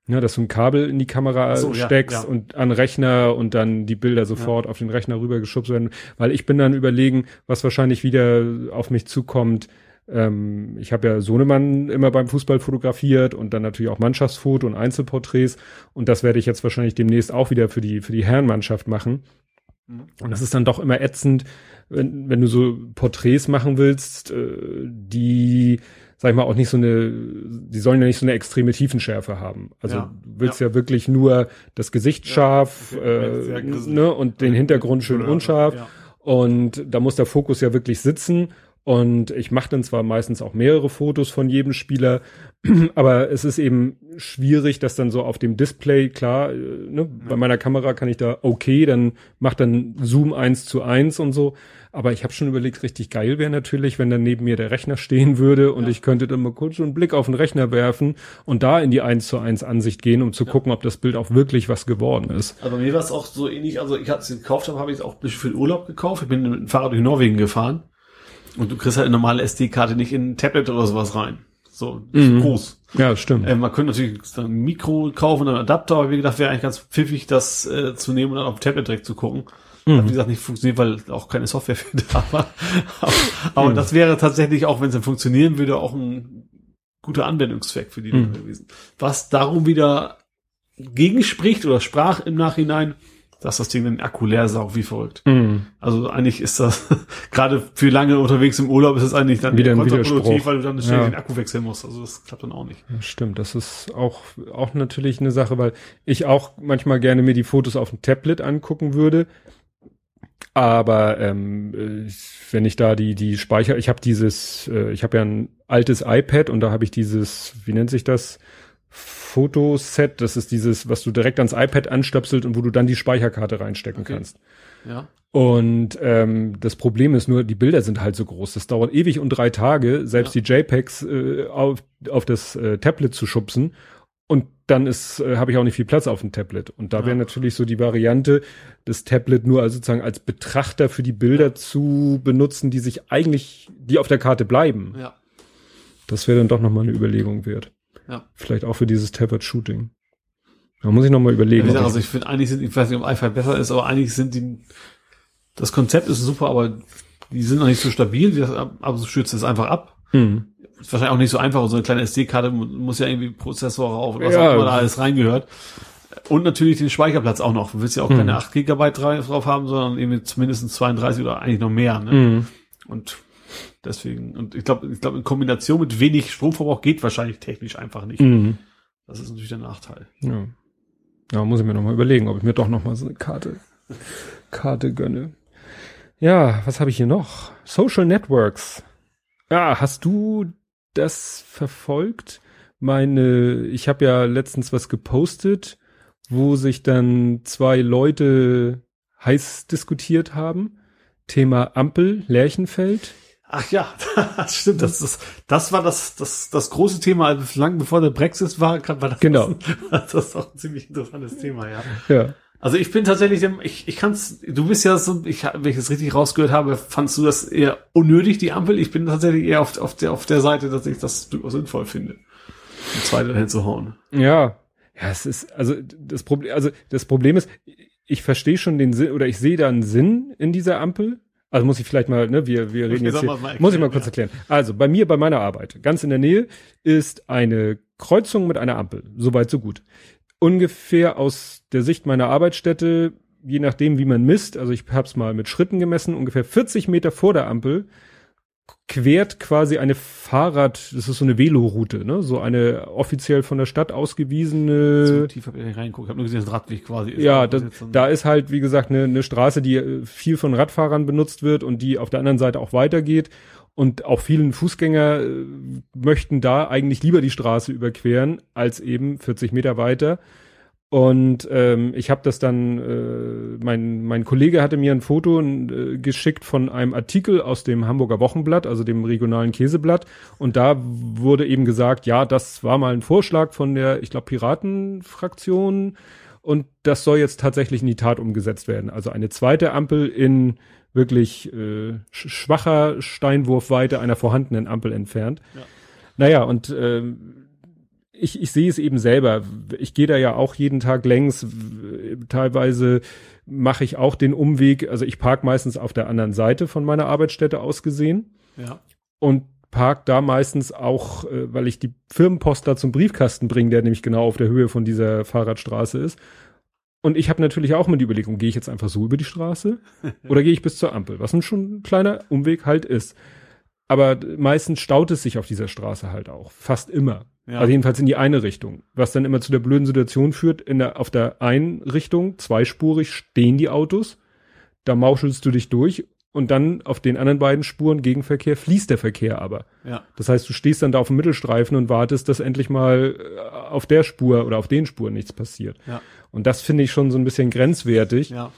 Ja, dass du ein Kabel in die Kamera so, steckst ja, ja. und an Rechner und dann die Bilder sofort ja. auf den Rechner rübergeschubst werden. Weil ich bin dann überlegen, was wahrscheinlich wieder auf mich zukommt. Ähm, ich habe ja Sohnemann immer beim Fußball fotografiert und dann natürlich auch Mannschaftsfoto und Einzelporträts. Und das werde ich jetzt wahrscheinlich demnächst auch wieder für die, für die Herrenmannschaft machen. Mhm. Und das ist dann doch immer ätzend, wenn, wenn du so Porträts machen willst, äh, die sag ich mal, auch nicht so eine, die sollen ja nicht so eine extreme Tiefenschärfe haben. Also ja, du willst ja. ja. wirklich nur das Gesicht ja, scharf okay, äh, ne, und den Hintergrund schön unscharf. Und da muss der Fokus ja wirklich sitzen. Und ich mache dann zwar meistens auch mehrere Fotos von jedem Spieler, aber es ist eben schwierig, dass dann so auf dem Display, klar, äh, ne, bei meiner Kamera kann ich da okay, dann macht dann Zoom eins zu eins und so. Aber ich habe schon überlegt, richtig geil wäre natürlich, wenn dann neben mir der Rechner stehen würde und ja. ich könnte dann mal kurz so einen Blick auf den Rechner werfen und da in die eins zu eins Ansicht gehen, um zu ja. gucken, ob das Bild auch wirklich was geworden ist.
Also bei mir war es auch so ähnlich, also ich hatte es gekauft habe, habe ich es auch für den Urlaub gekauft. Ich bin mit dem Fahrrad durch Norwegen gefahren und du kriegst halt eine normale SD-Karte nicht in ein Tablet oder sowas rein. So mhm. groß.
Ja, stimmt.
Äh, man könnte natürlich ein Mikro kaufen und einen Adapter, aber wie gedacht, wäre eigentlich ganz pfiffig, das äh, zu nehmen und dann auf dem Tablet direkt zu gucken. Mhm. Hat, wie gesagt, nicht funktioniert, weil auch keine Software für da war. aber, aber mhm. das wäre tatsächlich, auch wenn es dann funktionieren würde, auch ein guter Anwendungszweck für die mhm. gewesen. Was darum wieder gegenspricht oder sprach im Nachhinein, dass das Ding den Akku leer saugt wie folgt. Mhm. Also eigentlich ist das gerade für lange unterwegs im Urlaub ist es eigentlich dann
wieder ein Widerspruch,
weil du dann ständig ja. den Akku wechseln musst. Also das klappt dann auch nicht.
Ja, stimmt, das ist auch auch natürlich eine Sache, weil ich auch manchmal gerne mir die Fotos auf dem Tablet angucken würde. Aber ähm, wenn ich da die die Speicher, ich habe dieses, äh, ich habe ja ein altes iPad und da habe ich dieses, wie nennt sich das? Fotoset, das ist dieses, was du direkt ans iPad anstöpselt und wo du dann die Speicherkarte reinstecken okay. kannst.
Ja.
Und ähm, das Problem ist nur, die Bilder sind halt so groß. Das dauert ewig und drei Tage, selbst ja. die JPEGs äh, auf, auf das äh, Tablet zu schubsen. Und dann ist, äh, habe ich auch nicht viel Platz auf dem Tablet. Und da ja. wäre natürlich so die Variante, das Tablet nur als sozusagen als Betrachter für die Bilder ja. zu benutzen, die sich eigentlich, die auf der Karte bleiben.
Ja.
Das wäre dann doch nochmal eine Überlegung wert.
Ja.
Vielleicht auch für dieses Tablet Shooting. Da muss ich nochmal überlegen.
Ja, also ich finde, eigentlich sind, ich weiß nicht, ob iPhone besser ist, aber eigentlich sind die, das Konzept ist super, aber die sind noch nicht so stabil, aber so stürzt es einfach ab. Mhm. Ist wahrscheinlich auch nicht so einfach, so eine kleine SD-Karte muss ja irgendwie Prozessor rauf, was ja. auch immer da alles reingehört. Und natürlich den Speicherplatz auch noch. Du willst ja auch mhm. keine 8 Gigabyte drauf haben, sondern irgendwie zumindest 32 oder eigentlich noch mehr. Ne? Mhm. Und Deswegen, und ich glaube, ich glaube, in Kombination mit wenig Stromverbrauch geht wahrscheinlich technisch einfach nicht. Mhm. Das ist natürlich der Nachteil.
Ja. Ja, muss ich mir nochmal überlegen, ob ich mir doch nochmal so eine Karte, Karte gönne. Ja, was habe ich hier noch? Social Networks. Ja, hast du das verfolgt? Meine, ich habe ja letztens was gepostet, wo sich dann zwei Leute heiß diskutiert haben. Thema Ampel, Lerchenfeld.
Ach ja, das stimmt. Das, das, das war das, das, das große Thema, also lang bevor der Brexit war, war das,
genau.
das, das ist auch ein ziemlich interessantes Thema, ja.
Ja.
Also ich bin tatsächlich, ich, ich kann's, du bist ja so, ich, wenn ich es richtig rausgehört habe, fandst du das eher unnötig, die Ampel? Ich bin tatsächlich eher auf, auf der, auf der Seite, dass ich das durchaus sinnvoll finde, die zweite dahin zu hauen.
Ja. Ja, es ist, also das Problem, also das Problem ist, ich verstehe schon den Sinn, oder ich sehe da einen Sinn in dieser Ampel, also muss ich vielleicht mal, ne, wir, wir reden jetzt hier, erklären, muss ich mal kurz ja. erklären. Also bei mir, bei meiner Arbeit, ganz in der Nähe, ist eine Kreuzung mit einer Ampel. Soweit, so gut. Ungefähr aus der Sicht meiner Arbeitsstätte, je nachdem, wie man misst, also ich habe es mal mit Schritten gemessen, ungefähr 40 Meter vor der Ampel quert quasi eine Fahrrad, das ist so eine Veloroute, ne? So eine offiziell von der Stadt ausgewiesene. So
tief habe ich nicht reingeguckt, ich habe nur gesehen, dass Radweg quasi
ist. Ja, das, da ist halt, wie gesagt, eine, eine Straße, die äh, viel von Radfahrern benutzt wird und die auf der anderen Seite auch weitergeht. Und auch vielen Fußgänger äh, möchten da eigentlich lieber die Straße überqueren, als eben 40 Meter weiter. Und ähm, ich habe das dann, äh, mein, mein Kollege hatte mir ein Foto äh, geschickt von einem Artikel aus dem Hamburger Wochenblatt, also dem regionalen Käseblatt. Und da wurde eben gesagt, ja, das war mal ein Vorschlag von der, ich glaube, Piratenfraktion. Und das soll jetzt tatsächlich in die Tat umgesetzt werden. Also eine zweite Ampel in wirklich äh, schwacher Steinwurfweite einer vorhandenen Ampel entfernt. Ja. Naja, und äh, ich, ich sehe es eben selber. Ich gehe da ja auch jeden Tag längs. Teilweise mache ich auch den Umweg. Also ich park meistens auf der anderen Seite von meiner Arbeitsstätte aus gesehen.
Ja.
Und park da meistens auch, äh, weil ich die Firmenpost da zum Briefkasten bringe, der nämlich genau auf der Höhe von dieser Fahrradstraße ist. Und ich habe natürlich auch mal die Überlegung, gehe ich jetzt einfach so über die Straße oder gehe ich bis zur Ampel, was ein schon kleiner Umweg halt ist. Aber meistens staut es sich auf dieser Straße halt auch. Fast immer. Ja. Also jedenfalls in die eine Richtung. Was dann immer zu der blöden Situation führt, in der, auf der einen Richtung, zweispurig, stehen die Autos. Da mauschelst du dich durch und dann auf den anderen beiden Spuren Gegenverkehr fließt der Verkehr aber.
Ja.
Das heißt, du stehst dann da auf dem Mittelstreifen und wartest, dass endlich mal äh, auf der Spur oder auf den Spuren nichts passiert.
Ja.
Und das finde ich schon so ein bisschen grenzwertig.
Ja.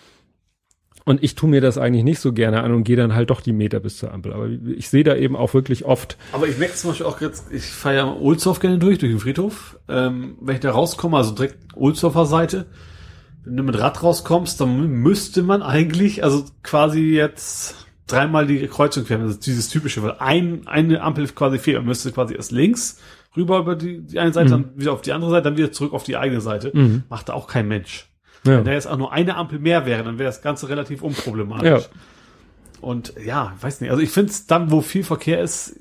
Und ich tue mir das eigentlich nicht so gerne an und gehe dann halt doch die Meter bis zur Ampel. Aber ich sehe da eben auch wirklich oft.
Aber ich merke zum Beispiel auch jetzt, ich fahre ja Ohlsdorf gerne durch, durch den Friedhof. Ähm, wenn ich da rauskomme, also direkt Ohlsdorfer Seite, wenn du mit Rad rauskommst, dann müsste man eigentlich, also quasi jetzt dreimal die Kreuzung queren. Das ist dieses typische, weil ein, eine Ampel quasi fehlt. Man müsste quasi erst links rüber über die, die eine Seite,
Mhm.
dann wieder auf die andere Seite, dann wieder zurück auf die eigene Seite.
Mhm.
Macht da auch kein Mensch.
Ja.
Wenn da jetzt auch nur eine Ampel mehr wäre, dann wäre das Ganze relativ unproblematisch.
Ja.
Und ja, weiß nicht. Also ich finde es dann, wo viel Verkehr ist,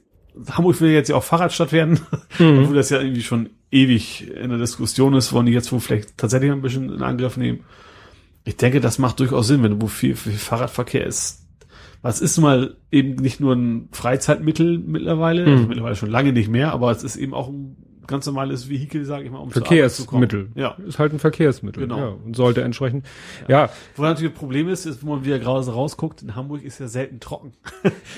Hamburg will jetzt ja auch Fahrradstadt werden,
Mhm.
obwohl das ja irgendwie schon ewig in der Diskussion ist, wollen die jetzt wohl vielleicht tatsächlich ein bisschen in Angriff nehmen. Ich denke, das macht durchaus Sinn, wenn wo viel, viel Fahrradverkehr ist. Was ist nun mal eben nicht nur ein Freizeitmittel mittlerweile,
Mhm.
also mittlerweile schon lange nicht mehr, aber es ist eben auch ein ganz normales Vehikel, sage ich mal, um.
Verkehrsmittel.
Ja.
Ist halt ein Verkehrsmittel.
Genau.
Ja. Und sollte entsprechend, ja.
Wo natürlich das Problem ist, ist, wo man wieder gerade rausguckt, in Hamburg ist ja selten trocken.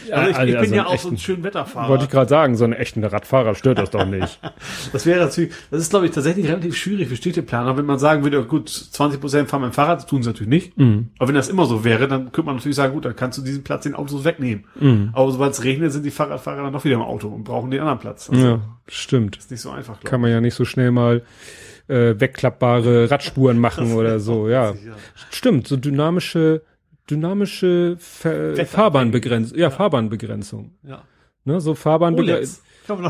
Ja,
also ich, ich
also
bin ja
einen
auch so ein schön Wetterfahrer.
Wollte ich gerade sagen, so einen echten Radfahrer stört das doch nicht.
Das wäre natürlich, das ist glaube ich tatsächlich relativ schwierig für Städteplaner, wenn man sagen würde, gut, 20 Prozent fahren mit dem Fahrrad, das tun sie natürlich nicht.
Mhm.
Aber wenn das immer so wäre, dann könnte man natürlich sagen, gut, dann kannst du diesen Platz den Autos wegnehmen.
Mhm.
Aber sobald es regnet, sind die Fahrradfahrer dann noch wieder im Auto und brauchen den anderen Platz. Also,
Ja, stimmt.
Ist nicht so einfach, glaube
Kann man ja nicht so schnell mal äh, wegklappbare Radspuren machen oder so. Ja,
ja.
stimmt. So dynamische, dynamische Ver
Wetterabhängig.
Fahrbahnbegrenzung. Ja, Fahrbahnbegrenzung.
Ja.
Ne, so Fahrbahnbegrenzung.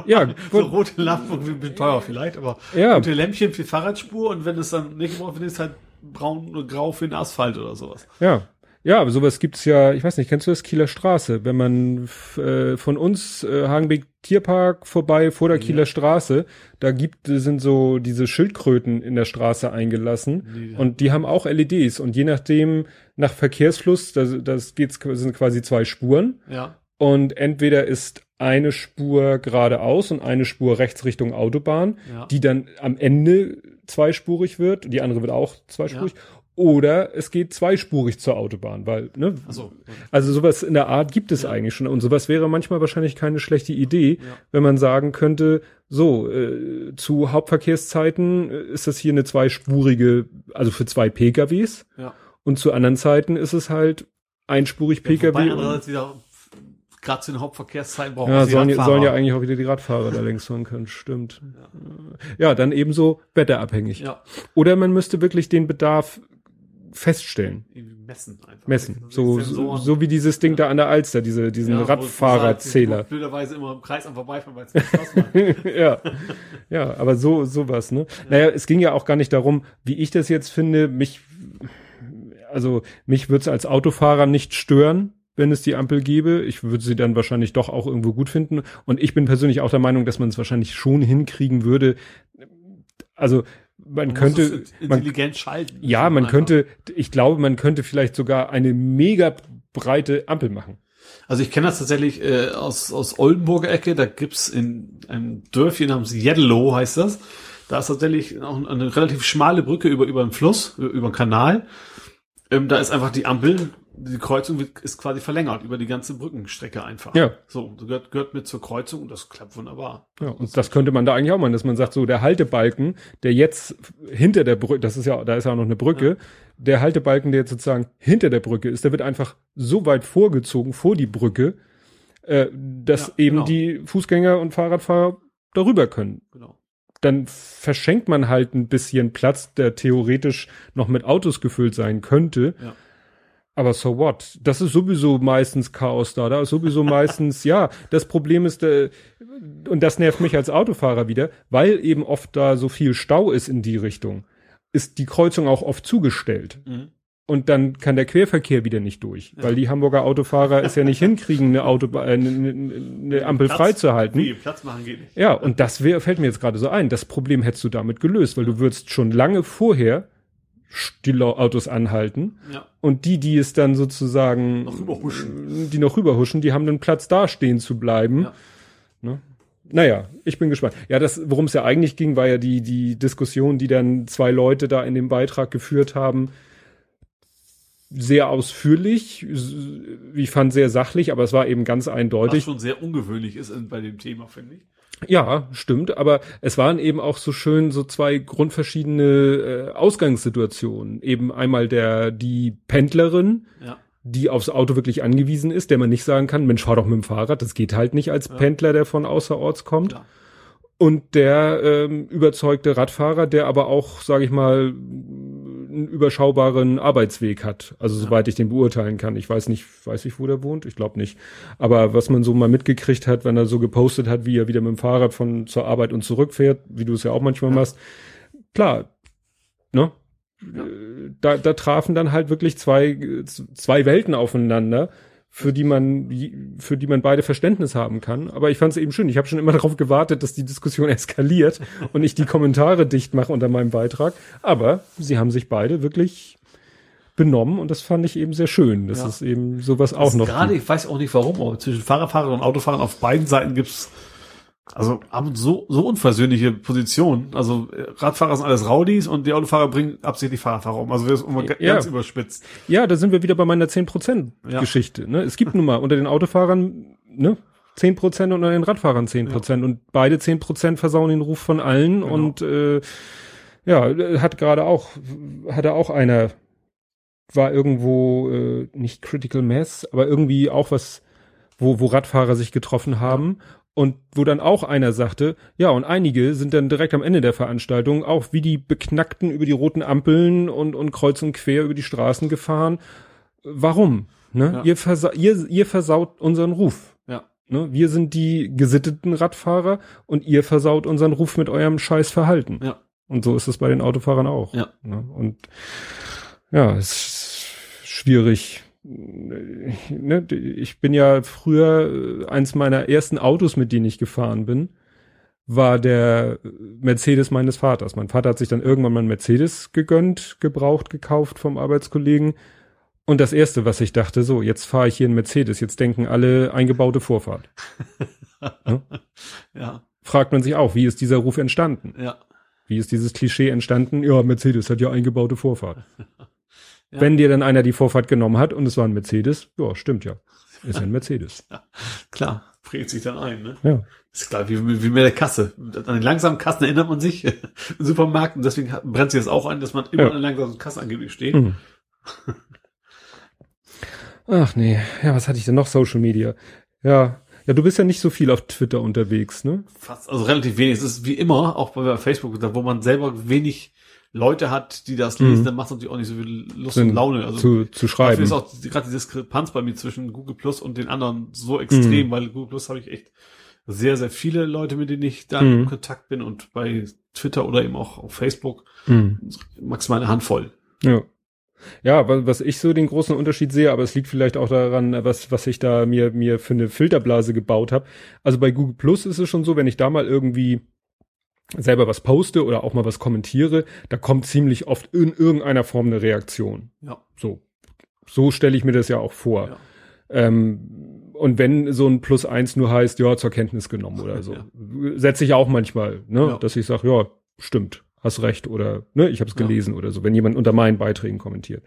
Ja,
so rote Lampen, ein bisschen teuer vielleicht, aber
Ja.
gute Lämpchen für Fahrradspur und wenn es dann nicht gebraucht wird, ist halt braun oder grau für den Asphalt oder sowas.
Ja. Ja, aber sowas gibt's ja, ich weiß nicht, kennst du das Kieler Straße? Wenn man äh, von uns äh, Hagenbeck Tierpark vorbei vor der Kieler Straße, da gibt sind so diese Schildkröten in der Straße eingelassen
Nee.
und die haben auch LEDs und je nachdem nach Verkehrsfluss, das, das geht's sind quasi zwei Spuren
Ja.
und entweder ist eine Spur geradeaus und eine Spur rechts Richtung Autobahn,
Ja.
die dann am Ende zweispurig wird, die andere wird auch zweispurig. Oder es geht zweispurig zur Autobahn, weil, ne,
Achso.
also sowas in der Art gibt es eigentlich schon. Und sowas wäre manchmal wahrscheinlich keine schlechte Idee,
Ja.
wenn man sagen könnte, so, äh, zu Hauptverkehrszeiten äh, ist das hier eine zweispurige, also für zwei PKWs.
Ja.
Und zu anderen Zeiten ist es halt einspurig
Wobei
PKW. und-
andererseits wieder, gerade zu den Hauptverkehrszeiten brauchen
ja, sollen, ja-
Radfahrer.
sollen ja eigentlich auch wieder die Radfahrer da längs fahren können, stimmt. Ja, dann ebenso wetterabhängig.
Ja,
Oder man müsste wirklich den Bedarf feststellen,
messen einfach.
messen. So, so, so wie dieses Ding da an der Alster, diese, diesen
Ja,
Radfahrerzähler.
halt Blöderweise immer im Kreis am Vorbeifahren, weil es
ja. ja, aber so, sowas, ne? Naja, es ging ja auch gar nicht darum, wie ich das jetzt finde, mich, also, mich würde es als Autofahrer nicht stören, wenn es die Ampel gäbe. Ich würde sie dann wahrscheinlich doch auch irgendwo gut finden. Und ich bin persönlich auch der Meinung, dass man es wahrscheinlich schon hinkriegen würde. Also, man,
Man
könnte,
es
man,
intelligent schalten.
ja, man
Einfach.
könnte, ich glaube, man könnte vielleicht sogar eine mega breite Ampel machen.
Also ich kenne das tatsächlich äh, aus, aus Oldenburger Ecke, da gibt's in einem Dörfchen namens Yedlow heißt das. Da ist tatsächlich auch eine relativ schmale Brücke über, über einen Fluss, über, über einen Kanal. Ähm, da ist einfach die Ampel, die Kreuzung wird, ist quasi verlängert über die ganze Brückenstrecke einfach.
Ja.
So, gehört, gehört mit zur Kreuzung und das klappt wunderbar.
Ja, und das könnte man da eigentlich auch machen, dass man sagt, so der Haltebalken, der jetzt hinter der Brücke, das ist ja, da ist ja auch noch eine Brücke, der Haltebalken, der jetzt sozusagen hinter der Brücke ist, der wird einfach so weit vorgezogen vor die Brücke, äh, dass
Ja,
eben
genau.
die Fußgänger und Fahrradfahrer darüber können.
Genau.
Dann verschenkt man halt ein bisschen Platz, der theoretisch noch mit Autos gefüllt sein könnte.
Ja.
Aber so what? Das ist sowieso meistens Chaos da. Da ist sowieso meistens, ja, das Problem ist, äh, und das nervt mich als Autofahrer wieder, weil eben oft da so viel Stau ist in die Richtung, ist die Kreuzung auch oft zugestellt.
Mhm.
Und dann kann der Querverkehr wieder nicht durch, weil die Hamburger Autofahrer es ja nicht hinkriegen, eine, Autoba äh, eine, eine, eine Ampel
Platz-
freizuhalten.
Nee, Platz machen geht nicht.
Ja, und das wär, fällt mir jetzt gerade so ein. Das Problem hättest du damit gelöst, weil du würdest schon lange vorher Lau- Autos anhalten
Ja.
und die, die es dann sozusagen
Noch rüberhuschen.
die noch rüberhuschen, die haben dann Platz da stehen zu bleiben.
Ja.
Ne? Naja, ich bin gespannt. Ja, das, worum es ja eigentlich ging, war ja die, die Diskussion, die dann zwei Leute da in dem Beitrag geführt haben. sehr ausführlich, ich fand sehr sachlich, aber es war eben ganz eindeutig.
Was schon sehr ungewöhnlich ist bei dem Thema, finde ich.
Ja, stimmt, aber es waren eben auch so schön so zwei grundverschiedene äh, Ausgangssituationen. Eben einmal der die Pendlerin,
Ja.
die aufs Auto wirklich angewiesen ist, der man nicht sagen kann, Mensch, fahr doch mit dem Fahrrad, das geht halt nicht als
Ja.
Pendler, der von außerorts kommt.
Klar.
Und der ähm, überzeugte Radfahrer, der aber auch, sage ich mal, einen überschaubaren Arbeitsweg hat. Also
Ja.
soweit ich den beurteilen kann. Ich weiß nicht, weiß ich, wo der wohnt? Ich glaube nicht. Aber was man so mal mitgekriegt hat, wenn er so gepostet hat, wie er wieder mit dem Fahrrad von zur Arbeit und zurückfährt, wie du es ja auch manchmal
Ja.
machst, klar, ne?
Ja.
Äh, Da, da trafen dann halt wirklich zwei, äh, zwei Welten aufeinander, für die man, für die man beide Verständnis haben kann. Aber ich fand es eben schön. Ich habe schon immer darauf gewartet, dass die Diskussion eskaliert und ich die Kommentare dicht mache unter meinem Beitrag. Aber sie haben sich beide wirklich benommen und das fand ich eben sehr schön, dass
Ja.
es eben sowas auch
Das
noch
Gerade,
gibt.
ich weiß auch nicht warum, aber zwischen Fahrerfahrern und Autofahrern auf beiden Seiten gibt's also so, so unversöhnliche Positionen. Also äh, Radfahrer sind alles Rowdies und die Autofahrer bringen absichtlich Fahrradfahrer um. Also wir sind immer
Ja.
ganz überspitzt.
Ja, da sind wir wieder bei meiner 10%
Ja.
Geschichte. Ne? Es gibt nun mal unter den Autofahrern ne, 10% und unter den Radfahrern 10%. Und beide 10% versauen den Ruf von allen.
Genau.
Und äh, ja, hat gerade auch, hatte auch einer, war irgendwo äh, nicht Critical Mass, aber irgendwie auch was, wo, wo Radfahrer sich getroffen haben. Und wo dann auch einer sagte, ja, und einige sind dann direkt am Ende der Veranstaltung auch wie die Beknackten über die roten Ampeln und, und kreuz und quer über die Straßen gefahren. Warum? Ne?
Ja.
Ihr, versa ihr, ihr versaut unseren Ruf.
Ja.
Ne? Wir sind die gesitteten Radfahrer und ihr versaut unseren Ruf mit eurem scheiß Verhalten.
Ja.
Und so ist es bei den Autofahrern auch.
Ja.
Ne? Und ja, es ist schwierig. Ne? Ich bin ja früher, äh, eins meiner ersten Autos, mit denen ich gefahren bin, war der Mercedes meines Vaters. Mein Vater hat sich dann irgendwann mal einen Mercedes gegönnt, gebraucht, gekauft vom Arbeitskollegen. Und das erste, was ich dachte, so, jetzt fahre ich hier einen Mercedes, jetzt denken alle eingebaute Vorfahrt.
Ja.
Fragt man sich auch, wie ist dieser Ruf entstanden?
Ja.
Wie ist dieses Klischee entstanden? Ja, Mercedes hat ja eingebaute Vorfahrt.
Ja.
Wenn dir dann einer die Vorfahrt genommen hat und es war ein Mercedes, ja, stimmt ja. Ist ja ein Mercedes.
Klar. Prägt sich dann ein, ne?
Ja.
Ist klar, wie, wie mit der Kasse. An den langsamen Kassen erinnert man sich im Supermarkt und deswegen brennt sich das auch ein, dass man immer
Ja.
an der langsamen Kasse angeblich steht.
Hm. Ach nee, ja, was hatte ich denn noch? Social Media. Ja, ja, du bist ja nicht so viel auf Twitter unterwegs, ne?
Fast, also relativ wenig. Es ist wie immer, auch bei Facebook, da wo man selber wenig Leute hat, die das lesen,
Mhm.
dann macht es natürlich auch nicht so viel Lust
Sind
und Laune. Also
zu, zu
dafür
schreiben.
ist auch die- gerade die Diskrepanz bei mir zwischen Google Plus und den anderen so extrem,
Mhm.
weil Google Plus habe ich echt sehr, sehr viele Leute, mit denen ich da
Mhm.
in Kontakt bin und bei Twitter oder eben auch auf Facebook
Hm.
maximal eine Handvoll.
Ja. Ja, wa- was ich so den großen Unterschied sehe, aber es liegt vielleicht auch daran, was, was ich da mir, mir für eine Filterblase gebaut habe. Also bei Google Plus ist es schon so, wenn ich da mal irgendwie selber was poste oder auch mal was kommentiere, da kommt ziemlich oft in irgendeiner Form eine Reaktion.
Ja.
So. So stelle ich mir das ja auch vor.
Ja.
Ähm, und wenn so ein Plus eins nur heißt, ja, zur Kenntnis genommen oder so,
Ja.
setze ich auch manchmal, ne,
Ja.
dass ich sage, ja, stimmt, hast recht oder ne, ich habe es
Ja.
gelesen oder so, wenn jemand unter meinen Beiträgen kommentiert.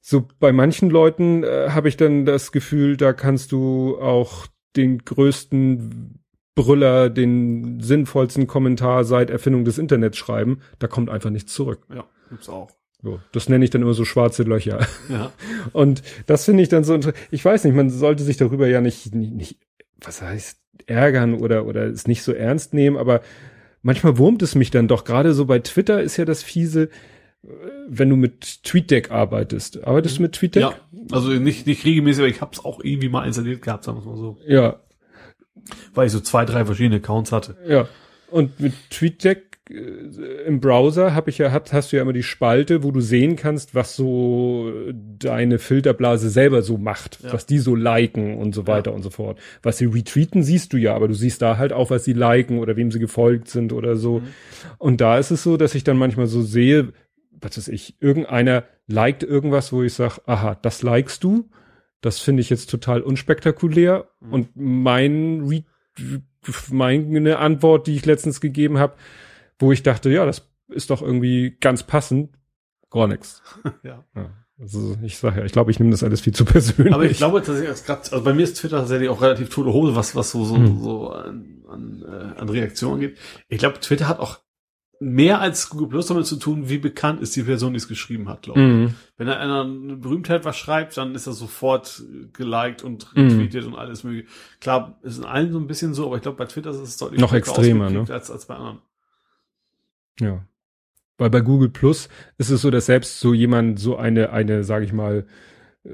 So bei manchen Leuten äh, habe ich dann das Gefühl, da kannst du auch den größten Brüller, den sinnvollsten Kommentar seit Erfindung des Internets schreiben, da kommt einfach nichts zurück.
Ja, gibt's auch.
So, das nenne ich dann immer so schwarze Löcher.
Ja.
Und das finde ich dann so, ich weiß nicht, man sollte sich darüber ja nicht, nicht, nicht was heißt, ärgern oder, oder es nicht so ernst nehmen, aber manchmal wurmt es mich dann doch. Gerade so bei Twitter ist ja das fiese, äh, wenn du mit TweetDeck arbeitest. Arbeitest du mit TweetDeck?
ja. Also nicht, nicht regelmäßig, aber ich hab's auch irgendwie mal installiert gehabt, sagen wir mal so.
Ja,
Weil ich so zwei, drei verschiedene Accounts hatte.
ja. Und mit TweetDeck äh, im Browser habe ich ja, hat, hast du ja immer die Spalte, wo du sehen kannst, was so deine Filterblase selber so macht,
Ja.
was die so liken und so weiter und so fort. Was sie retweeten, siehst du ja, aber du siehst da halt auch, was sie liken oder wem sie gefolgt sind oder so.
Mhm.
Und da ist es so, dass ich dann manchmal so sehe, was weiß ich, irgendeiner liked irgendwas, wo ich sage, aha, das likest du. Das finde ich jetzt total unspektakulär.
Mhm.
Und mein Re meine Antwort, die ich letztens gegeben habe, wo ich dachte, ja, das ist doch irgendwie ganz passend, gar nichts.
Ja.
Ja. Also ich sage ja, ich glaube, ich nehme das alles viel zu persönlich.
Aber ich glaube tatsächlich, grad, also bei mir ist Twitter tatsächlich auch relativ tote Hose, was, was so, so, hm. so an, an, äh, an Reaktionen geht. Ich glaube, Twitter hat auch mehr als Google Plus damit zu tun, wie bekannt ist die Person, die es geschrieben hat, glaube ich. Mhm. Wenn da einer eine Berühmtheit was schreibt, dann ist er sofort geliked und mhm. retweetet mhm. und alles mögliche. Klar, ist in allen so ein bisschen so, aber ich glaube, bei Twitter ist es deutlich
noch extremer, ne?
als, als bei anderen.
Ja. Weil bei Google Plus ist es so, dass selbst so jemand, so eine, eine, sage ich mal, äh,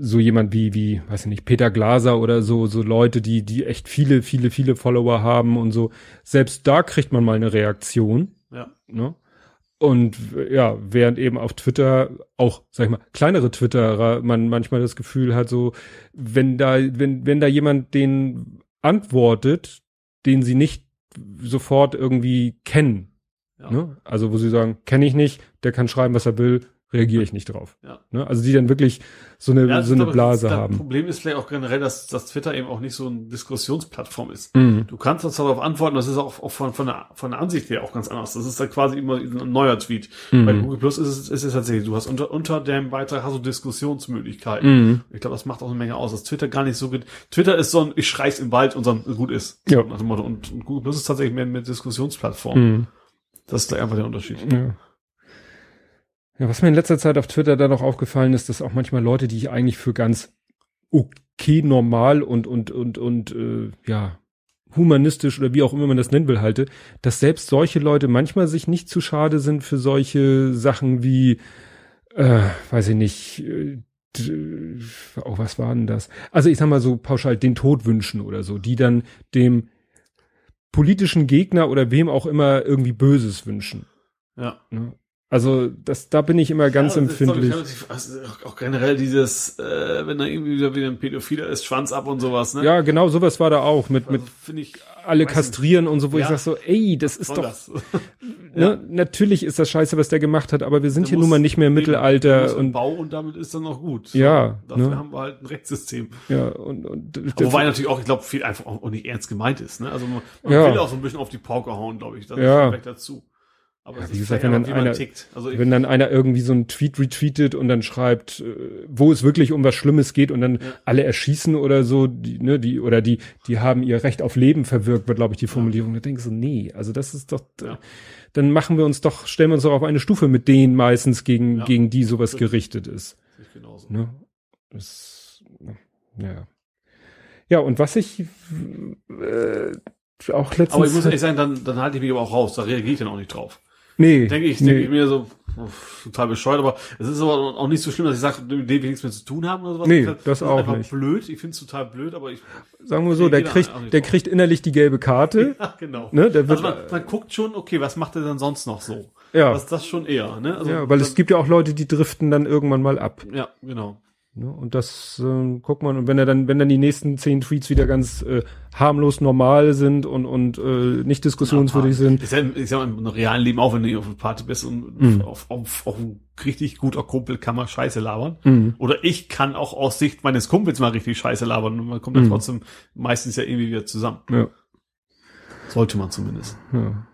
so jemand wie, wie, weiß ich nicht, Peter Glaser oder so, so Leute, die, die echt viele, viele, viele Follower haben und so, selbst da kriegt man mal eine Reaktion.
Ja.
Ne? Und ja, während eben auf Twitter auch, sag ich mal, kleinere Twitterer man manchmal das Gefühl hat, so, wenn da, wenn, wenn da jemand den antwortet, den sie nicht sofort irgendwie kennen, ja. ne? also wo sie sagen, kenne ich nicht, der kann schreiben, was er will, reagiere ich nicht drauf.
Ja.
Ne? Also die dann wirklich so eine, ja, so eine Blase haben. Das
Problem ist vielleicht auch generell, dass, dass Twitter eben auch nicht so eine Diskussionsplattform ist. Mhm. Du kannst das darauf antworten, das ist auch, auch von, von, der, von der Ansicht her auch ganz anders. Das ist dann quasi immer ein neuer Tweet. Mhm. Bei Google Plus ist es, ist es tatsächlich, du hast unter, unter dem Beitrag hast du Diskussionsmöglichkeiten. Mhm. Ich glaube, das macht auch eine Menge aus, dass Twitter gar nicht so geht. Twitter ist so ein, ich schrei's im Wald und so gut ist.
Ja.
Und, und Google Plus ist tatsächlich mehr eine Diskussionsplattform. Mhm. Das ist da einfach der Unterschied.
Ja. Ja, was mir in letzter Zeit auf Twitter da noch aufgefallen ist, dass auch manchmal Leute, die ich eigentlich für ganz okay normal und und und und äh, ja humanistisch oder wie auch immer man das nennen will halte, dass selbst solche Leute manchmal sich nicht zu schade sind für solche Sachen wie äh, weiß ich nicht äh, oh, was war denn das? Also ich sag mal so pauschal den Tod wünschen oder so, die dann dem politischen Gegner oder wem auch immer irgendwie Böses wünschen.
Ja.
Ne? Also das, da bin ich immer ganz ja, empfindlich.
Doch, also auch generell dieses, äh, wenn da irgendwie wieder, wieder ein Pädophiler ist, Schwanz ab und sowas, ne?
Ja, genau, sowas war da auch mit, also, mit ich, alle kastrieren nicht. und so, wo ja. ich sag so, ey, das ist doch, das? ne, ja. natürlich ist das scheiße, was der gemacht hat, aber wir sind der hier nun mal nicht mehr im Mittelalter
und Bau und damit ist dann noch gut.
Ja.
Dafür ne? haben wir halt ein Rechtssystem.
Ja, und, und
Wobei natürlich auch, ich glaube, viel einfach auch nicht ernst gemeint ist, ne? Also man, man will auch so ein bisschen auf die Pauke hauen, glaube ich. Das
ja.
dazu.
Aber ja, wie gesagt, wenn dann, einer, also wenn dann einer irgendwie so einen Tweet retweetet und dann schreibt, äh, wo es wirklich um was Schlimmes geht und dann ja. alle erschießen oder so, die, ne, die, oder die, die haben ihr Recht auf Leben verwirkt, wird, glaube ich, die Formulierung. Ja. Da denke ich so, nee, also das ist doch, ja. dann machen wir uns doch, stellen wir uns doch auf eine Stufe mit denen meistens, gegen, gegen die sowas gerichtet ist.
Genauso.
Ne? Das, ja. Ja, und was ich, äh, auch letztens.
Aber ich muss ehrlich sagen, dann, dann halte ich mich aber auch raus, da reagiere ich dann auch nicht drauf.
Nee.
Denke ich,
nee.
denke ich mir so, uff, total bescheuert, aber es ist aber auch nicht so schlimm, dass ich sage, mit dem wir nichts mehr zu tun haben oder sowas.
Nee,
das,
das, auch nicht.
blöd, ich finde es total blöd, aber ich.
Sagen wir so, der kriegt, der drauf. kriegt innerlich die gelbe Karte.
Ja, genau.
Ne, der wird,
also man, man guckt schon, okay, was macht er denn sonst noch so?
Ja.
Was das schon eher, ne?
Also, ja, weil es gibt ja auch Leute, die driften dann irgendwann mal ab.
Ja, genau.
Ne? Und das äh, guckt man, und wenn er dann, wenn dann die nächsten zehn Tweets wieder ganz äh, harmlos normal sind und, und äh, nicht diskussionswürdig ja, sind.
Ist ja, ich sag mal, im realen Leben auch, wenn du auf einer Party bist und mhm. auf, auf, auf ein richtig guter Kumpel kann man Scheiße labern. Mhm. Oder ich kann auch aus Sicht meines Kumpels mal richtig Scheiße labern und man kommt dann mhm. trotzdem meistens ja irgendwie wieder zusammen.
Ja.
Sollte man zumindest.
Ja.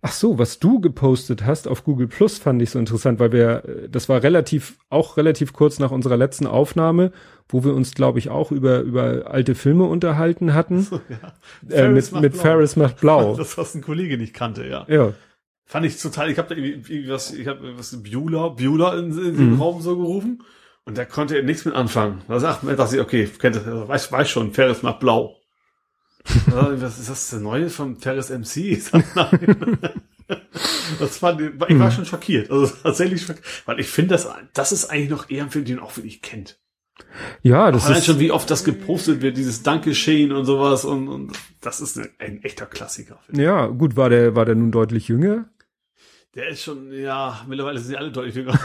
Ach so, was du gepostet hast auf Google Plus fand ich so interessant, weil wir, äh, das war relativ, auch relativ kurz nach unserer letzten Aufnahme, wo wir uns, glaube ich, auch über, über alte Filme unterhalten hatten. So, ja. äh, mit mit Ferris macht blau.
Das, was ein Kollege nicht kannte, ja.
Ja.
Fand ich total, ich habe da irgendwie was, ich habe was Bueller, Bueller in, in den mhm. Raum so gerufen und der konnte nichts mit anfangen. Da sagt man, dachte ich, okay, kennt, weiß, weiß schon, Ferris macht blau was ist das, der neue von Ferris MC? das fand, ich war hm. schon schockiert. Also tatsächlich schockiert. Weil ich finde, das, das ist eigentlich noch eher ein Film, den auch wirklich kennt.
Ja, das
ist schon, wie oft das gepostet wird, dieses Dankeschön und sowas und, und das ist ein, ein echter Klassiker.
Ja, gut, war der, war der nun deutlich jünger?
Der ist schon, ja, mittlerweile sind sie alle deutlich jünger.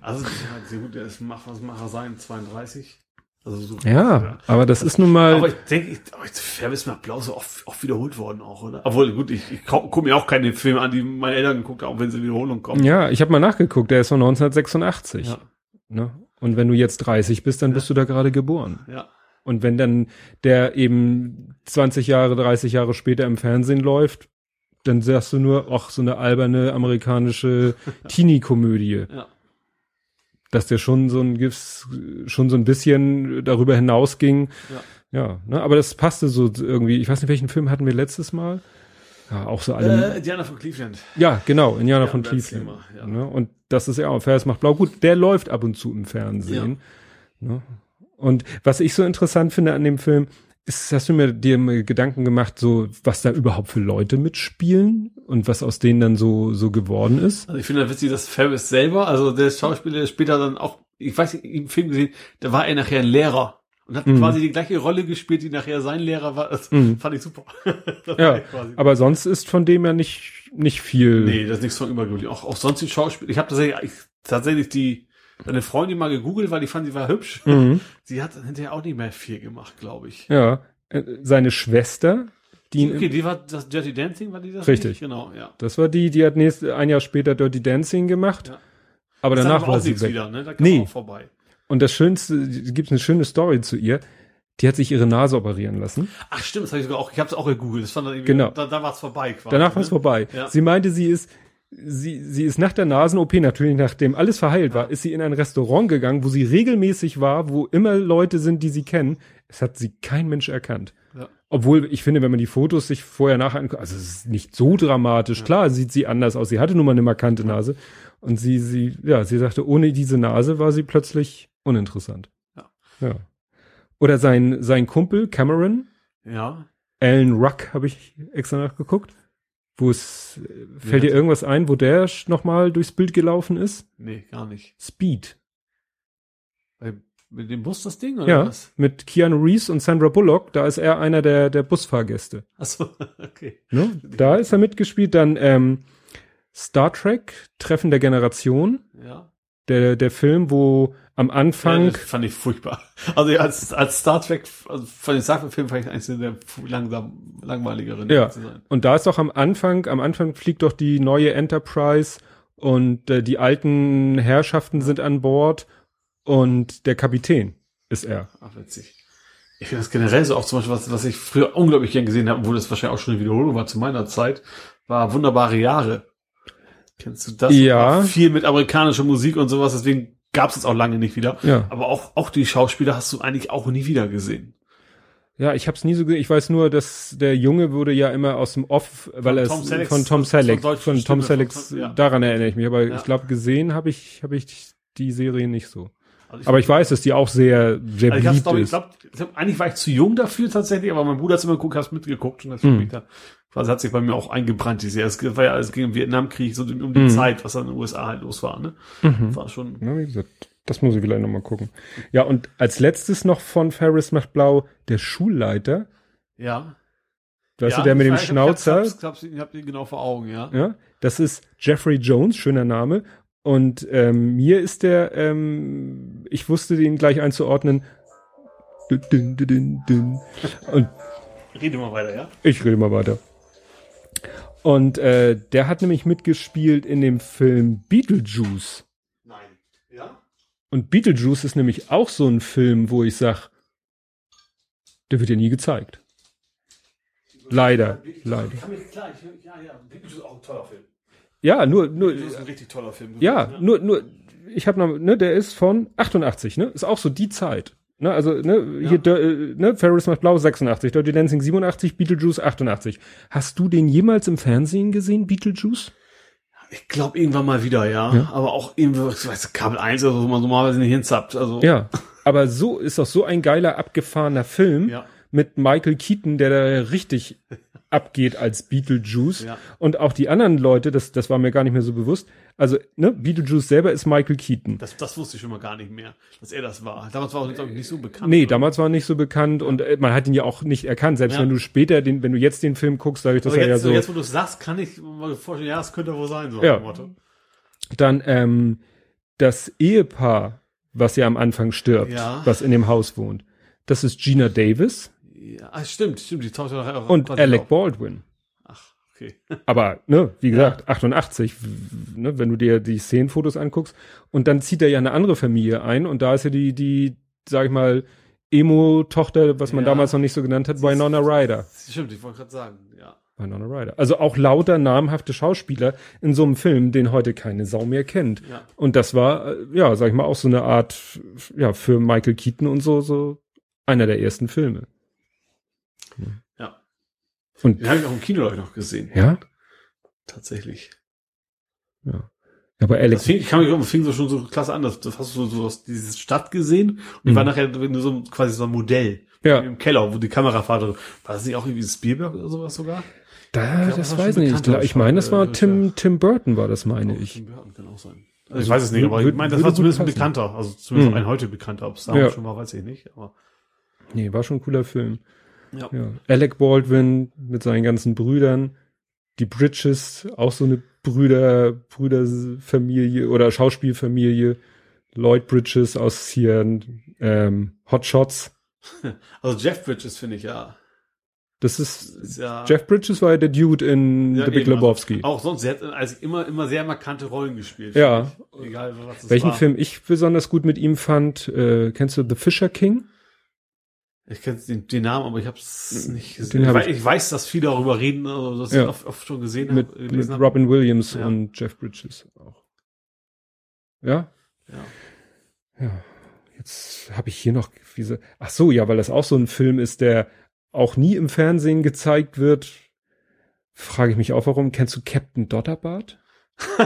also, ja, gut, der ist, mach, was macht er sein, 32?
Also so, ja, ja, aber das ist nun mal.
Aber ich denke, Fairness macht Blau so oft, oft wiederholt worden auch, oder? Obwohl, gut, ich, ich gucke mir auch keine Filme an, die meine Eltern geguckt haben, wenn sie in Wiederholung kommen.
Ja, ich habe mal nachgeguckt, der ist von 1986. Ja. Ne? Und wenn du jetzt 30 bist, dann ja. bist du da gerade geboren.
Ja.
Und wenn dann der eben 20 Jahre, 30 Jahre später im Fernsehen läuft, dann sagst du nur, ach, so eine alberne amerikanische Teenie-Komödie.
Ja.
Dass der schon so ein Gifts, schon so ein bisschen darüber hinausging.
Ja.
Ja, ne, aber das passte so irgendwie. Ich weiß nicht, welchen Film hatten wir letztes Mal? Ja, auch so alle.
Äh, Diana von Cleveland.
ja, genau, Indianer
Ja,
von Cleveland.
Thema, ja.
Ne, und das ist ja auch Ferris macht blau. Gut, der läuft ab und zu im Fernsehen. Ne? Und was ich so interessant finde an dem Film, ist, hast du mir dir Gedanken gemacht, so was da überhaupt für Leute mitspielen und was aus denen dann so so geworden ist?
Also ich finde witzig, dass Ferris selber, also der Schauspieler, der später dann auch, ich weiß nicht, im Film gesehen, da war er nachher ein Lehrer und hat
Mhm.
quasi die gleiche Rolle gespielt, die nachher sein Lehrer war. Das
Mhm.
fand ich super.
Ja, aber sonst ist von dem ja nicht nicht viel.
Nee, das ist nichts von übergeblieben. Auch, auch sonst die Schauspieler. Ich habe tatsächlich, ich, tatsächlich die, eine Freundin mal gegoogelt, weil ich fand, sie war hübsch.
Mhm.
Sie hat hinterher auch nicht mehr viel gemacht, glaube ich.
Ja, äh, seine Schwester, die
Okay, die war das Dirty Dancing, war die das?
Richtig.
Nicht? Genau, ja.
Das war die, die hat nächst, ein Jahr später Dirty Dancing gemacht.
Ja.
Aber
Das
danach war sie weg.
wieder, ne? Da kam
Nee.
auch vorbei.
Und das Schönste, gibt eine schöne Story zu ihr. Die hat sich ihre Nase operieren lassen.
Ach stimmt, das habe ich sogar auch, ich habe es auch gegoogelt. Das fand dann irgendwie,
Genau.
da, da war es vorbei quasi.
Danach war
ne?
es vorbei.
Ja.
Sie meinte, sie ist, sie, sie ist nach der Nasen-OP, natürlich nachdem alles verheilt war, ist sie in ein Restaurant gegangen, wo sie regelmäßig war, wo immer Leute sind, die sie kennen. Es hat sie kein Mensch erkannt.
Ja.
Obwohl, ich finde, wenn man die Fotos sich vorher nachher anguckt, also es ist nicht so dramatisch. Klar sieht sie anders aus. Sie hatte nun mal eine markante Nase. Und sie, sie, ja, sie sagte, ohne diese Nase war sie plötzlich uninteressant.
Ja.
Ja. Oder sein, sein Kumpel Cameron,
Ja.
Alan Ruck, habe ich extra nachgeguckt. Wo es, äh, fällt dir irgendwas ein, wo der nochmal durchs Bild gelaufen ist?
Nee, gar nicht.
Speed.
Bei, mit dem Bus das Ding oder
Ja,
was?
mit Keanu Reeves und Sandra Bullock, da ist er einer der, der Busfahrgäste.
Achso, okay.
Ne? Da ist er mitgespielt. Dann ähm, Star Trek, Treffen der Generation,
Ja.
Der, der Film, wo am
Ja,
Anfang,
das fand ich furchtbar. Also ja, als, als Star Trek, also von den Star Trek-Filmen fand ich eines der langsam, langweiligeren
Ja.
zu sein.
und da ist doch am Anfang, am Anfang fliegt doch die neue Enterprise und äh, die alten Herrschaften sind an Bord und der Kapitän ist er.
Ach, witzig. Ich finde das generell so auch zum Beispiel, was, was ich früher unglaublich gern gesehen habe, obwohl das wahrscheinlich auch schon eine Wiederholung war zu meiner Zeit, war Wunderbare Jahre. Kennst du das?
Ja.
Viel mit amerikanischer Musik und sowas, deswegen gab es es auch lange nicht wieder.
Ja.
Aber auch, auch die Schauspieler hast du eigentlich auch nie wieder gesehen.
Ja, ich hab's nie so gesehen. Ich weiß nur, dass der Junge wurde ja immer aus dem Off, weil er es- von Tom Selleck, von Tom
von
Sellecks,
Tom- ja.
daran erinnere ich mich. Aber
Ja.
ich glaube, gesehen habe ich, habe ich die Serie nicht so.
Also
Aber ich weiß, dass die auch sehr, sehr
Also ich
beliebt
glaub, ich
ist.
ich glaub, eigentlich war ich zu jung dafür tatsächlich, aber mein Bruder hat immer geguckt, hab's mitgeguckt und das
Mhm.
später. Quasi hat sich bei mir auch eingebrannt, die Serie. Es war ja, es ging im Vietnamkrieg, so um die
Mhm.
Zeit, was dann in den USA halt los war, ne?
Mhm.
War schon,
Ja, wie gesagt, das muss ich vielleicht nochmal gucken. Ja, und als letztes noch von Ferris macht blau der Schulleiter.
ja.
Weißt
ja,
du, der mit
ich
dem
weiß,
Schnauzer.
Ich hab's, ich hab ihn genau vor Augen, ja.
Ja, das ist Jeffrey Jones, schöner Name. Und ähm, mir ist der, ähm, ich wusste den gleich einzuordnen. Dün, dün, dün. Und
Rede mal weiter, ja?
ich rede mal weiter. Und äh, der hat nämlich mitgespielt in dem Film Beetlejuice.
Nein. Ja?
Und Beetlejuice ist nämlich auch so ein Film, wo ich sag, der wird ja nie gezeigt. Leider, leider.
Ja, ja, Beetlejuice ist auch ein toller Film.
Ja, nur, nur,
Beetlejuice ist ein richtig toller Film.
ja, nur, nur, ich habe noch, ne, der ist von 88, ne, ist auch so die Zeit. Ne, also, ne,
Ja.
hier, äh, ne, Ferris macht blau 86, Dirty Dancing 87, Beetlejuice 88. Hast du den jemals im Fernsehen gesehen, Beetlejuice?
Ich glaube irgendwann mal wieder, ja.
Ja.
Aber auch irgendwie, ich weiß, Kabel 1 oder so, wo man normalerweise nicht hinzappt. Also,
Ja. Aber so ist doch so ein geiler, abgefahrener Film
Ja.
mit Michael Keaton, der da richtig abgeht als Beetlejuice.
Ja.
Und auch die anderen Leute, das, das war mir gar nicht mehr so bewusst. Also, ne, Beetlejuice selber ist Michael Keaton.
Das, das wusste ich schon mal gar nicht mehr, dass er das war. Damals war er ich, nicht so bekannt.
Nee,
oder?
damals war er nicht so bekannt und äh, man hat ihn ja auch nicht erkannt. Selbst
Ja.
wenn du später den, wenn du jetzt den Film guckst, dass
Aber
er ja
jetzt,
so.
jetzt, wo du es sagst, kann ich mir vorstellen, ja, das könnte wohl sein, so
Ja.
Motto.
Dann ähm, das Ehepaar, was ja am Anfang stirbt,
Ja.
was in dem Haus wohnt, das ist Gina Davis
Ja, ah, stimmt, stimmt, die taucht ja
und Alec
auf.
Baldwin.
Ach, okay.
Aber, ne, wie gesagt, 88, w- ne, wenn du dir die Szenenfotos anguckst. Und dann zieht er ja eine andere Familie ein und da ist ja die, die, sag ich mal, Emo-Tochter, was man
Ja.
damals noch nicht so genannt hat, Winona Ryder.
Stimmt, ich wollte gerade sagen, ja.
Winona Ryder. Also auch lauter namhafte Schauspieler in so einem Film, den heute keine Sau mehr kennt.
Ja.
Und das war, äh, ja, sag ich mal, auch so eine Art, ja, für Michael Keaton und so, so einer der ersten Filme.
Ja.
Und
Den habe ich auch im Kino ich, noch gesehen.
ja,
Tatsächlich.
ja. Aber Alex,
Das fing, ich kann mich das fing so schon so klasse an. Das, das hast du so, aus diese Stadt gesehen und die
Mhm.
war nachher nur so quasi so ein Modell.
Ja.
Im Keller, wo die Kamerafahrt, war das nicht auch irgendwie Spielberg oder sowas sogar?
da,
glaub,
das
das
weiß
schon
ich nicht. Ich, meine, das war
Schau-
Tim, Tim Burton war das, meine
Auch
ich.
Tim Burton kann auch sein. Also
Also
ich weiß es nicht,
würd-
aber ich meine, das war zumindest ein bekannter, also zumindest
Mhm.
ein heute bekannter. Ob es
Ja.
damals schon war, weiß ich nicht. Aber
Nee, war schon ein cooler Film.
Ja.
Ja. Alec Baldwin mit seinen ganzen Brüdern. Die Bridges, auch so eine Brüder, Brüderfamilie oder Schauspielfamilie. Lloyd Bridges aus hier, ähm, Hot Shots.
Also Jeff Bridges finde ich ja.
Das ist,
Ist ja
Jeff Bridges war ja der Dude in
Ja,
The Big
eben, also
Lebowski.
Auch sonst, sie hat also immer, immer sehr markante Rollen gespielt.
Ja.
Egal,
Welchen
war.
Film ich besonders gut mit ihm fand, äh, kennst du The Fisher King?
Ich kenne den, den Namen, aber ich habe es nicht
Den
gesehen. Ich, weiß,
ich-
weiß, dass viele darüber reden, also dass
Ja.
ich oft, oft schon gesehen
Mit,
habe.
mit. Robin Williams
Ja.
und Jeff Bridges auch. Ja?
Ja.
Ja. Jetzt habe ich hier noch diese. Ach so, ja, weil das auch so ein Film ist, der auch nie im Fernsehen gezeigt wird. Frage ich mich auch, warum. Kennst du Captain Dotterbart?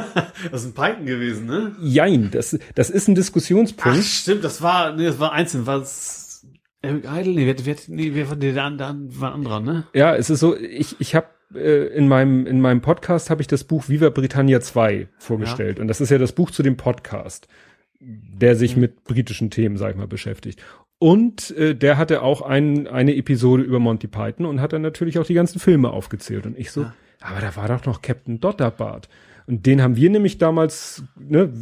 das ist ein Python gewesen, ne?
Jein, das, das ist ein
Ach,
Diskussionspunkt.
stimmt, das war, nee, das war einzeln, war es Eric Idle? Nee, wer, wer, nee, wer war der, der, der war anderer, ne?
Ja, es ist so, ich, ich habe äh, in meinem in meinem Podcast habe ich das Buch Viva Britannia 2 vorgestellt und das ist ja das Buch zu dem Podcast, der
Mhm.
sich mit britischen Themen, sag ich mal, beschäftigt. Und äh, der hatte auch ein, eine Episode über Monty Python und hat dann natürlich auch die ganzen Filme aufgezählt und ich so,
Ja.
aber da war doch noch Captain Dotterbart. Und den haben wir nämlich damals, ne,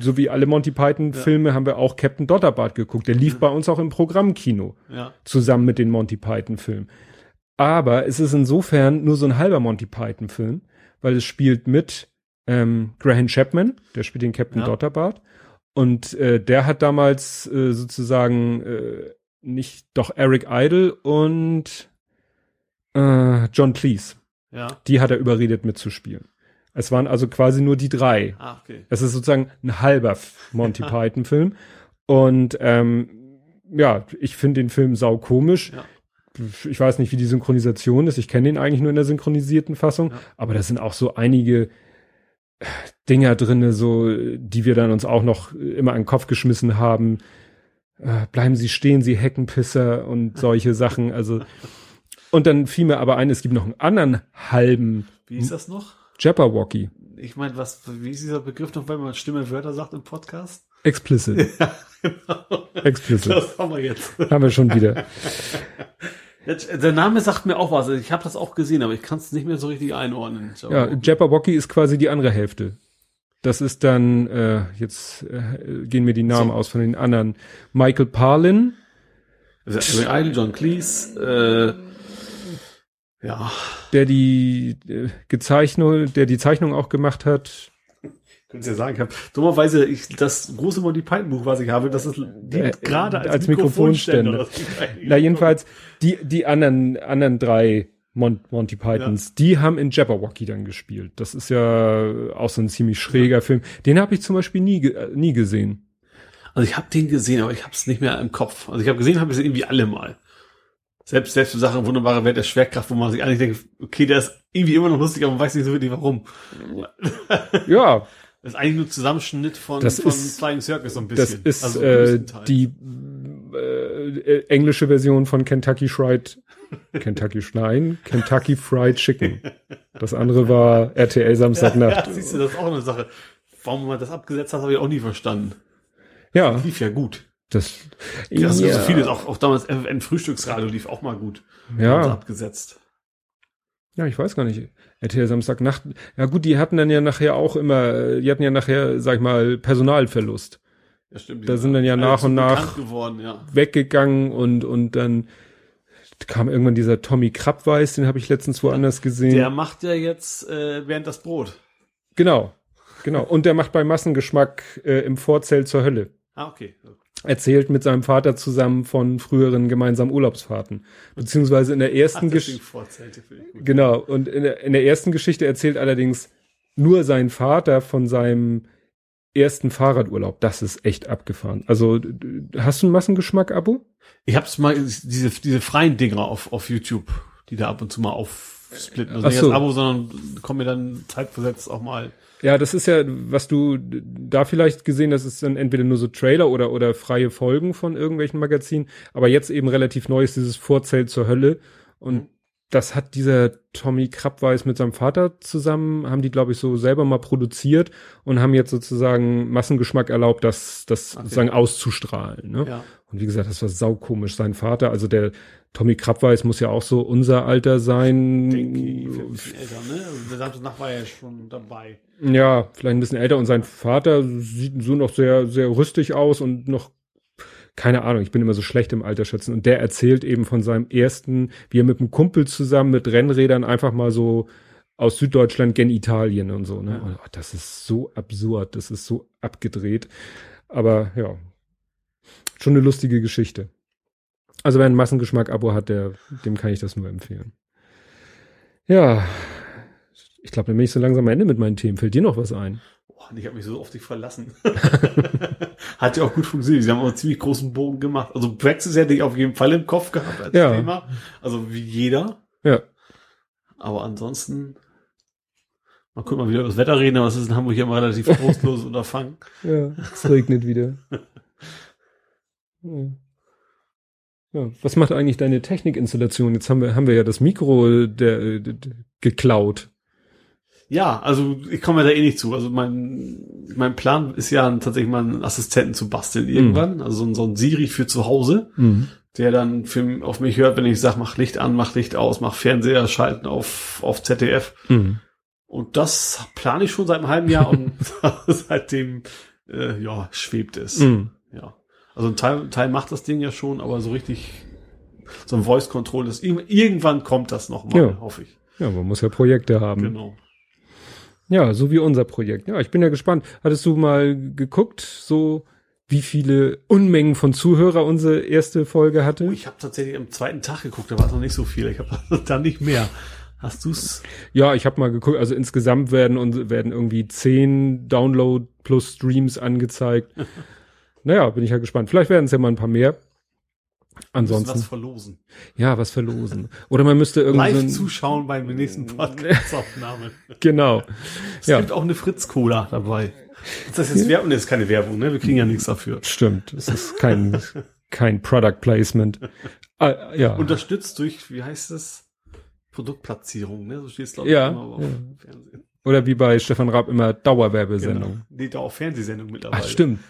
so wie alle Monty Python Filme, haben wir auch Captain Dotterbart geguckt. Der lief bei uns auch im Programmkino
Ja.
zusammen mit den Monty Python Filmen. Aber es ist insofern nur so ein halber Monty Python Film, weil es spielt mit ähm, Graham Chapman, der spielt den Captain
Ja.
Dotterbart und äh, der hat damals äh, sozusagen äh, nicht doch Eric Idle und äh, John Cleese.
Ja.
Die hat er überredet mitzuspielen. Es waren also quasi nur die drei.
Ah, okay.
Es ist sozusagen ein halber Monty Python Film. Und ähm, ja, ich finde den Film sau komisch.
Ja.
Ich weiß nicht, wie die Synchronisation ist. Ich kenne den eigentlich nur in der synchronisierten Fassung.
Ja.
Aber da sind auch so einige Dinger drinne, so die wir dann uns auch noch immer an den Kopf geschmissen haben. Äh, bleiben Sie stehen, Sie Heckenpisser und solche Sachen. Also und dann fiel mir aber ein, es gibt noch einen anderen halben
Wie ist das noch?
Jabberwocky.
Ich meine, was, wie ist dieser Begriff noch, wenn man Stimme Wörter sagt im Podcast?
Explicit.
Ja, genau.
Explicit.
Das haben wir jetzt.
Haben wir schon wieder.
Jetzt, Der Name sagt mir auch was. Ich habe das auch gesehen, aber ich kann es nicht mehr so richtig einordnen.
Ja, Jabberwocky ist quasi die andere Hälfte. Das ist dann, äh, jetzt äh, gehen mir die Namen
So.
aus von den anderen. Michael Parlin,
Also, John Cleese, äh, ja,
der die äh, Gezeichnung, der die Zeichnung auch gemacht hat.
Könntest ja sagen, ich habe dummerweise ich, das große Monty Python Buch, was ich habe, das ist dient
Äh,
gerade als,
als
Mikrofonständer.
Mikrofonständer. Na, jedenfalls, die, die anderen, anderen drei Mon Monty Pythons, die haben in Jabberwocky dann gespielt. Das ist ja auch so ein ziemlich schräger Film. Den habe ich zum Beispiel nie, ge äh, nie gesehen.
Also ich habe den gesehen, aber ich habe es nicht mehr im Kopf. Also ich habe gesehen, habe ich es irgendwie alle mal. Selbst selbst so Sachen wunderbare Welt der Schwerkraft, wo man sich eigentlich denkt, okay, der ist irgendwie immer noch lustig, aber man weiß nicht so wirklich warum.
Ja,
Das ist eigentlich nur Zusammenschnitt von,
Das
von
ist-
Flying Circus so ein
das
bisschen.
ist
Also
äh, die äh, äh, englische Version von Kentucky Fried Kentucky Schneien, Kentucky Fried Chicken. Das andere war RTL
ja,
Samstagnacht.
siehst du, das ist auch eine Sache. Warum man das abgesetzt hat, habe ich auch nie verstanden.
Ja,
Lief ja gut.
Das,
Das
ja,
ist so vieles, auch, auch damals ein Frühstücksradio lief auch mal gut.
Ja,
abgesetzt.
ja, ich weiß gar nicht. RTL Samstagnacht. Ja gut, die hatten dann ja nachher auch immer, die hatten ja nachher, sag ich mal, Personalverlust.
Ja, stimmt.
Da sind dann ja nach und nach-
geworden, ja.
Weggegangen und und dann kam irgendwann dieser Tommy Krabweis, den habe ich letztens woanders gesehen.
Der macht ja jetzt äh, während das Brot.
Genau, genau. Und der macht bei Massengeschmack äh, im Vorzelt zur Hölle.
Ah, okay.
Erzählt mit seinem Vater zusammen von früheren gemeinsamen Urlaubsfahrten. Beziehungsweise in der ersten Geschichte. Genau. Und in der, in der ersten Geschichte erzählt allerdings nur sein Vater von seinem ersten Fahrradurlaub. Das ist echt abgefahren. Also, hast du ein Massengeschmack-Abo?
Ich hab's mal, diese, diese freien Dinger auf, auf YouTube, die da ab und zu mal aufsplitten. Also
Ach
nicht
so.
als Abo, sondern kommen mir dann zeitversetzt auch mal.
Ja, das ist ja, was du da vielleicht gesehen hast, ist dann entweder nur so Trailer oder, oder freie Folgen von irgendwelchen Magazinen. Aber jetzt eben relativ neu ist dieses Vorzelt zur Hölle. Und
Mhm.
Das hat dieser Tommy Krabweis mit seinem Vater zusammen, haben die, glaube ich, so selber mal produziert und haben jetzt sozusagen Massengeschmack erlaubt, das, das
Okay.
sozusagen auszustrahlen. Ne?
Ja.
Und wie gesagt, das war saukomisch. Sein Vater, also der Tommy Krabweis muss ja auch so unser Alter sein.
Denke älter, ne? Der Samstag war ja schon dabei.
Ja, vielleicht ein bisschen älter und sein Vater sieht so noch sehr, sehr rüstig aus und noch, keine Ahnung, ich bin immer so schlecht im Alter schätzen. Und der erzählt eben von seinem ersten, wie er mit einem Kumpel zusammen mit Rennrädern einfach mal so aus Süddeutschland gen Italien und so, ne? Und, oh, das ist so absurd, das ist so abgedreht. Aber ja, schon eine lustige Geschichte. Also wer ein Massengeschmack-Abo hat, der, dem kann ich das nur empfehlen. Ja, ich glaube, dann bin ich so langsam am Ende mit meinen Themen. Fällt dir noch was ein?
Und ich habe mich so auf dich verlassen. Hat ja auch gut funktioniert. Sie haben auch einen ziemlich großen Bogen gemacht. Also Brexit hätte ich auf jeden Fall im Kopf gehabt als
Ja.
Thema. Also wie jeder.
Ja.
Aber ansonsten, mal gucken, mal wieder über das Wetter reden, aber es ist in Hamburg ja immer relativ trostloses Unterfangen.
Ja, es regnet wieder. Ja. ja. Was macht eigentlich deine Technikinstallation? Jetzt haben wir, haben wir ja das Mikro der, der, der geklaut.
Ja, also ich komme ja da eh nicht zu. Also mein, mein Plan ist ja tatsächlich mal einen Assistenten zu basteln irgendwann. Also so ein, so ein Siri für zu Hause,
Mhm.
der dann für, auf mich hört, wenn ich sage, mach Licht an, mach Licht aus, mach Fernseher schalten auf, auf ZDF.
Mhm.
Und das plane ich schon seit einem halben Jahr und seitdem äh, ja, schwebt es.
Mhm.
Ja. Also ein Teil, Teil macht das Ding ja schon, aber so richtig so ein Voice Control, irg- irgendwann kommt das nochmal,
Ja.
hoffe ich.
Ja, man muss ja Projekte haben.
Genau.
Ja, so wie unser Projekt. Ja, ich bin ja gespannt. Hattest du mal geguckt, so wie viele Unmengen von Zuhörer unsere erste Folge hatte?
Oh, ich habe tatsächlich am zweiten Tag geguckt, da war es noch nicht so viel. Ich habe da nicht mehr. Hast du's?
Ja, ich habe mal geguckt, also insgesamt werden und werden irgendwie zehn Download plus Streams angezeigt. naja, bin ich ja gespannt. Vielleicht werden es ja mal ein paar mehr. Ansonsten,
was verlosen.
ja, was verlosen. Oder man müsste irgendwie
Live zuschauen beim nächsten Podcast-Aufnahme.
genau.
Es
Ja.
gibt auch eine Fritz-Cola dabei. Ist das jetzt Werbung? Nee, ist keine Werbung, ne? Wir kriegen ja nichts dafür.
Stimmt. Es ist kein kein Product Placement. Ah, ja.
Unterstützt durch, wie heißt es? Produktplatzierung, ne? So steht es, glaube
Ja,
immer auf
ja.
Fernsehen.
Oder wie bei Stefan Raab immer Dauerwerbesendung.
Genau. Nee, da auch Fernsehsendung mittlerweile.
Ach, stimmt.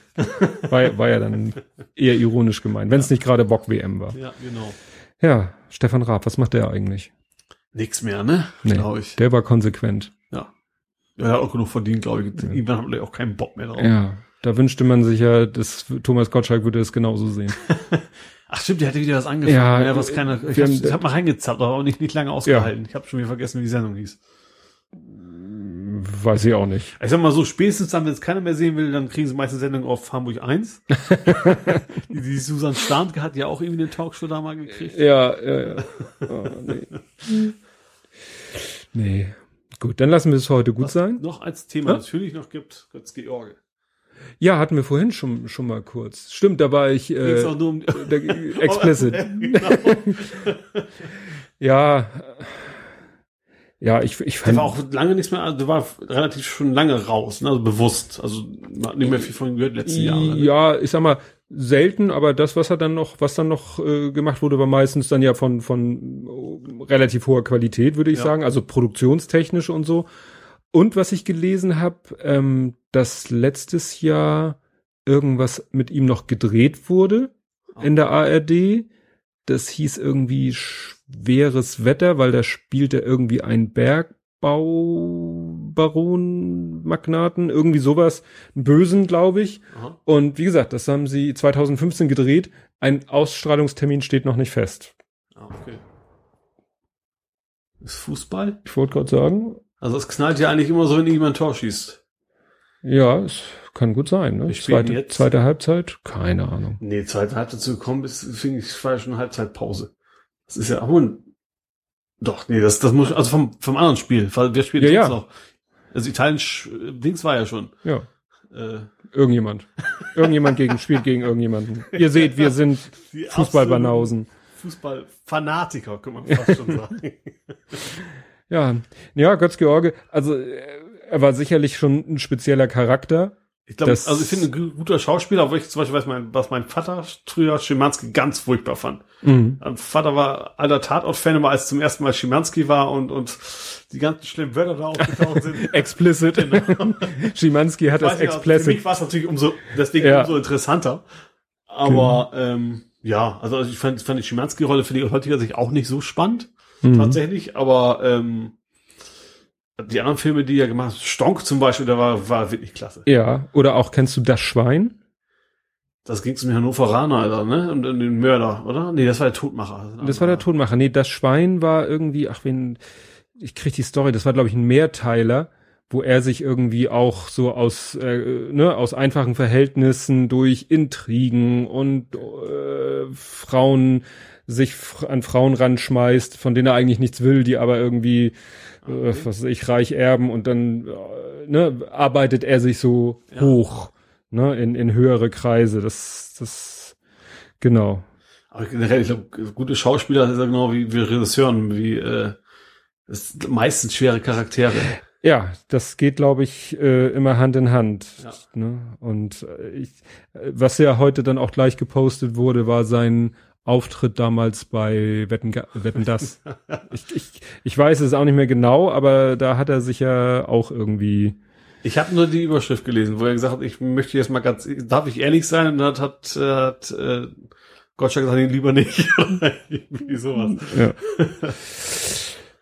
War, war ja dann eher ironisch gemeint, wenn es nicht gerade Bock WM war.
Ja, genau.
Ja, Stefan Raab, was macht der eigentlich?
Nix mehr, ne?
Nee,
Glaube ich.
Der war konsequent.
Ja. Ja, er hat auch genug verdient, glaube ich. Irgendwann haben wir auch keinen Bock mehr drauf.
Ja, da wünschte man sich ja, dass Thomas Gottschalk würde es genauso sehen.
Ach stimmt, der hatte wieder was angefangen.
Ja,
Ja, was keiner, ich habe hab mal reingezappt, aber auch nicht, nicht lange ausgehalten. Ich habe schon wieder vergessen, wie die Sendung hieß.
Weiß ich auch nicht.
Ich sag mal so, spätestens dann, wenn es keiner mehr sehen will, dann kriegen sie meiste Sendung auf Hamburg 1. die, die Susan Starnke hat ja auch irgendwie eine Talkshow da mal gekriegt.
Ja, ja, ja. Oh, nee. nee. Gut, dann lassen wir es heute gut
Was
sein.
noch als Thema
Ja?
natürlich noch gibt, Götz-George.
Ja, hatten wir vorhin schon, schon mal kurz. Stimmt, da war ich äh,
Ging's auch nur um,
explicit.
genau.
Ja, ja, ich, ich
Der
fand,
war auch lange nichts mehr, also der war relativ schon lange raus, ne? also bewusst. Also man hat nicht mehr viel von ihm gehört letzten Jahre. Ne?
ja, ich sag mal, selten, aber das, was er dann noch, was dann noch äh, gemacht wurde, war meistens dann ja von, von äh, relativ hoher Qualität, würde ich
Ja.
sagen, also produktionstechnisch und so. Und was ich gelesen habe, ähm, dass letztes Jahr irgendwas mit ihm noch gedreht wurde in der ARD. Das hieß irgendwie schweres Wetter, weil da spielte irgendwie ein Bergbaubaron-Magnaten, irgendwie sowas, einen Bösen, glaube ich.
Aha.
Und wie gesagt, das haben sie 2015 gedreht. Ein Ausstrahlungstermin steht noch nicht fest.
Ah, okay. Ist Fußball?
Ich wollte gerade sagen,
Also es knallt ja eigentlich immer so, wenn jemand ein Tor schießt.
Ja, es kann gut sein. Ne? Zweite,
jetzt-
zweite Halbzeit? Keine Ahnung.
Nee, zweite Halbzeit zu kommen, ist, finde ich, war ja schon Halbzeitpause. Das ist ja, oh, doch, nee, das, das muss, also vom, vom anderen Spiel, weil wir spielen
Ja,
sonst
ja.
noch. Also Italien, Dings war ja schon.
Ja,
Äh,
irgendjemand. Irgendjemand gegen, spielt gegen irgendjemanden. Ihr seht, wir sind Fußballbanausen.
Fußballfanatiker, kann man fast schon sagen.
Ja, ja, Götz George, also äh, er war sicherlich schon ein spezieller Charakter.
Ich glaube, also ich finde, ein gu- guter Schauspieler, aber ich zum Beispiel weiß, mein, was mein Vater früher Schimanski ganz furchtbar fand.
Mhm.
Mein Vater war alter Tatort-Fan, aber als zum ersten Mal Schimanski war und, und die ganzen schlimmen Wörter da aufgetaucht sind.
Explicit. Schimanski hat das
Weiß ich, also Für
explicit.
mich war es natürlich umso, deswegen
Ja.
umso interessanter. Aber ähm, ja, also ich fand, fand die Schimanski-Rolle finde ich aus heutiger Sicht auch nicht so spannend,
Mhm.
tatsächlich. Aber ähm, die anderen Filme, die er gemacht hat, Stonk zum Beispiel, der war, war wirklich klasse.
Ja, oder auch kennst du das Schwein?
Das ging zum Hannoveraner, Alter, ne? Und, und den Mörder, oder? Nee, das war der Todmacher.
Das war der Tonmacher. Nee, das Schwein war irgendwie, ach wen, ich krieg die Story, das war glaube ich ein Mehrteiler, wo er sich irgendwie auch so aus, äh, ne, aus einfachen Verhältnissen durch Intrigen und äh, Frauen sich an Frauen ranschmeißt, von denen er eigentlich nichts will, die aber irgendwie, äh, was weiß ich, reich erben und dann äh, ne, arbeitet er sich so
Ja.
hoch, ne, in, in höhere Kreise. Das, das, genau.
Aber generell, ich glaube, gute Schauspieler ist ja genau wie, wie Regisseuren, wie äh, meistens schwere Charaktere.
Ja, das geht, glaube ich, äh, immer Hand in Hand.
Ja.
Ne? Und äh, ich, äh, was ja heute dann auch gleich gepostet wurde, war sein Auftritt damals bei Wetten, Wetten das. ich, ich, ich weiß es auch nicht mehr genau, aber da hat er sich ja auch irgendwie.
Ich habe nur die Überschrift gelesen, wo er gesagt hat, ich möchte jetzt mal ganz, darf ich ehrlich sein? Und dann hat, äh, hat äh, Gottschalk gesagt, lieber nicht. Irgendwie sowas.
Ja.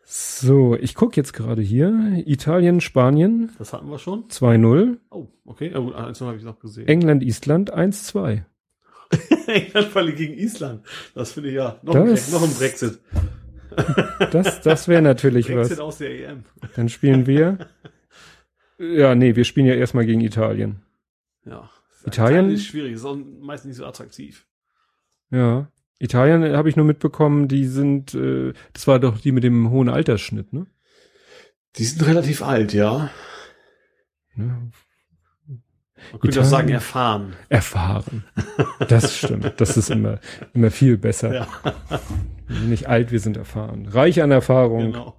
so, ich guck jetzt gerade hier. Italien, Spanien
Das hatten wir schon.
2-0.
Oh, okay. Ja, gut, eins habe ich noch gesehen.
England, Island 1-2.
England verliert gegen Island. Das finde ich ja noch,
Das-
ein, noch ein Brexit.
Das, das wäre natürlich was.
Brexit aus der EM.
Dann spielen wir. Ja, nee, wir spielen ja erstmal gegen Italien.
Ja.
Italien?
ist schwierig, ist auch meist nicht so attraktiv.
Ja. Italien habe ich nur mitbekommen, die sind, äh, das war doch die mit dem hohen Altersschnitt, ne?
Die sind relativ alt, ja.
ja
Man könnte auch sagen erfahren.
erfahren. Das stimmt. Das ist immer, immer viel besser.
Ja,
Wir sind nicht alt, wir sind erfahren. Reich an Erfahrung.
genau.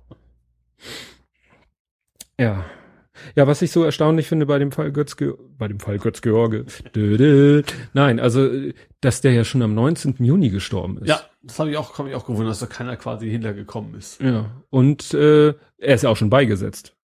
Ja. Ja, was ich so erstaunlich finde bei dem Fall Götz, Ge bei dem Fall Götz George. Dö, dö. Nein, also, dass der ja schon am 19. Juni gestorben ist.
Ja, das habe ich auch, habe ich auch gewundert, dass da keiner quasi hintergekommen ist.
Ja. Und äh, er ist ja auch schon beigesetzt.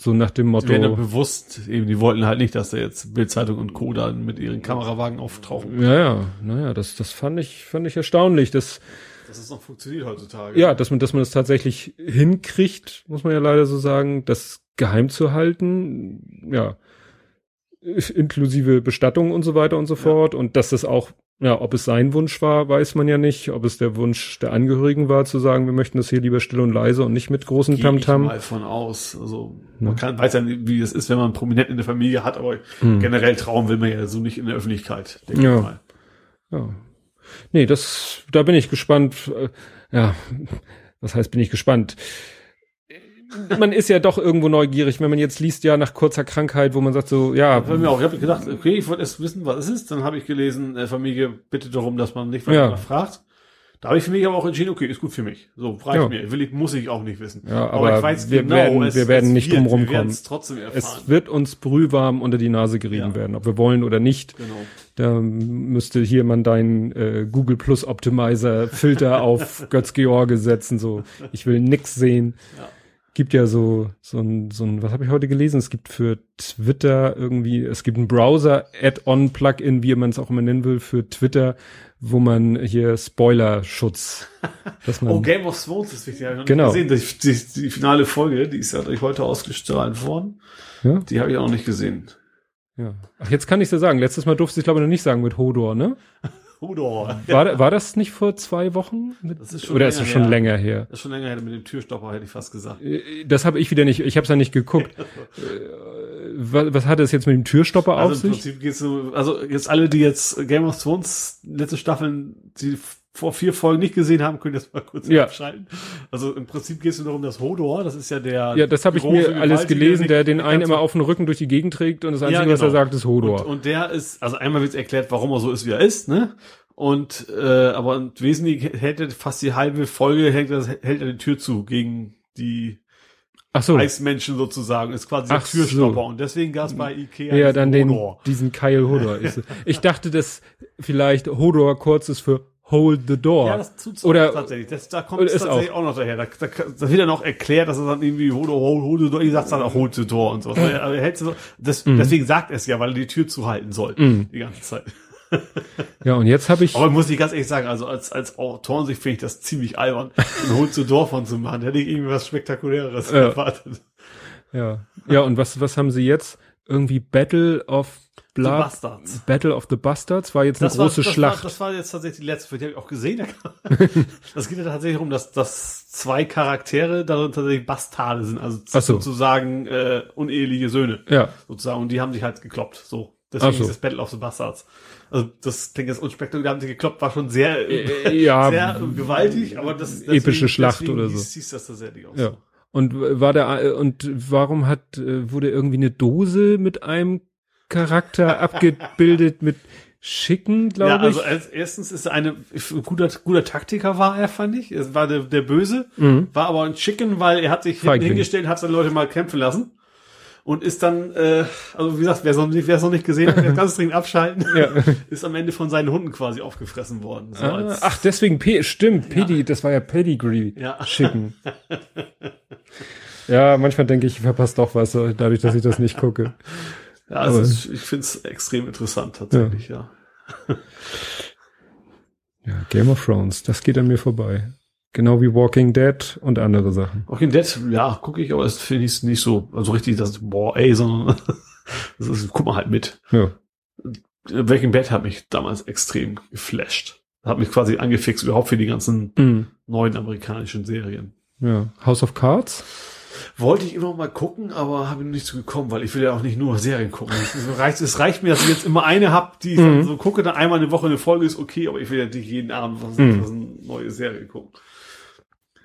So nach dem
Die werden ja
Motto.
bewusst, eben, die wollten halt nicht, dass da jetzt Bildzeitung und Co. da mit ihren Kamerawagen auftauchen.
Ja, ja, naja, das, das fand ich, fand ich erstaunlich, dass,
Dass es noch funktioniert heutzutage.
ja, dass man, dass man das tatsächlich hinkriegt, muss man ja leider so sagen, das geheim zu halten, ja, inklusive Bestattung und so weiter und so fort und dass das auch, ja, ob es sein Wunsch war, weiß man ja nicht, ob es der Wunsch der Angehörigen war, zu sagen, wir möchten das hier lieber still und leise und nicht mit großen
Gehe ich
Tamtam.
mal von aus. Also,
Ja.
man kann, weiß ja nicht, wie es ist, wenn man Prominenten in der Familie hat, aber
Hm.
generell trauen will man ja so nicht in der Öffentlichkeit, denke
Ja.
ich mal.
Ja. Nee, das, da bin ich gespannt. Äh, Ja, was heißt, bin ich gespannt? Man ist ja doch irgendwo neugierig, wenn man jetzt liest, ja, nach kurzer Krankheit, wo man sagt so, ja,
Bei mir auch. Ich habe gedacht, okay, ich wollte erst wissen, was es ist. Dann habe ich gelesen, äh, Familie bittet darum, dass man nicht weiter
Ja.
fragt. Da habe ich für mich aber auch entschieden, okay, ist gut für mich. So, reicht
Ja.
mir. Will ich, muss ich auch nicht wissen.
Ja, aber wir werden- wir werden nicht
wird,
drum
Wir
rumkommen.
es erfahren.
es wird uns brühwarm unter die Nase gerieben
Ja.
werden, ob wir wollen oder nicht.
genau.
Da müsste hier man deinen äh, Google Plus Optimizer Filter auf Götz George setzen, so, ich will nix sehen.
Ja.
Gibt ja so, so ein, so ein, was habe ich heute gelesen? Es gibt für Twitter irgendwie, es gibt ein Browser-Add-on-Plugin, wie man es auch immer nennen will, für Twitter, wo man hier Spoiler-Schutz, dass man,
Oh, Game of Thrones ist wichtig. Ich noch
Genau.
nicht gesehen. Die, die, die finale Folge, die ist ja heute ausgestrahlt worden.
ja,
Die habe ich auch noch nicht gesehen.
ja. Ach, jetzt kann ich dir sagen, letztes Mal durfte ich glaube ich noch nicht sagen mit Hodor, ne?
Hodor.
War, war das nicht vor zwei Wochen?
Das ist schon
Oder ist das schon
her.
länger her?
Das ist schon länger her mit dem Türstopper, hätte ich fast gesagt.
Äh, Das habe ich wieder nicht, ich habe es ja nicht geguckt. Äh, was, was hat es jetzt mit dem Türstopper auf
Also im
sich?
Prinzip geht's so, also jetzt alle, die jetzt Game of Thrones letzte Staffeln, die vor vier Folgen nicht gesehen haben, können jetzt mal kurz
Ja.
abschalten. Also im Prinzip geht es nur darum, dass Hodor, das ist ja der
Ja, das habe ich mir alles gelesen, der den einen immer auf den Rücken durch die Gegend trägt und das Einzige,
Ja,
was er
genau.
sagt, ist Hodor.
Und, und der ist, also einmal wird erklärt, warum er so ist, wie er ist, ne? Und äh, aber im Wesentlichen hält er fast die halbe Folge hält er, hält er die Tür zu gegen die
Ach so,
Eismenschen sozusagen, ist quasi der
Ach so.
Türstopper. Und deswegen gab es bei Ikea
ja,
diesen
dann den,
Hodor.
diesen Keil Hodor. Ich dachte, dass vielleicht Hodor kurz ist für Hold the Door.
Ja, das tut's
Oder-
tatsächlich. Das, da kommt es tatsächlich auch. noch daher. Da, da, da wird dann auch erklärt, dass er dann irgendwie hold, hold, hold the door, ich sag's dann auch hold the door und so. Aber er hält so, das,
Mhm.
Deswegen sagt er es ja, weil er die Tür zuhalten soll. Die ganze Zeit.
ja, und jetzt habe ich,
Aber muss ich ganz ehrlich sagen, also als, als Autorensicht finde ich das ziemlich albern, ein hold the door von zu machen. Da hätte ich irgendwie was Spektakuläres
Ja.
erwartet.
ja, ja, und was, was haben sie jetzt? Irgendwie Battle of Blood,
Bastards.
Battle of the Bastards war jetzt eine große
das
Schlacht.
War, das war jetzt tatsächlich die letzte, die habe ich auch gesehen. das geht ja tatsächlich darum, dass, dass zwei Charaktere darin tatsächlich Bastarde sind, also
so.
sozusagen äh, uneheliche Söhne.
ja,
sozusagen, und die haben sich halt gekloppt, so. Deswegen
so.
ist das Battle of the Bastards. Also, das klingt jetzt unspektakulär, die haben sich gekloppt, war schon sehr,
Äh, ja,
sehr gewaltig, aber das,
Epische Schlacht
deswegen
oder so.
Hieß, hieß das tatsächlich auch
ja.
so.
Und war der, und warum hat, äh, wurde irgendwie eine Dose mit einem Charakter abgebildet mit Schicken, glaube
Ja,
ich?
also als, erstens ist er eine guter, guter Taktiker war er, fand ich. Es war der, der Böse,
Mhm.
war aber ein Chicken, weil er hat sich hinten
Feigling.
hingestellt, hat seine Leute mal kämpfen lassen. Und ist dann, äh, also wie gesagt, wer es noch nicht, noch nicht gesehen hat, ganz dringend abschalten,
Ja.
ist am Ende von seinen Hunden quasi aufgefressen worden. So
Ah, ach, deswegen, P stimmt, Pedi, das war ja Pedigree
Ja.
schicken. ja, manchmal denke ich, ich verpasse doch was, dadurch, dass ich das nicht gucke.
Ja, also es- ich finde es extrem interessant tatsächlich, ja.
Ja, Game of Thrones, das geht an mir vorbei. Genau wie Walking Dead und andere Sachen.
Walking Dead, ja, gucke ich, aber das finde ich nicht so, also richtig, das, boah, ey, sondern, das ist, guck mal halt mit.
Ja.
Breaking Bad hat mich damals extrem geflasht. Hat mich quasi angefixt überhaupt für die ganzen
Mhm.
neuen amerikanischen Serien.
ja. House of Cards?
Wollte ich immer mal gucken, aber habe nicht zu gekommen, weil ich will ja auch nicht nur Serien gucken. Es reicht, es reicht mir, dass ich jetzt immer eine habe, die ich dann so gucke, dann einmal eine Woche eine Folge ist okay, aber ich will ja nicht jeden Abend was,
Mhm.
was eine neue Serie gucken.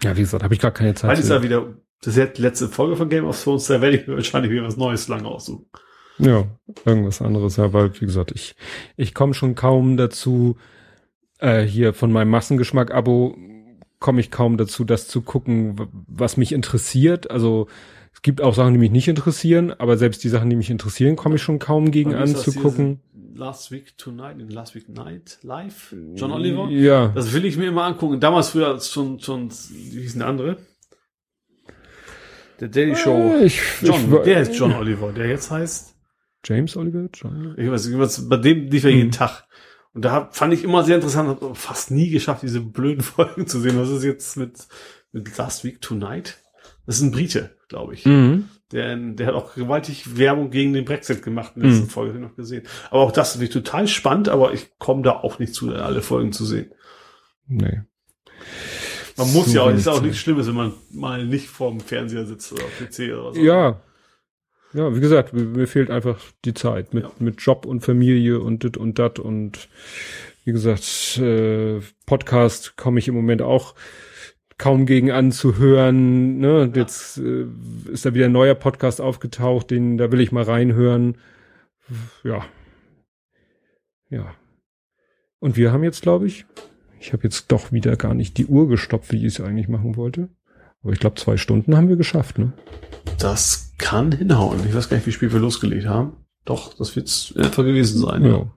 Ja, wie gesagt, habe ich gar keine Zeit.
Weil ist ja wieder, das ist die letzte Folge von Game of Thrones, da werde ich mir wahrscheinlich wieder was Neues lange aussuchen.
Ja, irgendwas anderes. Ja, weil, wie gesagt, ich, ich komme schon kaum dazu, äh, hier von meinem Massengeschmack-Abo komme ich kaum dazu, das zu gucken, was mich interessiert. Also es gibt auch Sachen, die mich nicht interessieren, aber selbst die Sachen, die mich interessieren, komme ich schon kaum gegen an zu gucken.
Last Week Tonight, in Last Week Night Live, John Oliver.
Ja,
Das will ich mir immer angucken. Damals früher schon, schon, wie hieß der andere? Der Daily Show.
Äh, ich,
John,
ich,
der ist John Oliver, der jetzt heißt,
James Oliver? John?
ich weiß nicht, bei dem lief er jeden Tag. Und da fand ich immer sehr interessant, hab aber fast nie geschafft, diese blöden Folgen zu sehen. Was ist jetzt mit, mit Last Week Tonight? Das ist ein Brite, glaube ich.
Mhm.
Der, der hat auch gewaltig Werbung gegen den Brexit gemacht in der letzten
Mhm.
Folge, noch gesehen. Aber auch das finde ich total spannend, aber ich komme da auch nicht zu, alle Folgen zu sehen.
Nee.
Man muss
Zu
ja auch, ist auch nichts Schlimmes, wenn man mal nicht vorm Fernseher sitzt oder PC oder so.
Ja. Ja, wie gesagt, mir, fehlt einfach die Zeit mit,
Ja.
mit Job und Familie und dit und dat und wie gesagt, äh, Podcast komme ich im Moment auch kaum gegen anzuhören. Ne?
Ja.
Jetzt äh, ist da wieder ein neuer Podcast aufgetaucht, den da will ich mal reinhören. Ja. Ja. Und wir haben jetzt, glaube ich, ich habe jetzt doch wieder gar nicht die Uhr gestoppt, wie ich es eigentlich machen wollte. Aber ich glaube, zwei Stunden haben wir geschafft, ne?
Das kann hinhauen. Ich weiß gar nicht, wie spät wir losgelegt haben. Doch, das wird's etwa gewesen sein.
Ja.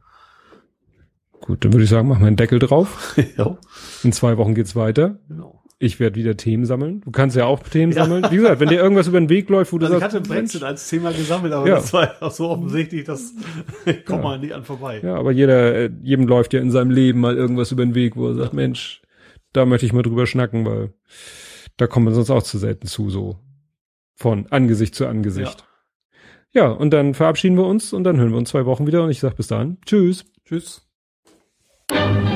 Gut, dann würde ich sagen, machen wir einen Deckel drauf.
ja.
In zwei Wochen geht's weiter.
genau.
Ich werde wieder Themen sammeln. Du kannst ja auch Themen
Ja.
sammeln. Wie gesagt, wenn dir irgendwas über den Weg läuft, wo du
Also ich
sagst,
hatte Brexit als Thema gesammelt, aber
Ja.
das war auch so offensichtlich, dass ich komme
Ja.
mal nicht an vorbei.
ja, aber jeder, äh, jedem läuft ja in seinem Leben mal irgendwas über den Weg, wo er sagt, Mensch, da möchte ich mal drüber schnacken, weil da kommen wir sonst auch zu selten zu, so von Angesicht zu Angesicht. Ja. und dann verabschieden wir uns und dann hören wir uns zwei Wochen wieder und ich sag bis dann. Tschüss.
Tschüss.
Tschüss.